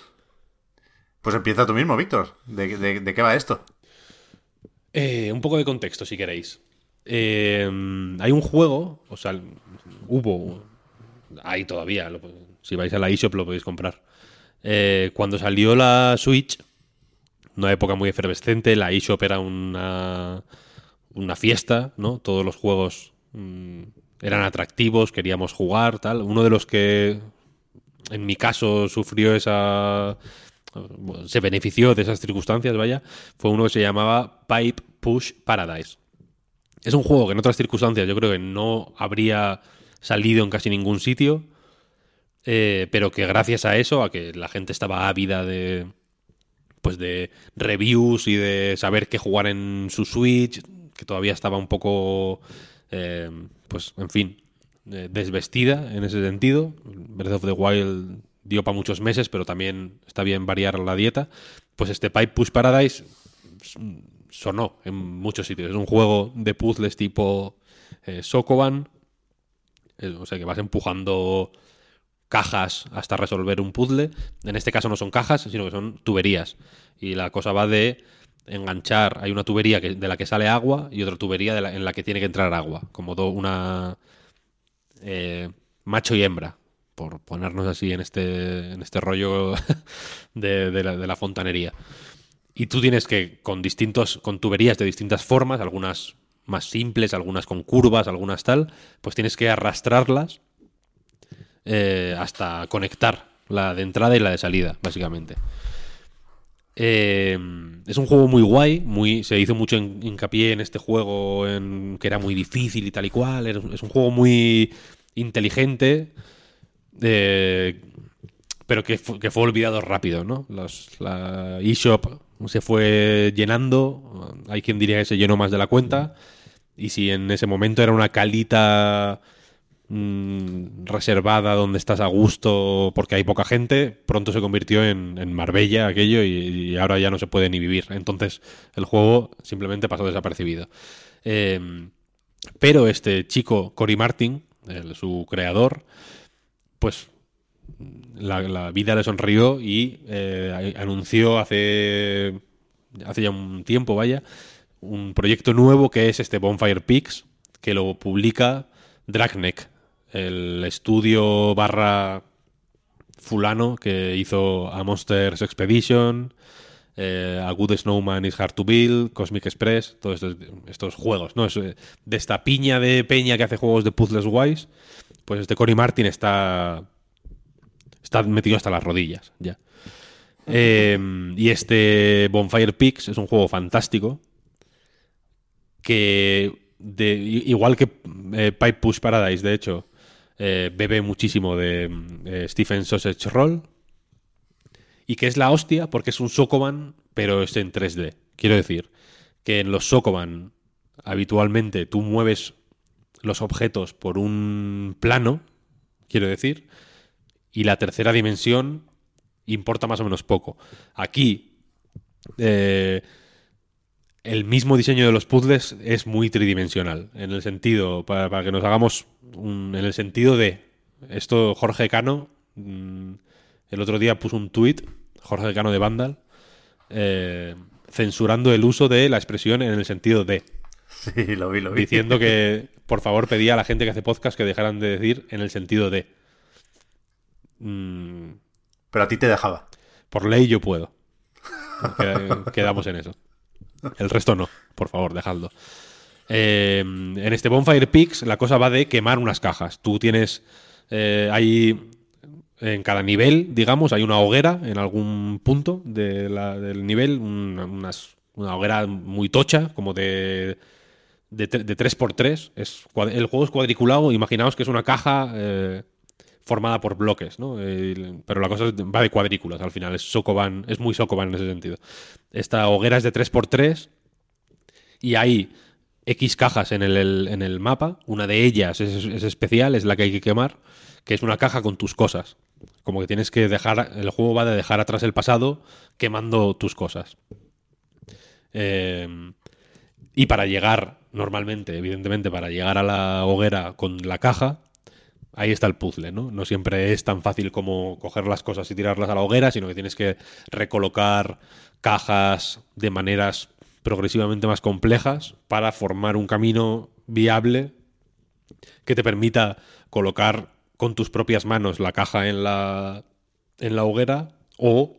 Pues empieza tú mismo, Víctor. ¿De, qué va esto? Eh, un poco de contexto, si queréis. Eh, hay un juego, o sea, hubo, hay todavía, si vais a la eShop lo podéis comprar. Eh, cuando salió la Switch, una época muy efervescente, la eShop era una, una fiesta, ¿no? Todos los juegos mm, eran atractivos, queríamos jugar, tal. Uno de los que, en mi caso, sufrió esa... se benefició de esas circunstancias, vaya, fue uno que se llamaba Pipe Push Paradise. Es un juego que en otras circunstancias yo creo que no habría salido en casi ningún sitio, eh, pero que gracias a eso, a que la gente estaba ávida de, pues de reviews y de saber qué jugar en su Switch, que todavía estaba un poco, eh, pues en fin, eh, desvestida en ese sentido. Breath of the Wild dio para muchos meses, pero también está bien variar la dieta. Pues este Pipe Push Paradise sonó en muchos sitios. Es un juego de puzzles tipo eh, Sokoban, o sea que vas empujando cajas hasta resolver un puzzle. En este caso no son cajas, sino que son tuberías. Y la cosa va de enganchar, hay una tubería de la que sale agua y otra tubería en la que tiene que entrar agua, como una eh, macho y hembra, por ponernos así en este, en este rollo de, la, de la fontanería. Y tú tienes que, con distintos, con tuberías de distintas formas, algunas más simples, algunas con curvas, algunas tal, pues tienes que arrastrarlas eh, hasta conectar la de entrada y la de salida, básicamente. Eh, es un juego muy guay, muy, se hizo mucho hincapié en este juego, en que era muy difícil y tal y cual. Es un juego muy inteligente, eh, pero que, fue olvidado rápido, ¿no? la eShop se fue llenando, hay quien diría que se llenó más de la cuenta, y si en ese momento era una calita Mm, reservada donde estás a gusto porque hay poca gente, pronto se convirtió en, Marbella aquello y, ahora ya no se puede ni vivir. Entonces el juego simplemente pasó desapercibido. Em, pero este chico, Cory Martin, su creador, pues la, vida le sonrió y eh, anunció hace, hace ya un tiempo, vaya, un proyecto nuevo que es este Bonfire Peaks, que lo publica Dragneck, el estudio barra fulano que hizo a Monsters Expedition, eh, a Good Snowman is Hard to Build, Cosmic Express, todos estos, juegos, ¿no? Eh, de esta piña de peña que hace juegos de puzzles guays, pues este Cory Martin está, está metido hasta las rodillas ya. Em, y este Bonfire Peaks es un juego fantástico que, igual que eh, Pipe Push Paradise, de hecho, eh, bebe muchísimo de eh, Stephen Sausage Roll y que es la hostia porque es un Sokoban, pero es en 3D. Quiero decir que en los Sokoban habitualmente tú mueves los objetos por un plano, quiero decir, y la tercera dimensión importa más o menos poco. Aquí, eh, el mismo diseño de los puzzles es muy tridimensional, en el sentido, para, que nos hagamos, en el sentido de, esto Jorge Cano, mm, el otro día puso un tuit, Jorge Cano de Vandal, eh, censurando el uso de la expresión en el sentido de. Sí, lo vi, lo vi. Diciendo que, por favor, pedía a la gente que hace podcast que dejaran de decir en el sentido de. Mm. Pero a ti te dejaba. Por ley yo puedo. Quedamos en eso. El resto no, por favor, dejadlo. Eh, en este Bonfire Peaks la cosa va de quemar unas cajas. Tú tienes. Eh, hay. En cada nivel, digamos, hay una hoguera en algún punto del nivel, una, hoguera muy tocha, como de de, de 3x3. Es, el juego es cuadriculado. Imaginaos que es una caja eh, formada por bloques, ¿no? pero la cosa va de cuadrículas al final. Es, Sokoban, es muy Sokoban en ese sentido. Esta hoguera es de 3x3 y hay X cajas en el, en el mapa. Una de ellas es, es, especial, es la que hay que quemar, que es una caja con tus cosas. Como que tienes que dejar. El juego va de dejar atrás el pasado quemando tus cosas. Eh, y para llegar normalmente, evidentemente, para llegar a la hoguera con la caja, ahí está el puzzle, ¿no? No siempre es tan fácil como coger las cosas y tirarlas a la hoguera, sino que tienes que recolocar cajas de maneras progresivamente más complejas para formar un camino viable que te permita colocar con tus propias manos la caja en la, en la hoguera o,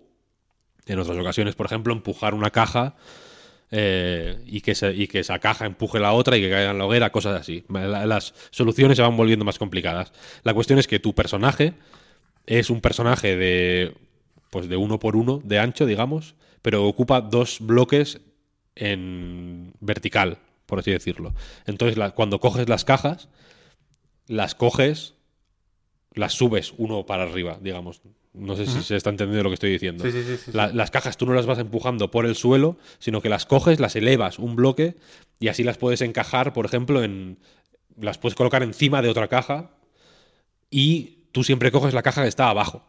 en otras ocasiones, por ejemplo, empujar una caja eh, y, que y que esa caja empuje la otra y que caiga en la hoguera, cosas así. las soluciones se van volviendo más complicadas. La cuestión es que tu personaje es un personaje de pues de uno por uno de ancho, digamos, pero ocupa dos bloques en vertical, por así decirlo. Entonces, cuando coges las cajas, las coges, las subes uno para arriba, digamos. No sé si se está entendiendo lo que estoy diciendo. las cajas tú no las vas empujando por el suelo, sino que las coges, las elevas un bloque y así las puedes encajar, por ejemplo, en. Las puedes colocar encima de otra caja y tú siempre coges la caja que está abajo.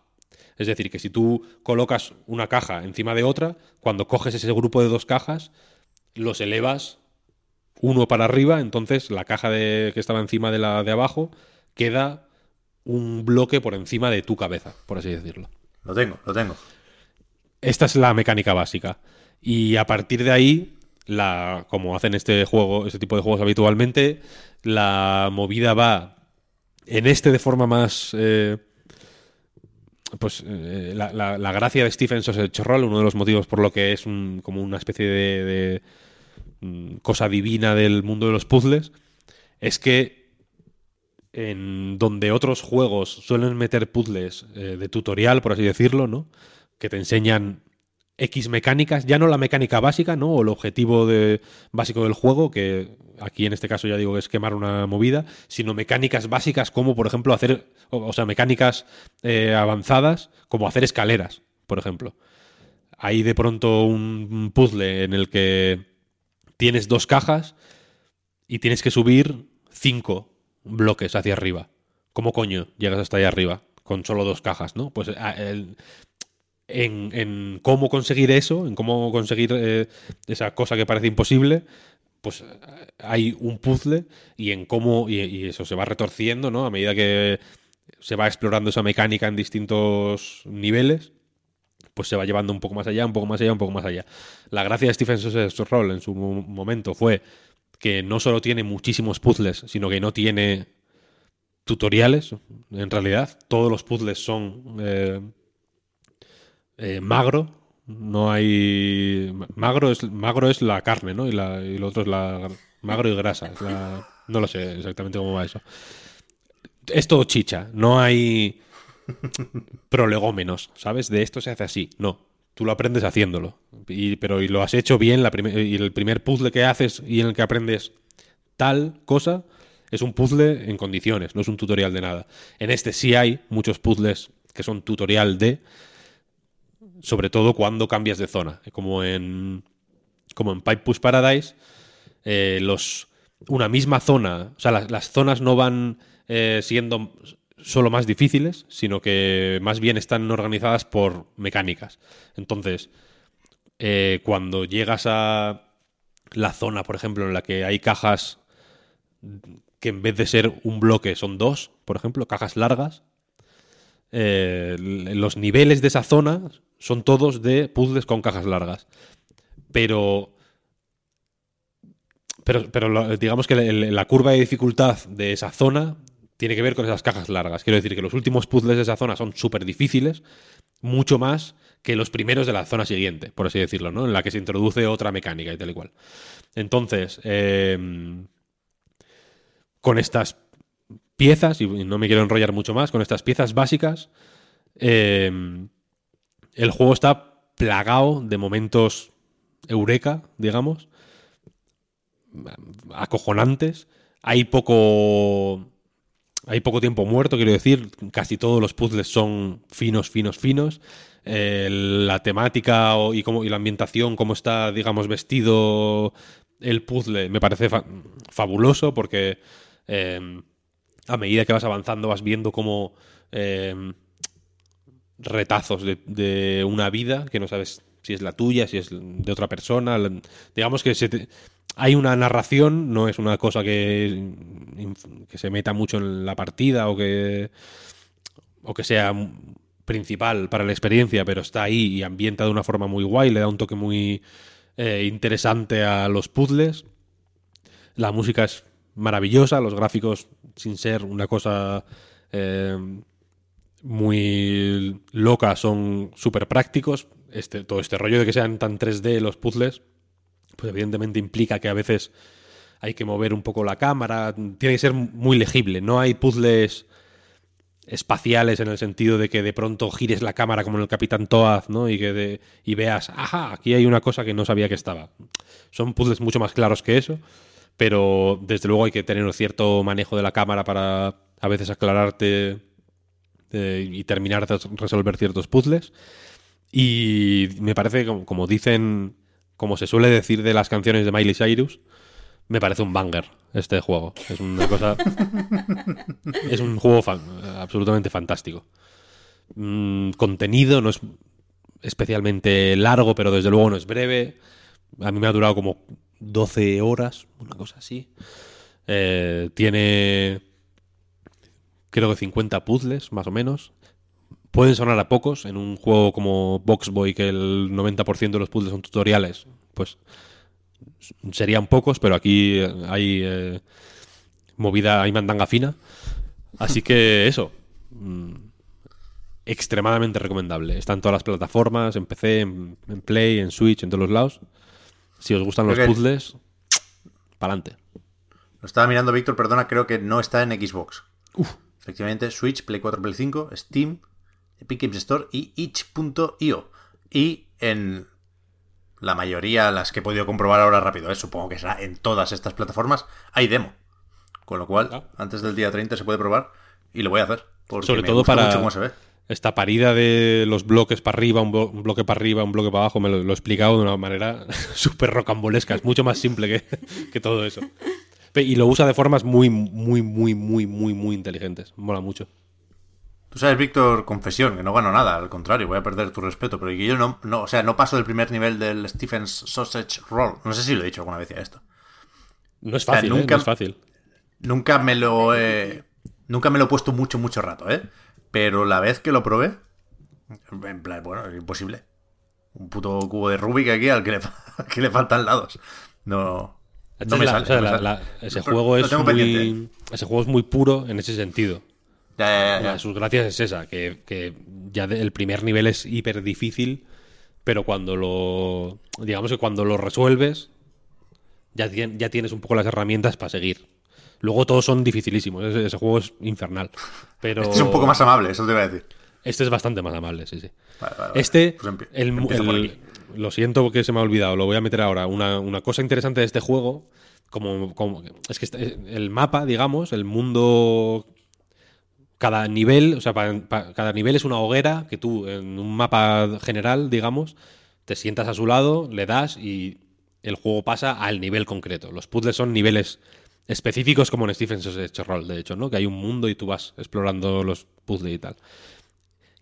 Es decir, que si tú colocas una caja encima de otra, cuando coges ese grupo de dos cajas, los elevas uno para arriba, entonces la caja de, que estaba encima de la de abajo queda un bloque por encima de tu cabeza, por así decirlo. Lo tengo, lo tengo. Esta es la mecánica básica. Y a partir de ahí, la, como hacen este juego, este tipo de juegos habitualmente, la movida va en este de forma más. Eh, pues eh, la, gracia de Stephen Sausage Roll, uno de los motivos por lo que es como una especie de, de mm, cosa divina del mundo de los puzzles, es que en donde otros juegos suelen meter puzzles eh, de tutorial, por así decirlo, ¿no? Que te enseñan X mecánicas, ya no la mecánica básica, ¿no? O el objetivo básico del juego, que aquí en este caso ya digo que es quemar una movida, sino mecánicas básicas como, por ejemplo, hacer, o, sea, mecánicas eh, avanzadas como hacer escaleras, por ejemplo. Hay de pronto un puzzle en el que tienes dos cajas y tienes que subir cinco bloques hacia arriba. ¿Cómo coño llegas hasta allá arriba? Con solo dos cajas, ¿no? Pues ah, en, cómo conseguir eso, en cómo conseguir eh, esa cosa que parece imposible, pues hay un puzzle y en cómo, y, eso se va retorciendo, ¿no? A medida que se va explorando esa mecánica en distintos niveles, pues se va llevando un poco más allá, un poco más allá, un poco más allá. La gracia de Stephen Roll en su momento fue que no solo tiene muchísimos puzzles, sino que no tiene tutoriales, en realidad. Todos los puzzles son eh, eh, magro. No hay. Magro es, magro es la carne, ¿no? Y, la, y lo otro es la. Magro y grasa. no lo sé exactamente cómo va eso. Es todo chicha. No hay prolegómenos, ¿sabes? De esto se hace así. No. Tú lo aprendes haciéndolo. Y, pero y lo has hecho bien, y el primer puzzle que haces y en el que aprendes tal cosa es un puzzle en condiciones, no es un tutorial de nada. En este sí hay muchos puzzles que son tutorial de, sobre todo cuando cambias de zona. Como en, como en Pipe Push Paradise, eh, los, una misma zona, o sea, las, zonas no van eh, siendo solo más difíciles, sino que más bien están organizadas por mecánicas. Entonces, eh, cuando llegas a la zona, por ejemplo, en la que hay cajas que en vez de ser un bloque son dos, por ejemplo, cajas largas, eh, los niveles de esa zona son todos de puzzles con cajas largas. Pero. Pero, pero digamos que la curva de dificultad de esa zona tiene que ver con esas cajas largas. Quiero decir que los últimos puzzles de esa zona son súper difíciles, mucho más que los primeros de la zona siguiente, por así decirlo, ¿no? En la que se introduce otra mecánica y tal y cual. Entonces, em, con estas piezas, y no me quiero enrollar mucho más, con estas piezas básicas, em, el juego está plagado de momentos eureka, digamos, acojonantes. Hay poco hay poco tiempo muerto, quiero decir, casi todos los puzzles son finos, finos, finos. La temática y, cómo, y la ambientación, cómo está, digamos, vestido el puzzle, me parece fabuloso porque em, a medida que vas avanzando vas viendo como em, retazos de, una vida que no sabes si es la tuya, si es de otra persona. Digamos que se hay una narración, no es una cosa que, que se meta mucho en la partida o que, o que sea principal para la experiencia, pero está ahí y ambienta de una forma muy guay, le da un toque muy eh, interesante a los puzzles. La música es maravillosa, los gráficos, sin ser una cosa eh, muy loca, son súper prácticos. Este, todo este rollo de que sean tan 3D los puzzles pues evidentemente implica que a veces hay que mover un poco la cámara, tiene que ser muy legible, no hay puzzles espaciales en el sentido de que de pronto gires la cámara como en el Capitán Toad, ¿no? Y que y veas, ajá, aquí hay una cosa que no sabía que estaba. Son puzzles mucho más claros que eso, pero desde luego hay que tener un cierto manejo de la cámara para a veces aclararte eh, y terminar de resolver ciertos puzzles. Y me parece, como dicen como se suele decir de las canciones de Miley Cyrus, me parece un banger este juego. Es una cosa. es un juego absolutamente fantástico. Mm, contenido, no es especialmente largo, pero desde luego no es breve. A mí me ha durado como 12 horas, una cosa así. Eh, tiene. Creo que 50 puzzles, más o menos. Pueden sonar a pocos en un juego como Boxboy, que el 90% de los puzzles son tutoriales. Pues serían pocos, pero aquí hay eh, movida, hay mandanga fina. Así que eso. Mm, extremadamente recomendable. Está en todas las plataformas, en PC, en, Play, en Switch, en todos los lados. Si os gustan los puzzles, para adelante. Lo estaba mirando, Víctor, perdona, creo que no está en Xbox. Efectivamente, Switch, Play 4, Play 5, Steam, Epic Games Store y itch.io. Y en la mayoría, las que he podido comprobar ahora rápido, ¿eh? supongo que será en todas estas plataformas, hay demo. Con lo cual, ah. antes del día 30 se puede probar y lo voy a hacer. Sobre todo para esta parida de los bloques para arriba, un, bloque para arriba, un bloque para abajo, me lo, he explicado de una manera súper rocambolesca. Es mucho más simple que, que todo eso. Y lo usa de formas muy, muy, muy, muy, muy, muy inteligentes. Mola mucho. Tú sabes, Víctor, confesión, que no gano nada, al contrario, voy a perder tu respeto, pero que yo no, no, o sea, no paso del primer nivel del Stephen's Sausage Roll. No sé si lo he dicho alguna vez ya esto. No es fácil, ¿eh? nunca, es fácil. Nunca me lo he, nunca me lo he puesto mucho, mucho rato, ¿eh? Pero la vez que lo probé, en plan, bueno, es imposible. Un puto cubo de Rubik aquí al que le, que le faltan lados. No, no me sale. ese, juego es muy, ese juego Sus gracias es esa, que, ya el primer nivel es hiper difícil, pero cuando lo. Digamos que cuando lo resuelves, ya, ya tienes un poco las herramientas para seguir. Luego todos son dificilísimos, ese, juego es infernal. Pero... Este es un poco más amable, eso te iba a decir. Este es bastante más amable, sí, sí. Este, pues el, lo siento que se me ha olvidado, lo voy a meter ahora. Una, cosa interesante de este juego, como, como es que este, el mapa, digamos, el mundo cada nivel, o sea, cada nivel es una hoguera que tú, en un mapa general, digamos, te sientas a su lado, le das y el juego pasa al nivel concreto. Los puzzles son niveles específicos como en Stephen's hecho Roll, de hecho, ¿no? Que hay un mundo y tú vas explorando los puzzles y tal.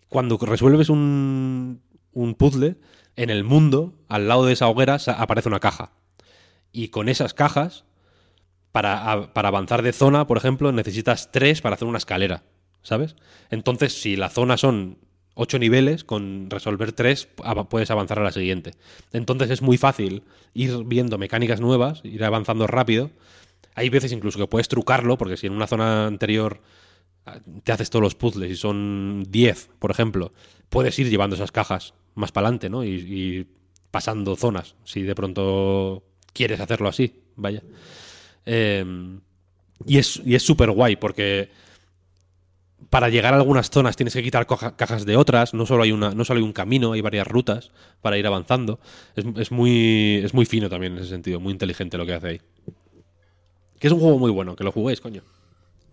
Cuando resuelves un, un puzzle, en el mundo, al lado de esa hoguera, aparece una caja. Y con esas cajas, para, para avanzar de zona, por ejemplo, necesitas tres para hacer una escalera, ¿sabes? Entonces, si la zona son ocho niveles, con resolver tres puedes avanzar a la siguiente. Entonces es muy fácil ir viendo mecánicas nuevas, ir avanzando rápido. Hay veces incluso que puedes trucarlo, porque si en una zona anterior ah, te haces todos los puzzles y son 10, por ejemplo, puedes ir llevando esas cajas más para adelante, ¿no? Y, pasando zonas, si de pronto quieres hacerlo así, vaya. Em, y es y súper guay, porque para llegar a algunas zonas tienes que quitar cajas de otras, no solo hay una, no solo hay un camino, hay varias rutas para ir avanzando. Es, muy, es muy fino también en ese sentido, muy inteligente lo que hace ahí. Que es un juego muy bueno, que lo juguéis, coño.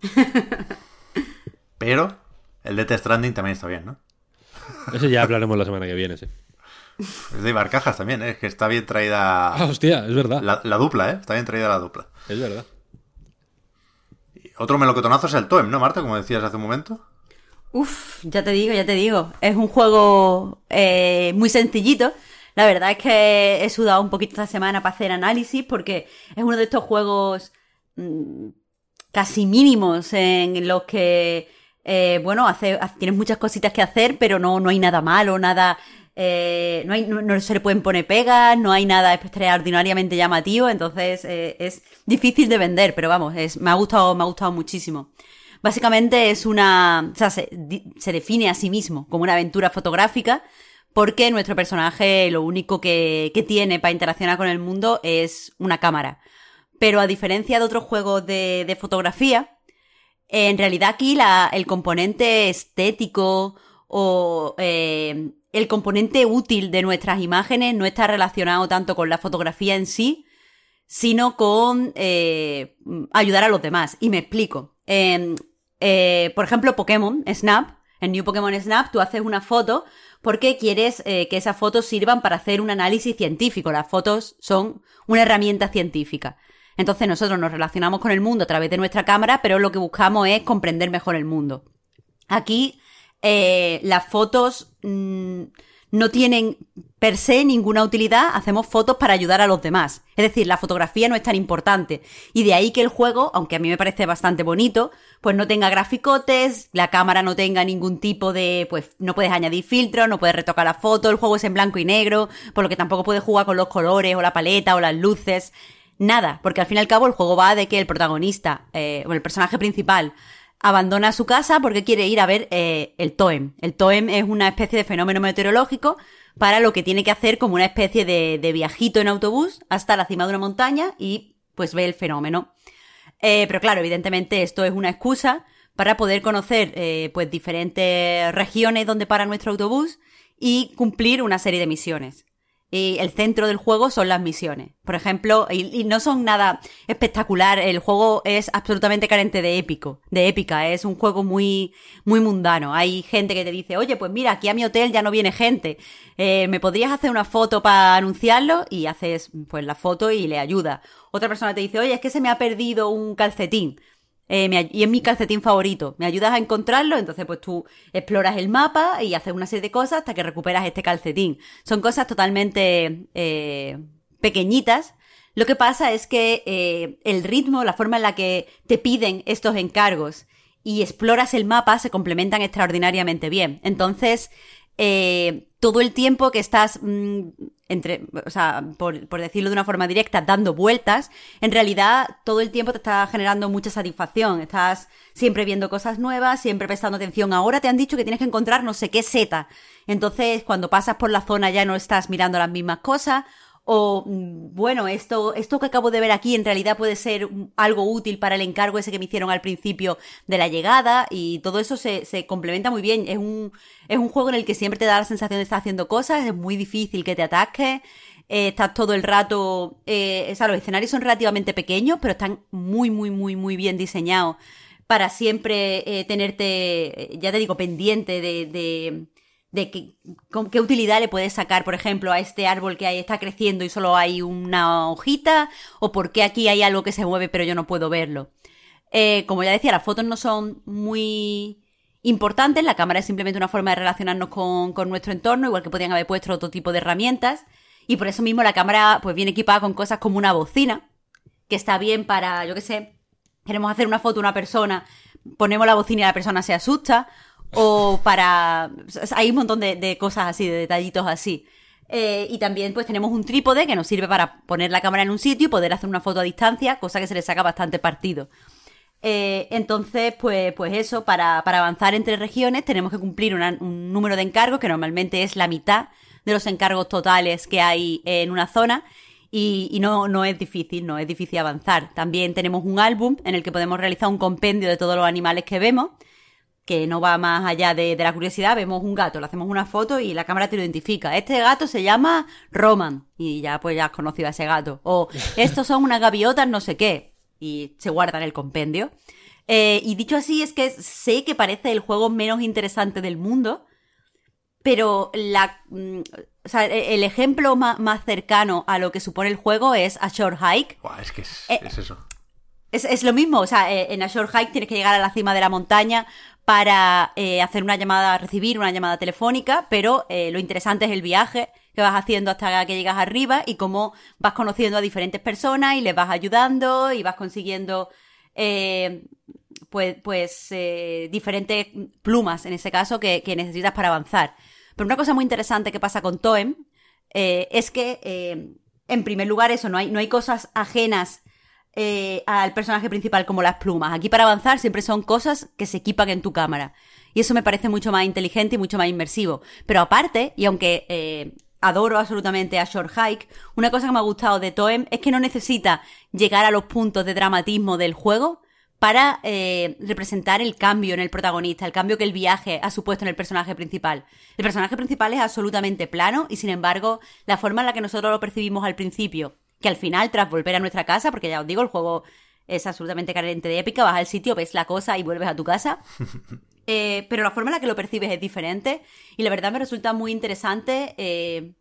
Pero el de Test Stranding también está bien, ¿no? Eso ya hablaremos la semana que viene, sí. Es de Ibarcajas también, ¿eh? es que está bien traída. Ah, hostia, es verdad. La, dupla, ¿eh? Está bien traída la dupla. Es verdad. Otro melocotonazo es el Toem, ¿no, Marta? Como decías hace un momento. Uf, ya te digo, ya te digo. Es un juego eh, muy sencillito. La verdad es que he sudado un poquito esta semana para hacer análisis porque es uno de estos juegos mm, casi mínimos en los que eh, bueno, tienes muchas cositas que hacer, pero no, no hay nada malo, nada... Eh, no, hay, no, se le pueden poner pegas, no hay nada extraordinariamente llamativo, entonces eh, es difícil de vender, pero vamos, me ha gustado, me ha gustado muchísimo. Básicamente es una, o sea, se, se define a sí mismo como una aventura fotográfica, porque nuestro personaje lo único que, que tiene para interaccionar con el mundo es una cámara. Pero a diferencia de otros juegos de, fotografía, en realidad aquí el componente estético o eh, el componente útil de nuestras imágenes no está relacionado tanto con la fotografía en sí, sino con eh, ayudar a los demás. Y me explico. Em, eh, por ejemplo, Pokémon Snap, en New Pokémon Snap, tú haces una foto porque quieres que esas fotos sirvan para hacer un análisis científico. Las fotos son una herramienta científica. Entonces nosotros nos relacionamos con el mundo a través de nuestra cámara, pero lo que buscamos es comprender mejor el mundo. Aquí eh, las fotos mm, no tienen per se ninguna utilidad, hacemos fotos para ayudar a los demás. Es decir, la fotografía no es tan importante. Y de ahí que el juego, aunque a mí me parece bastante bonito, pues no tenga graficotes, la cámara no tenga ningún tipo de, pues no puedes añadir filtros, no puedes retocar la foto, el juego es en blanco y negro, por lo que tampoco puedes jugar con los colores o la paleta o las luces nada, porque al fin y al cabo el juego va de que el protagonista, eh, o el personaje principal, abandona su casa porque quiere ir a ver eh, el Toem. El Toem es una especie de fenómeno meteorológico para lo que tiene que hacer como una especie de, de viajito en autobús hasta la cima de una montaña y pues ve el fenómeno. Eh, pero claro, evidentemente esto es una excusa para poder conocer eh, pues diferentes regiones donde para nuestro autobús y cumplir una serie de misiones. Y el centro del juego son las misiones. Por ejemplo, y, no son nada espectacular. El juego es absolutamente carente de épico, de épica. Es un juego muy, muy mundano. Hay gente que te dice, oye, pues mira, aquí a mi hotel ya no viene gente. Eh, ¿Me podrías hacer una foto para anunciarlo? Y haces, pues, la foto y le ayuda. Otra persona te dice, oye, es que se me ha perdido un calcetín. Eh, y es mi calcetín favorito. ¿Me ayudas a encontrarlo? Entonces, pues tú exploras el mapa y haces una serie de cosas hasta que recuperas este calcetín. Son cosas totalmente eh, pequeñitas. Lo que pasa es que eh, el ritmo, la forma en la que te piden estos encargos y exploras el mapa se complementan extraordinariamente bien. Entonces, eh, todo el tiempo que estás, mm, entre, o sea, por, por, decirlo de una forma directa, dando vueltas, en realidad todo el tiempo te está generando mucha satisfacción. Estás siempre viendo cosas nuevas, siempre prestando atención. Ahora te han dicho que tienes que encontrar no sé qué seta. Entonces, cuando pasas por la zona ya no estás mirando las mismas cosas o mm, bueno, esto, esto que acabo de ver aquí en realidad puede ser algo útil para el encargo ese que me hicieron al principio de la llegada y todo eso se, se complementa muy bien. Es un, es un juego en el que siempre te da la sensación de estar haciendo cosas, es muy difícil que te ataques. Eh, estás todo el rato. Eh, o sea, los escenarios son relativamente pequeños, pero están muy, muy, muy, muy bien diseñados para siempre eh, tenerte, ya te digo, pendiente de, de qué, qué utilidad le puedes sacar, por ejemplo, a este árbol que ahí está creciendo y solo hay una hojita, o por qué aquí hay algo que se mueve pero yo no puedo verlo. Eh, como ya decía, las fotos no son muy importantes, la cámara es simplemente una forma de relacionarnos con, con nuestro entorno, igual que podían haber puesto otro tipo de herramientas, y por eso mismo la cámara pues viene equipada con cosas como una bocina, que está bien para, yo qué sé, queremos hacer una foto de una persona, ponemos la bocina y la persona se asusta, o para... Hay un montón de, cosas así, de detallitos así. Eh, y también pues tenemos un trípode que nos sirve para poner la cámara en un sitio y poder hacer una foto a distancia, cosa que se le saca bastante partido. Eh, entonces, pues, pues eso, para, para, avanzar entre regiones tenemos que cumplir un número de encargos que normalmente es la mitad de los encargos totales que hay en una zona y, y, no, no es difícil, no es difícil avanzar. También tenemos un álbum en el que podemos realizar un compendio de todos los animales que vemos que no va más allá de, la curiosidad, vemos un gato, le hacemos una foto y la cámara te lo identifica. Este gato se llama Roman y ya pues ya has conocido a ese gato. O estos son unas gaviotas no sé qué y se guarda en el compendio. Eh, y dicho así es que sé que parece el juego menos interesante del mundo, pero la, mm, e, el ejemplo más, cercano a lo que supone el juego es a Short Hike. es que es, eh, eso. Es, lo mismo, o sea, eh, en a Short Hike tienes que llegar a la cima de la montaña para eh, hacer una llamada, recibir una llamada telefónica, pero eh, lo interesante es el viaje que vas haciendo hasta que llegas arriba y cómo vas conociendo a diferentes personas y les vas ayudando y vas consiguiendo eh, pues, pues diferentes plumas en ese caso que, necesitas para avanzar. Pero una cosa muy interesante que pasa con Toem es que, en primer lugar, eso, no hay, no hay cosas ajenas eh, al personaje principal como las plumas. Aquí para avanzar siempre son cosas que se equipan en tu cámara. Y eso me parece mucho más inteligente y mucho más inmersivo. Pero aparte, y aunque eh, adoro absolutamente a Short Hike, una cosa que me ha gustado de Toem es que no necesita llegar a los puntos de dramatismo del juego para eh, representar el cambio en el protagonista, el cambio que el viaje ha supuesto en el personaje principal. El personaje principal es absolutamente plano y sin embargo la forma en la que nosotros lo percibimos al principio que al final, tras volver a nuestra casa, porque ya os digo, el juego es absolutamente carente de épica, vas al sitio, ves la cosa y vuelves a tu casa. Eh, pero la forma en la que lo percibes es diferente y la verdad me resulta muy interesante eh,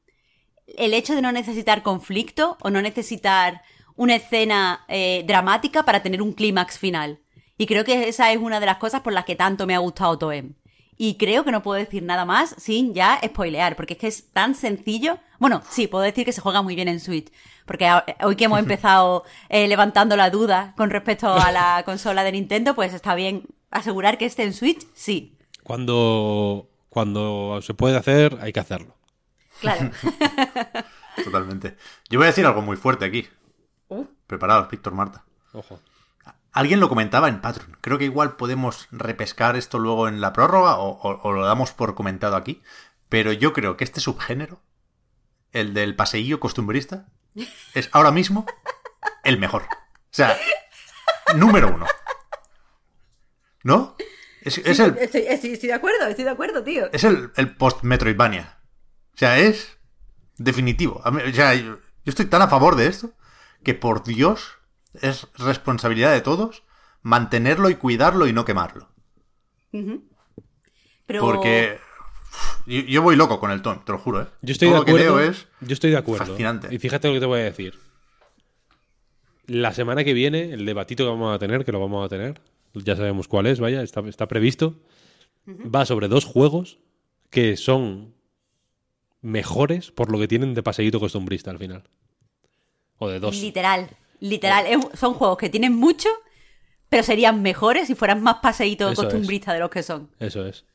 el hecho de no necesitar conflicto o no necesitar una escena eh, dramática para tener un clímax final. Y creo que esa es una de las cosas por las que tanto me ha gustado Toem. Y creo que no puedo decir nada más sin ya spoilear, porque es que es tan sencillo. Bueno, sí, puedo decir que se juega muy bien en Switch, porque hoy que hemos empezado eh, levantando la duda con respecto a la consola de Nintendo, pues está bien asegurar que esté en Switch, sí. Cuando, cuando se puede hacer, hay que hacerlo. Claro. Totalmente. Yo voy a decir algo muy fuerte aquí. Uh. Preparados, Víctor Marta. Ojo. Alguien lo comentaba en Patreon. Creo que igual podemos repescar esto luego en la prórroga o, lo damos por comentado aquí. Pero yo creo que este subgénero, el del paseillo costumbrista, es ahora mismo el mejor. O sea, número uno. ¿No? Es, el, estoy, de acuerdo, estoy de acuerdo, tío. Es el, post-Metroidvania. O sea, es definitivo. O sea, yo estoy tan a favor de esto que por Dios es responsabilidad de todos mantenerlo y cuidarlo y no quemarlo. Porque yo, voy loco con el ton, te lo juro, ¿eh? Yo estoy de acuerdo. yo estoy de acuerdo. Fascinante. Y fíjate lo que te voy a decir. La semana que viene, el debatito que vamos a tener, que lo vamos a tener, ya sabemos cuál es, vaya, está, está previsto, va sobre dos juegos que son mejores por lo que tienen de paseíto costumbrista al final. O de dos. Literal. Literal, son juegos que tienen mucho, pero serían mejores si fueran más paseitos costumbristas de los que son. Eso es.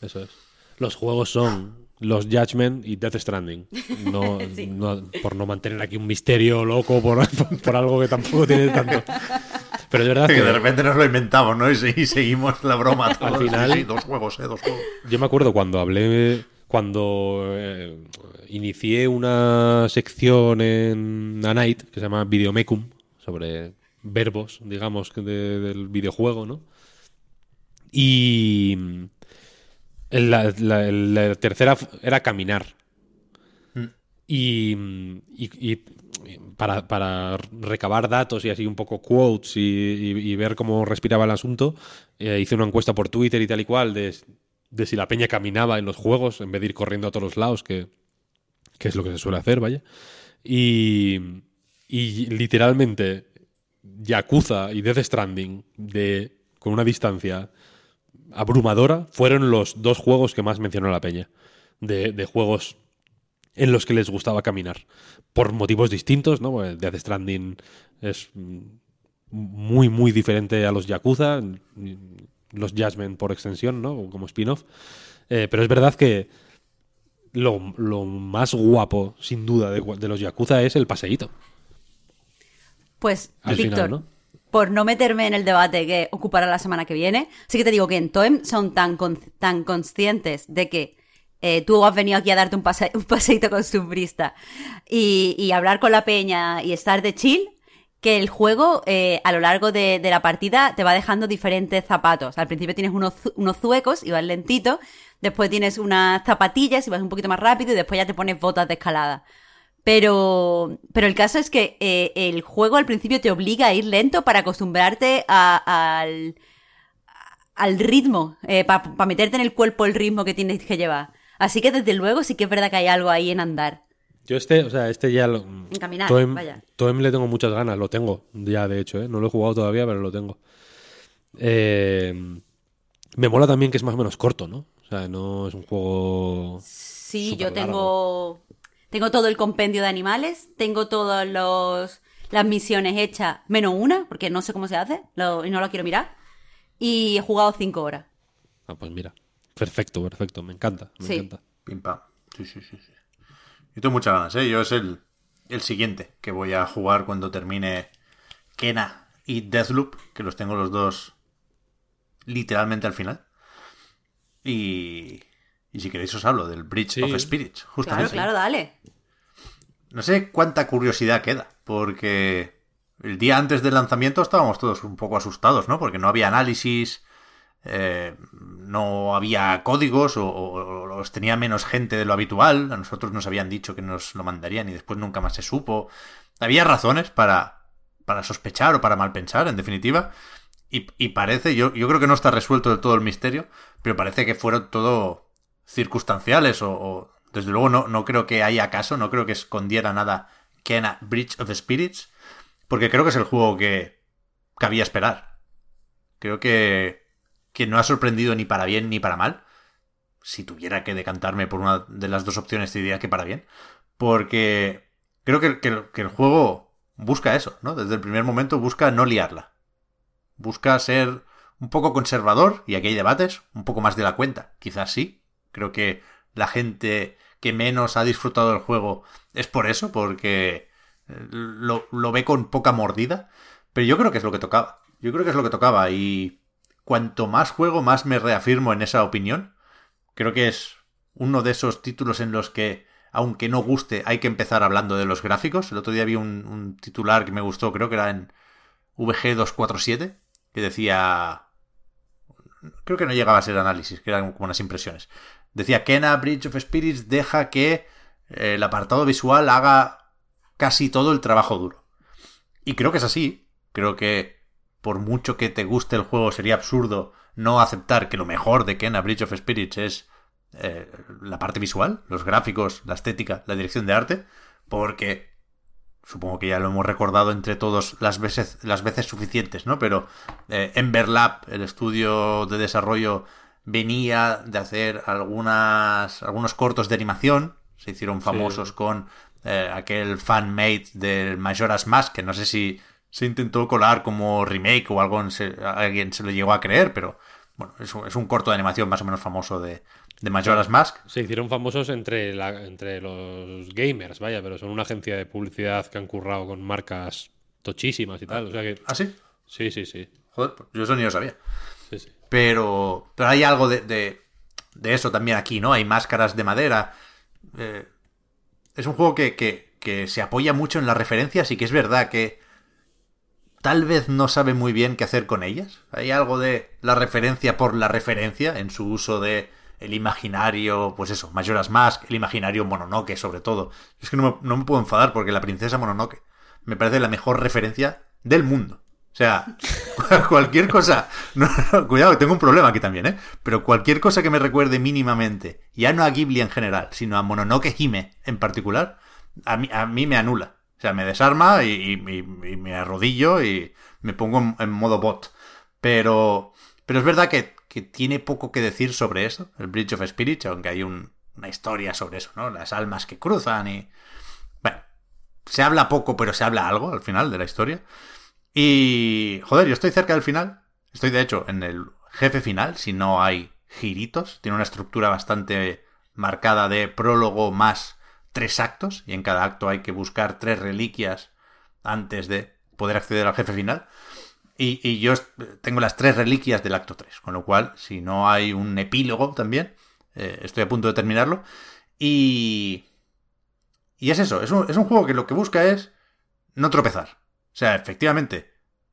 Eso es. Los juegos son los Judgment y Death Stranding. No, por no mantener aquí un misterio loco por, por, algo que tampoco tiene tanto. Pero es verdad que, de repente nos lo inventamos, ¿no? Y, seguimos la broma. Al final, dos juegos, ¿eh? Dos juegos. Yo me acuerdo cuando hablé cuando eh, inicié una sección en A Night que se llama Videomecum, sobre verbos, digamos, del videojuego, ¿no? Y la, tercera era caminar. Mm. Y, para, recabar datos y así un poco quotes y, ver cómo respiraba el asunto, eh, hice una encuesta por Twitter y tal y cual de, si la peña caminaba en los juegos en vez de ir corriendo a todos los lados, que, que es lo que se suele hacer, vaya. Y, y literalmente Yakuza y Death Stranding de, con una distancia abrumadora fueron los dos juegos que más mencionó la peña. De, juegos en los que les gustaba caminar. Por motivos distintos, ¿no? Death Stranding es muy, muy diferente a los Yakuza, los Jasmine por extensión, ¿no? Como spin-off. Eh, pero es verdad que lo, más guapo, sin duda, de, los Yakuza es el paseíto. Pues, Víctor, por no meterme en el debate que ocupará la semana que viene, sí que te digo que en Toem son tan, tan conscientes de que eh, tú has venido aquí a darte un, un paseíto costumbrista y, y hablar con la peña y estar de chill, que el juego eh, a lo largo de, la partida te va dejando diferentes zapatos. Al principio tienes unos, unos zuecos y vas lentito, después tienes unas zapatillas y vas un poquito más rápido y después ya te pones botas de escalada. Pero, pero el caso es que eh, el juego al principio te obliga a ir lento para acostumbrarte al, al ritmo, eh, para meterte en el cuerpo el ritmo que tienes que llevar. Así que desde luego sí que es verdad que hay algo ahí en andar. Yo este, o sea, este ya lo... En caminar, vaya. Toem le tengo muchas ganas, lo tengo ya de hecho, ¿eh? No lo he jugado todavía, pero lo tengo. Eh, me mola también que es más o menos corto, ¿no? O sea, no es un juego... Sí, yo tengo... Tengo todo el compendio de animales, tengo todas las misiones hechas, menos una, porque no sé cómo se hace y no lo quiero mirar. Y he jugado cinco horas. Ah, pues mira. Perfecto, perfecto. Me encanta. Me encanta. Pim pam. Sí, sí, sí, sí. Yo tengo muchas ganas, ¿eh? Yo es el, el siguiente que voy a jugar cuando termine Kena y Deathloop, que los tengo los dos literalmente al final. Y, y si queréis os hablo del Bridge of Spirits, justamente. Claro, claro, dale. No sé cuánta curiosidad queda, porque el día antes del lanzamiento estábamos todos un poco asustados, ¿no? Porque no había análisis, eh, no había códigos o, los tenía menos gente de lo habitual. A nosotros nos habían dicho que nos lo mandarían y después nunca más se supo. Había razones para, para sospechar o para mal pensar, en definitiva. Y, parece, yo, yo creo que no está resuelto del todo el misterio, pero parece que fueron todo circunstanciales o, desde luego no, no, creo que haya caso, no creo que escondiera nada Kena Bridge of Spirits, porque creo que es el juego que cabía esperar. Creo que, que no ha sorprendido ni para bien ni para mal. Si tuviera que decantarme por una de las dos opciones, te diría que para bien. Porque creo que, el juego busca eso, ¿no? Desde el primer momento busca no liarla. Busca ser un poco conservador, y aquí hay debates, un poco más de la cuenta, quizás sí, Creo que la gente que menos ha disfrutado del juego es por eso, porque eh, lo, ve con poca mordida. Pero yo creo que es lo que tocaba. Yo creo que es lo que tocaba. Y cuanto más juego, más me reafirmo en esa opinión. Creo que es uno de esos títulos en los que, aunque no guste, hay que empezar hablando de los gráficos. El otro día vi un, titular que me gustó, creo que era en VG247, que decía... Creo que no llegaba a ser análisis, que eran como unas impresiones. Decía, Kena Bridge of Spirits deja que eh, el apartado visual haga casi todo el trabajo duro. Y creo que es así. Creo que por mucho que te guste el juego sería absurdo no aceptar que lo mejor de Kena Bridge of Spirits es eh, la parte visual, los gráficos, la estética, la dirección de arte, porque supongo que ya lo hemos recordado entre todos las veces, las veces suficientes, ¿no? Pero eh, Emberlab, el estudio de desarrollo venía de hacer algunas, algunos cortos de animación. Se hicieron famosos con eh, aquel fan-made del Majora's Mask, que no sé si se intentó colar como remake o algo, alguien se lo llegó a creer, pero bueno, es un, es un corto de animación más o menos famoso de, de Majora's Mask. Se hicieron famosos entre, la, entre los gamers, vaya, pero son una agencia de publicidad que han currado con marcas tochísimas y tal. O sea que... ¿Ah, sí? Sí, sí, sí. Joder, pues yo eso ni lo sabía. Sí, sí. Pero, pero hay algo de, de eso también aquí, ¿no? Hay máscaras de madera. Eh, es un juego que, que, que se apoya mucho en las referencias y que es verdad que tal vez no sabe muy bien qué hacer con ellas. Hay algo de la referencia por la referencia en su uso de el imaginario, pues eso, Majora's Mask, el imaginario Mononoke sobre todo. Es que no me, no me puedo enfadar porque la princesa Mononoke me parece la mejor referencia del mundo. O sea, cualquier cosa. cuidado, tengo un problema aquí también, ¿eh? Pero cualquier cosa que me recuerde mínimamente, ya no a Ghibli en general, sino a Mononoke Hime en particular, a mí, a mí me anula. O sea, me desarma y, me arrodillo y me pongo en, modo bot. Pero, pero es verdad que, tiene poco que decir sobre eso, el Bridge of Spirits, aunque hay una historia sobre eso, ¿no? Las almas que cruzan y... Bueno, se habla poco, pero se habla algo al final de la historia. Y, joder, yo estoy cerca del final. Estoy, de hecho, en el jefe final, si no hay giritos. Tiene una estructura bastante marcada de prólogo más tres actos. Y en cada acto hay que buscar tres reliquias antes de poder acceder al jefe final. Y, yo tengo las tres reliquias del acto 3. Con lo cual, si no hay un epílogo también, eh, estoy a punto de terminarlo. Y... Y es eso, es un, es un juego que lo que busca es no tropezar. O sea, efectivamente,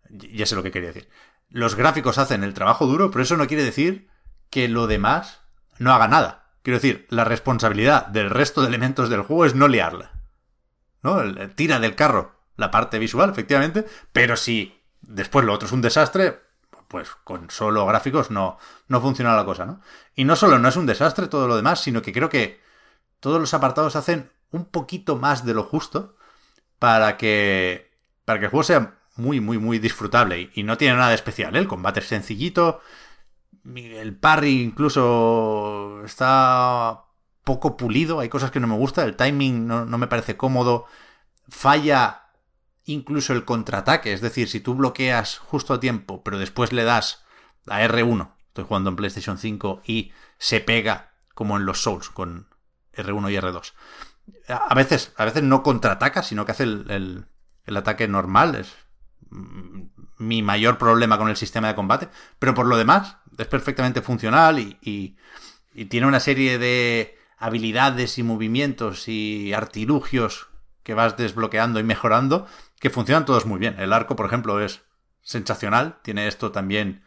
ya sé lo que quería decir. Los gráficos hacen el trabajo duro, pero eso no quiere decir que lo demás no haga nada. Quiero decir, la responsabilidad del resto de elementos del juego es no liarla. ¿No? tira del carro la parte visual, efectivamente, pero si después lo otro es un desastre, pues con solo gráficos no, no funciona la cosa, ¿no? Y no solo no es un desastre todo lo demás, sino que creo que todos los apartados hacen un poquito más de lo justo para que para que el juego sea muy, muy, muy disfrutable. Y, no tiene nada especial, ¿eh? El combate es sencillito. El parry incluso está poco pulido. Hay cosas que no me gusta. El timing no, no me parece cómodo. Falla incluso el contraataque. Es decir, si tú bloqueas justo a tiempo, pero después le das a R1. Estoy jugando en PlayStation 5 y se pega como en los Souls con R1 y R2. A veces, a veces no contraataca, sino que hace el, el ataque normal, es mi mayor problema con el sistema de combate, pero por lo demás es perfectamente funcional y, tiene una serie de habilidades y movimientos y artilugios que vas desbloqueando y mejorando que funcionan todos muy bien. El arco, por ejemplo, es sensacional, tiene esto también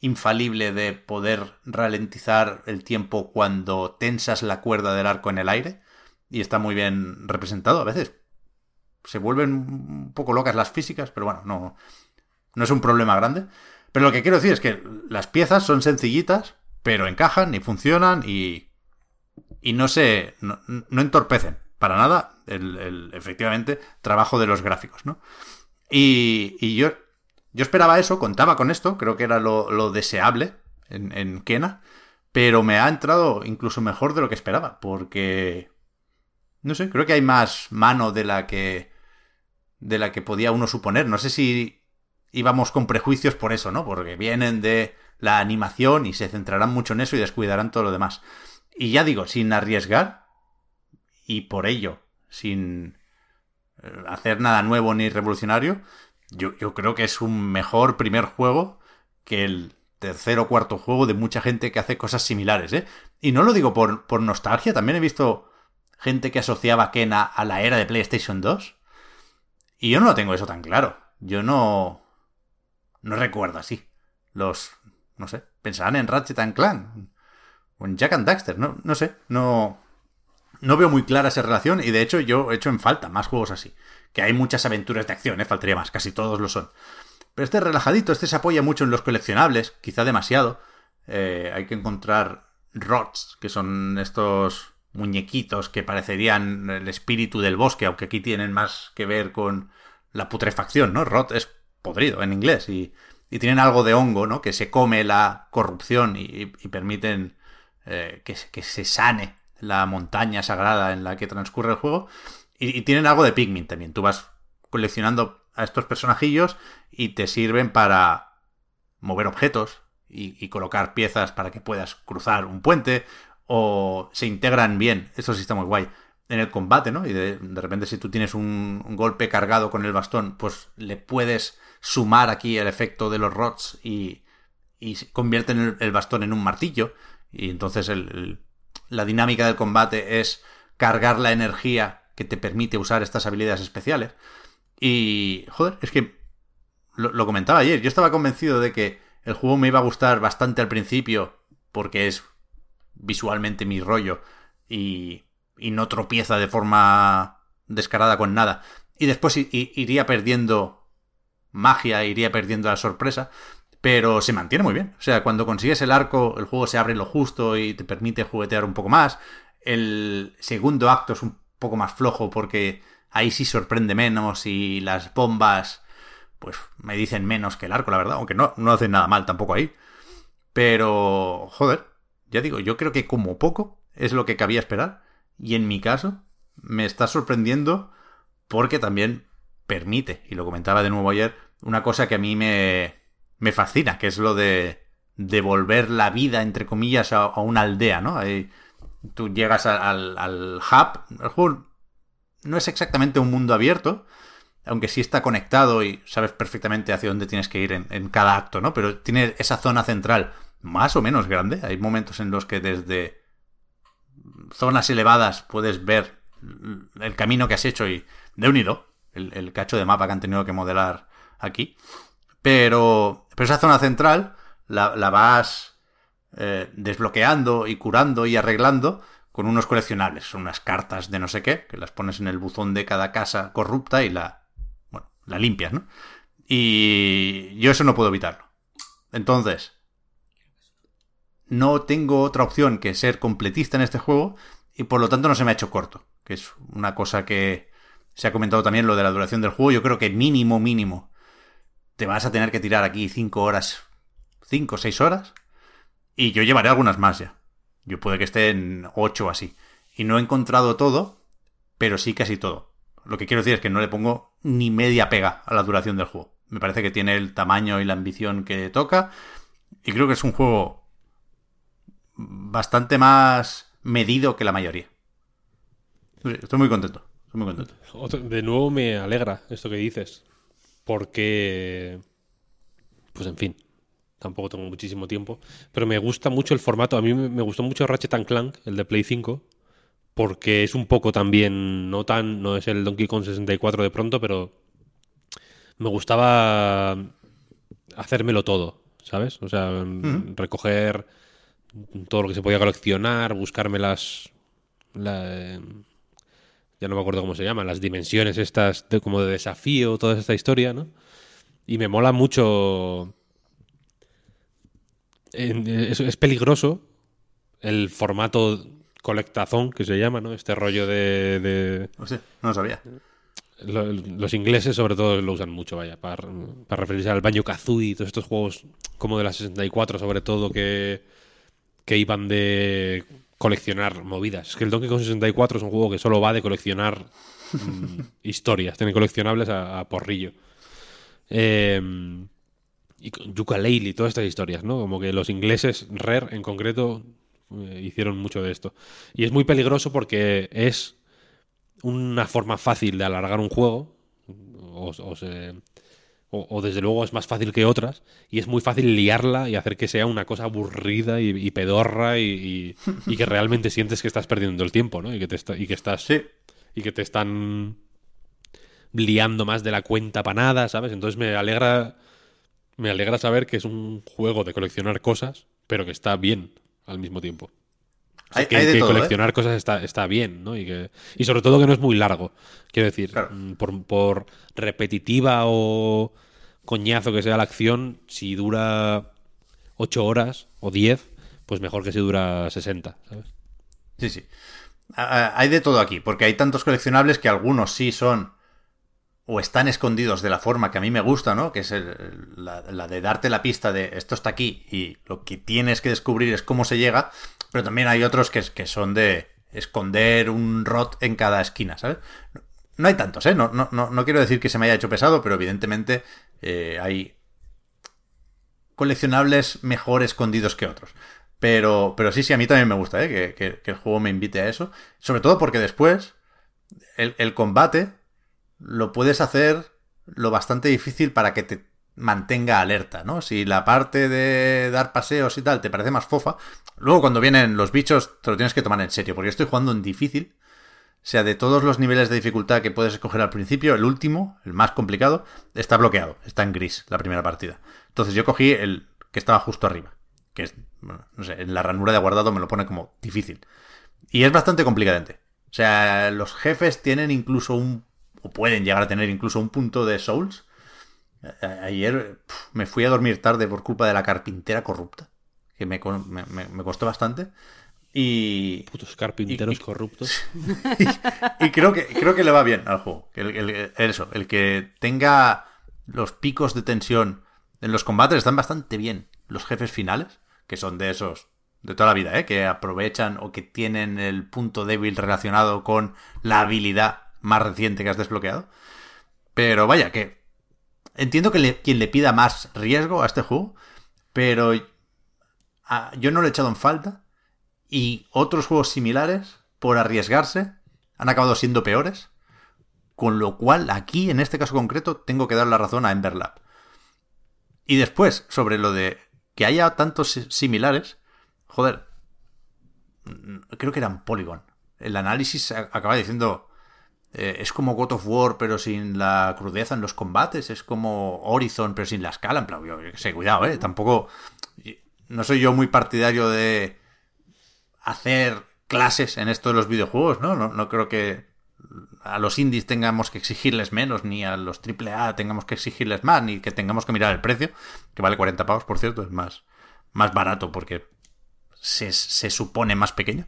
infalible de poder ralentizar el tiempo cuando tensas la cuerda del arco en el aire y está muy bien representado a veces se vuelven un poco locas las físicas, pero bueno, no, no es un problema grande. Pero lo que quiero decir es que las piezas son sencillitas, pero encajan y funcionan y, y no se. No, entorpecen para nada el, efectivamente trabajo de los gráficos, ¿no? Y, y, yo, yo esperaba eso, contaba con esto, creo que era lo, deseable en, en Kena, pero me ha entrado incluso mejor de lo que esperaba, porque. No sé, creo que hay más mano de la que de la que podía uno suponer. No sé si íbamos con prejuicios por eso, ¿no? Porque vienen de la animación y se centrarán mucho en eso y descuidarán todo lo demás. Y ya digo, sin arriesgar y por ello, sin eh, hacer nada nuevo ni revolucionario, yo, yo creo que es un mejor primer juego que el tercer o cuarto juego de mucha gente que hace cosas similares, ¿eh? Y no lo digo por, por nostalgia, también he visto gente que asociaba Kena a la era de PlayStation 2 y yo no lo tengo eso tan claro. Yo no. No recuerdo así. Los. No sé. Pensarán en Ratchet and Clank. O en Jack and Daxter. No, no sé. No. No veo muy clara esa relación. Y de hecho, yo he hecho en falta más juegos así. Que hay muchas aventuras de acción, ¿eh? Faltaría más. Casi todos lo son. Pero este relajadito, este se apoya mucho en los coleccionables. Quizá demasiado. Eh, hay que encontrar rots, que son estos muñequitos que parecerían el espíritu del bosque, aunque aquí tienen más que ver con la putrefacción, ¿no? Rot es podrido en inglés y, tienen algo de hongo, ¿no? Que se come la corrupción y, permiten eh, que, se sane la montaña sagrada en la que transcurre el juego. Y, tienen algo de Pikmin también. Tú vas coleccionando a estos personajillos y te sirven para mover objetos y, y, colocar piezas para que puedas cruzar un puente o se integran bien, eso sí está muy guay, en el combate, ¿no? Y de, repente si tú tienes un, golpe cargado con el bastón, pues le puedes sumar aquí el efecto de los rods y, y convierten el, bastón en un martillo. Y entonces la dinámica del combate es cargar la energía que te permite usar estas habilidades especiales. Y, joder, es que lo, comentaba ayer, yo estaba convencido de que el juego me iba a gustar bastante al principio porque es visualmente mi rollo y, y no tropieza de forma descarada con nada. Y después iría perdiendo magia, iría perdiendo la sorpresa, pero se mantiene muy bien. O sea, cuando consigues el arco, el juego se abre lo justo y te permite juguetear un poco más. El segundo acto es un poco más flojo porque ahí sí sorprende menos y las bombas pues me dicen menos que el arco, la verdad, aunque no, no hacen nada mal tampoco ahí. Pero, joder, ya digo, yo creo que como poco es lo que cabía esperar. Y en mi caso, me está sorprendiendo porque también permite, y lo comentaba de nuevo ayer, una cosa que a mí me, me fascina, que es lo de devolver la vida, entre comillas, a, una aldea, ¿no? Ahí, tú llegas al, al hub, el juego no es exactamente un mundo abierto, aunque sí está conectado y sabes perfectamente hacia dónde tienes que ir en, cada acto, ¿no? Pero tiene esa zona central más o menos grande. Hay momentos en los que desde zonas elevadas puedes ver el camino que has hecho y de unido el, el cacho de mapa que han tenido que modelar aquí. Pero, pero esa zona central la, la vas eh, desbloqueando y curando y arreglando con unos coleccionables. Son unas cartas de no sé qué, que las pones en el buzón de cada casa corrupta y la la limpias, ¿no? Y yo eso no puedo evitarlo. Entonces, no tengo otra opción que ser completista en este juego y por lo tanto no se me ha hecho corto, que es una cosa que se ha comentado también lo de la duración del juego. Yo creo que mínimo, mínimo, te vas a tener que tirar aquí 5 horas, 5 o 6 horas y yo llevaré algunas más ya. Yo puede que esté en 8 o así. Y no he encontrado todo, pero sí casi todo. Lo que quiero decir es que no le pongo ni media pega a la duración del juego. Me parece que tiene el tamaño y la ambición que toca. Y creo que es un juego bastante más medido que la mayoría. Estoy muy contento. Estoy muy contento. De nuevo me alegra esto que dices. Porque. Pues en fin. Tampoco tengo muchísimo tiempo. Pero me gusta mucho el formato. A mí me gustó mucho Ratchet Clank, el de Play 5 porque es un poco también, no tan, no es el Donkey Kong 64 de pronto, pero me gustaba hacérmelo todo, ¿sabes? O sea, recoger todo lo que se podía coleccionar, buscarme las... ya no me acuerdo cómo se llaman, las dimensiones estas de, como de desafío, toda esta historia, ¿no? Y me mola mucho... es peligroso el formato colectazón, que se llama, ¿no? Este rollo de... No sé, no lo sabía. los ingleses sobre todo lo usan mucho, vaya, para, referirse al baño Kazooie y todos estos juegos como de la 64 sobre todo que, que iban de coleccionar movidas. Es que el Donkey Kong 64 es un juego que solo va de coleccionar mm, historias, tiene coleccionables a, porrillo. Eh, y Yuka y todas estas historias, ¿no? Como que los ingleses, Rare en concreto, eh, hicieron mucho de esto. Y es muy peligroso porque es una forma fácil de alargar un juego, o, desde luego es más fácil que otras, y es muy fácil liarla y hacer que sea una cosa aburrida y, pedorra y, que realmente sientes que estás perdiendo el tiempo, ¿no? Y que, te y que estás... Y que te están liando más de la cuenta para nada, ¿sabes? Entonces me alegra... Me alegra saber que es un juego de coleccionar cosas, pero que está bien al mismo tiempo. Hay, que, ¿eh? coleccionar cosas está, está bien, ¿no? Y, que, y sobre todo que no es muy largo. Quiero decir, mm, por, repetitiva o coñazo que sea la acción, si dura 8 horas o 10, pues mejor que si dura 60, ¿sabes? Sí, sí. Hay de todo aquí, porque hay tantos coleccionables que algunos sí son o están escondidos de la forma que a mí me gusta, ¿no? Que es la, de darte la pista de esto está aquí y lo que tienes que descubrir es cómo se llega, pero también hay otros que, son de esconder un rot en cada esquina, ¿sabes? No hay tantos, ¿eh? No, no, no, quiero decir que se me haya hecho pesado, pero evidentemente eh, hay coleccionables mejor escondidos que otros. Pero, pero sí, sí, a mí también me gusta, ¿eh? Que, el juego me invite a eso. Sobre todo porque después el, el combate lo puedes hacer lo bastante difícil para que te mantenga alerta, ¿no? Si la parte de dar paseos y tal te parece más fofa, luego cuando vienen los bichos te lo tienes que tomar en serio, porque estoy jugando en difícil. O sea, de todos los niveles de dificultad que puedes escoger al principio, el último, el más complicado, está bloqueado, está en gris la primera partida. Entonces yo cogí el que estaba justo arriba, que es, no sé, en la ranura de guardado me lo pone como difícil. Y es bastante complicadente. O sea, los jefes tienen incluso un, o pueden llegar a tener incluso un punto de souls. Ayer me fui a dormir tarde por culpa de la carpintera corrupta, que me, me costó bastante. Y. Putos carpinteros corruptos. Y, creo, que, creo que le va bien al juego. El, eso, el que tenga los picos de tensión en los combates están bastante bien. Los jefes finales, que son de esos de toda la vida, ¿eh? que aprovechan o que tienen el punto débil relacionado con la habilidad más reciente que has desbloqueado. Pero vaya, que entiendo que quien le pida más riesgo a este juego, pero yo no lo he echado en falta y otros juegos similares, por arriesgarse, han acabado siendo peores. Con lo cual, aquí, en este caso concreto, tengo que dar la razón a Emberlab. Y después, sobre lo de que haya tantos similares, joder, creo que eran Polygon. El análisis acaba diciendo, eh, es como God of War, pero sin la crudeza en los combates, es como Horizon, pero sin la escala. En plan, yo, sé, cuidado, eh, tampoco. No soy yo muy partidario de hacer clases en esto de los videojuegos, ¿no? No, creo que a los indies tengamos que exigirles menos, ni a los AAA tengamos que exigirles más, ni que tengamos que mirar el precio, que vale 40 pavos, por cierto, es más, más barato porque se, supone más pequeño.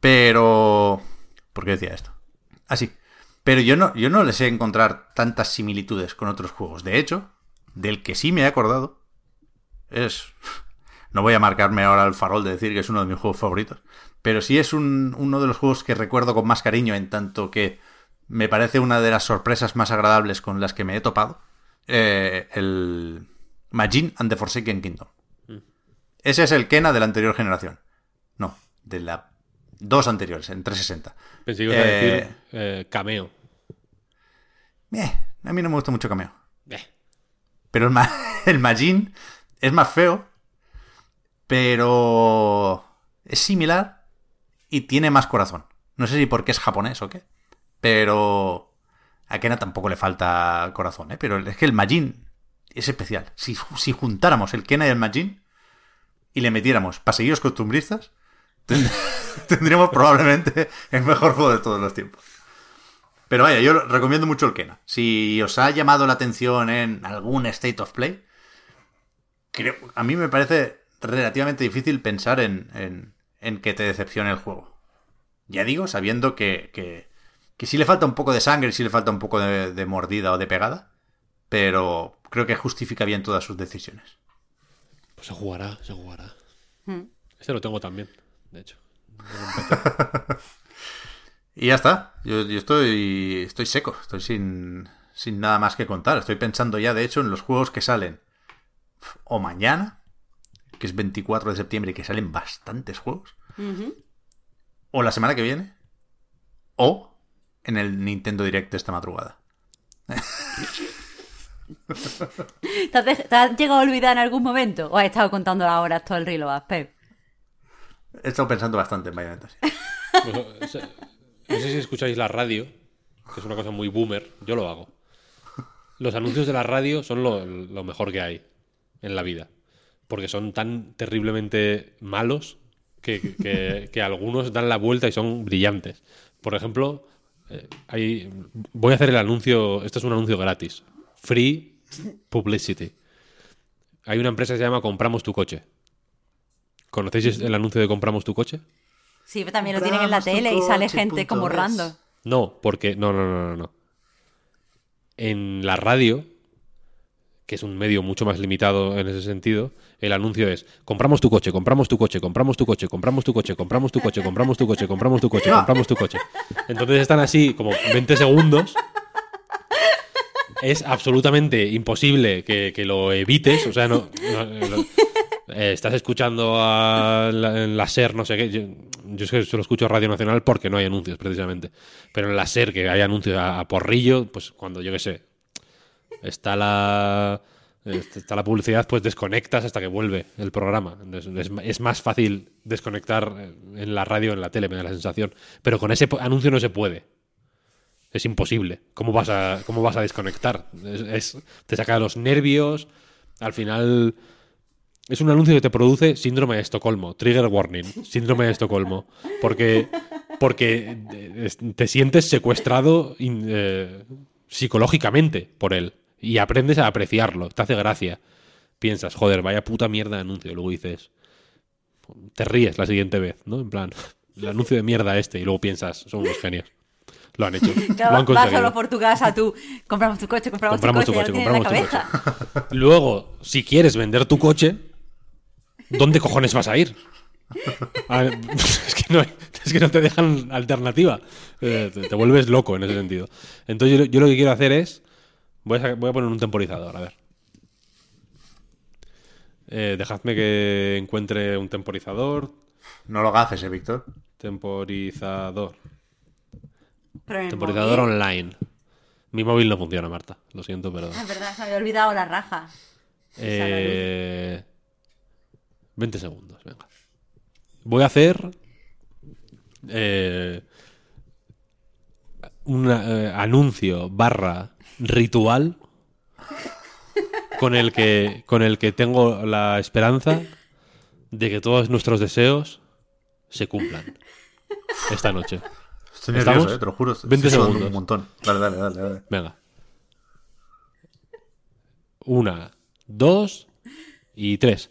Pero... ¿Por qué decía esto? Así. Ah, Pero yo no, yo no les he encontrar tantas similitudes con otros juegos. De hecho, del que sí me he acordado es no voy a marcarme ahora el farol de decir que es uno de mis juegos favoritos, pero sí es uno de los juegos que recuerdo con más cariño en tanto que me parece una de las sorpresas más agradables con las que me he topado. Eh, el Majin and the Forsaken Kingdom. Mm. Ese es el Kena de la anterior generación. No, de la dos anteriores, en 360. Pensé que iba a decir eh, eh, cameo. A mí no me gusta mucho cameo. Pero el, el Majin es más feo pero es similar y tiene más corazón. No sé si porque es japonés o qué, pero a Kena tampoco le falta corazón, ¿eh? Pero es que el Majin es especial. Si, si juntáramos el Kena y el Majin y le metiéramos paseillos costumbristas, tendríamos probablemente el mejor juego de todos los tiempos. Pero vaya, yo recomiendo mucho el Kena. Si os ha llamado la atención en algún State of Play, creo, a mí me parece relativamente difícil pensar en, en, que te decepcione el juego. Ya digo, sabiendo que, que, que sí le falta un poco de sangre, sí le falta un poco de, mordida o de pegada, pero creo que justifica bien todas sus decisiones. Pues se jugará, se jugará. Hmm. Este lo tengo también, de hecho. y ya está. Yo, yo, estoy, estoy seco, estoy sin, sin nada más que contar. Estoy pensando ya, de hecho, en los juegos que salen o mañana que es 24 de septiembre y que salen bastantes juegos. O la semana que viene. O en el Nintendo Direct de esta madrugada. ¿Te has, llegado a olvidar en algún momento? ¿O has estado contando las horas todo el rilo, Pep? He estado pensando bastante en Bayonetta. No sé si escucháis la radio, que es una cosa muy boomer. Yo lo hago. Los anuncios de la radio son lo mejor que hay en la vida porque son tan terriblemente malos que, algunos dan la vuelta y son brillantes. Por ejemplo, eh, voy a hacer el anuncio, esto es un anuncio gratis, free publicity. Hay una empresa que se llama Compramos tu coche. ¿Conocéis el anuncio de Compramos tu coche? Sí, pero también lo tienen en la tele y sale gente como random. No, porque no, no, no, no, no. En la radio que es un medio mucho más limitado en ese sentido, el anuncio es compramos tu coche, compramos tu coche, compramos tu coche, compramos tu coche, compramos tu coche, compramos tu coche, compramos tu coche, compramos tu coche. Entonces están así como 20 segundos. Es absolutamente imposible que, lo evites, o sea, no, eh, estás escuchando a la, SER, no sé qué. Yo, es que solo escucho Radio Nacional porque no hay anuncios, precisamente. Pero en la SER, que hay anuncios a, porrillo, pues cuando yo qué sé, está la Está la publicidad, pues desconectas hasta que vuelve el programa. Es, más fácil desconectar en la radio, en la tele, me da la sensación. Pero con ese anuncio no se puede. Es imposible. ¿Cómo vas a, cómo vas a desconectar? Es, te saca los nervios. Al final. Es un anuncio que te produce síndrome de Estocolmo, trigger warning, síndrome de Estocolmo, porque, porque te sientes secuestrado eh, psicológicamente por él y aprendes a apreciarlo, te hace gracia. Piensas, joder, vaya puta mierda de anuncio, luego dices, te ríes la siguiente vez, ¿no? En plan, el anuncio de mierda este, y luego piensas, son unos genios. Lo han hecho. lo han vas solo por tu casa, tú. Compramos tu coche, compramos, tu coche. compramos tu coche. Luego, si quieres vender tu coche, ¿dónde cojones vas a ir? es, que no, es, que no, te dejan alternativa. Eh, te, vuelves loco en ese sentido. Entonces, yo, lo que quiero hacer es. Voy a, voy a poner un temporizador, a ver. Eh, dejadme que encuentre un temporizador. No lo haces, ¿eh, Víctor? Temporizador. Temporizador online. Mi móvil no funciona, Marta. Lo siento, pero. Ah, es verdad, se me había olvidado la raja. Eh... 20 segundos, venga. Voy a hacer. Eh, un eh, anuncio barra ritual con el que con el que tengo la esperanza de que todos nuestros deseos se cumplan esta noche. Estoy nervioso, eh, te lo juro. 20 segundos. Un montón. Dale, dale, dale, dale. Venga. Una, dos y tres.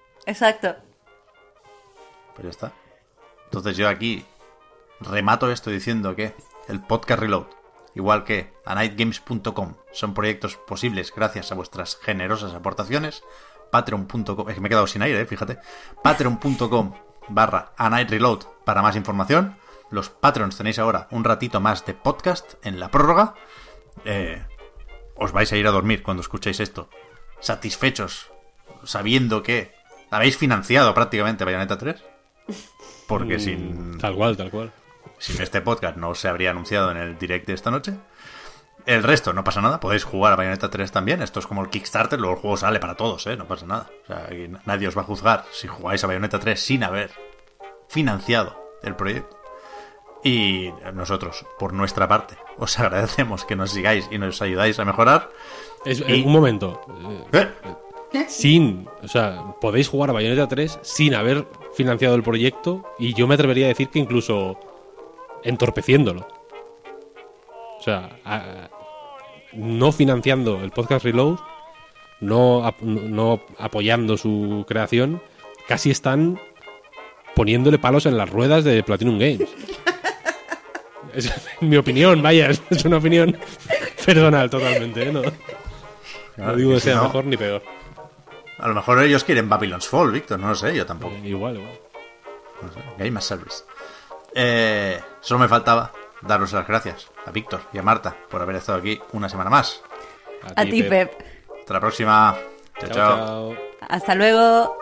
Exacto. Pues ya está. Entonces yo aquí remato esto diciendo que el podcast Reload, igual que anightgames.com, son proyectos posibles gracias a vuestras generosas aportaciones. Patreon.com, es que me he quedado sin aire, fíjate. Patreon.com barra anightreload para más información. Los Patreons tenéis ahora un ratito más de podcast en la prórroga. Eh, os vais a ir a dormir cuando escuchéis esto. Satisfechos, sabiendo que habéis financiado prácticamente Bayonetta 3. Porque mm, sin. Tal cual, tal cual. Sin este podcast no se habría anunciado en el direct de esta noche. El resto, no pasa nada, podéis jugar a Bayonetta 3 también. Esto es como el Kickstarter, luego el juego sale para todos, ¿eh? No pasa nada. O sea, nadie os va a juzgar si jugáis a Bayonetta 3 sin haber financiado el proyecto. Y nosotros, por nuestra parte, os agradecemos que nos sigáis y nos ayudáis a mejorar. Es, Un momento. ¿Eh? Sin, o sea, podéis jugar a Bayonetta 3 sin haber financiado el proyecto y yo me atrevería a decir que incluso entorpeciéndolo. O sea, no financiando el podcast Reload, no, no apoyando su creación, casi están poniéndole palos en las ruedas de Platinum Games. Es mi opinión, vaya, es una opinión personal totalmente, ¿eh? No, digo que sea mejor ni peor. A lo mejor ellos quieren Babylon's Fall, Víctor, no lo sé, yo tampoco. Eh, igual, igual. No sé, Game as Service. Eh, solo me faltaba daros las gracias a Víctor y a Marta por haber estado aquí una semana más. A, ti, Pep. Hasta la próxima. chao. chao. Hasta luego.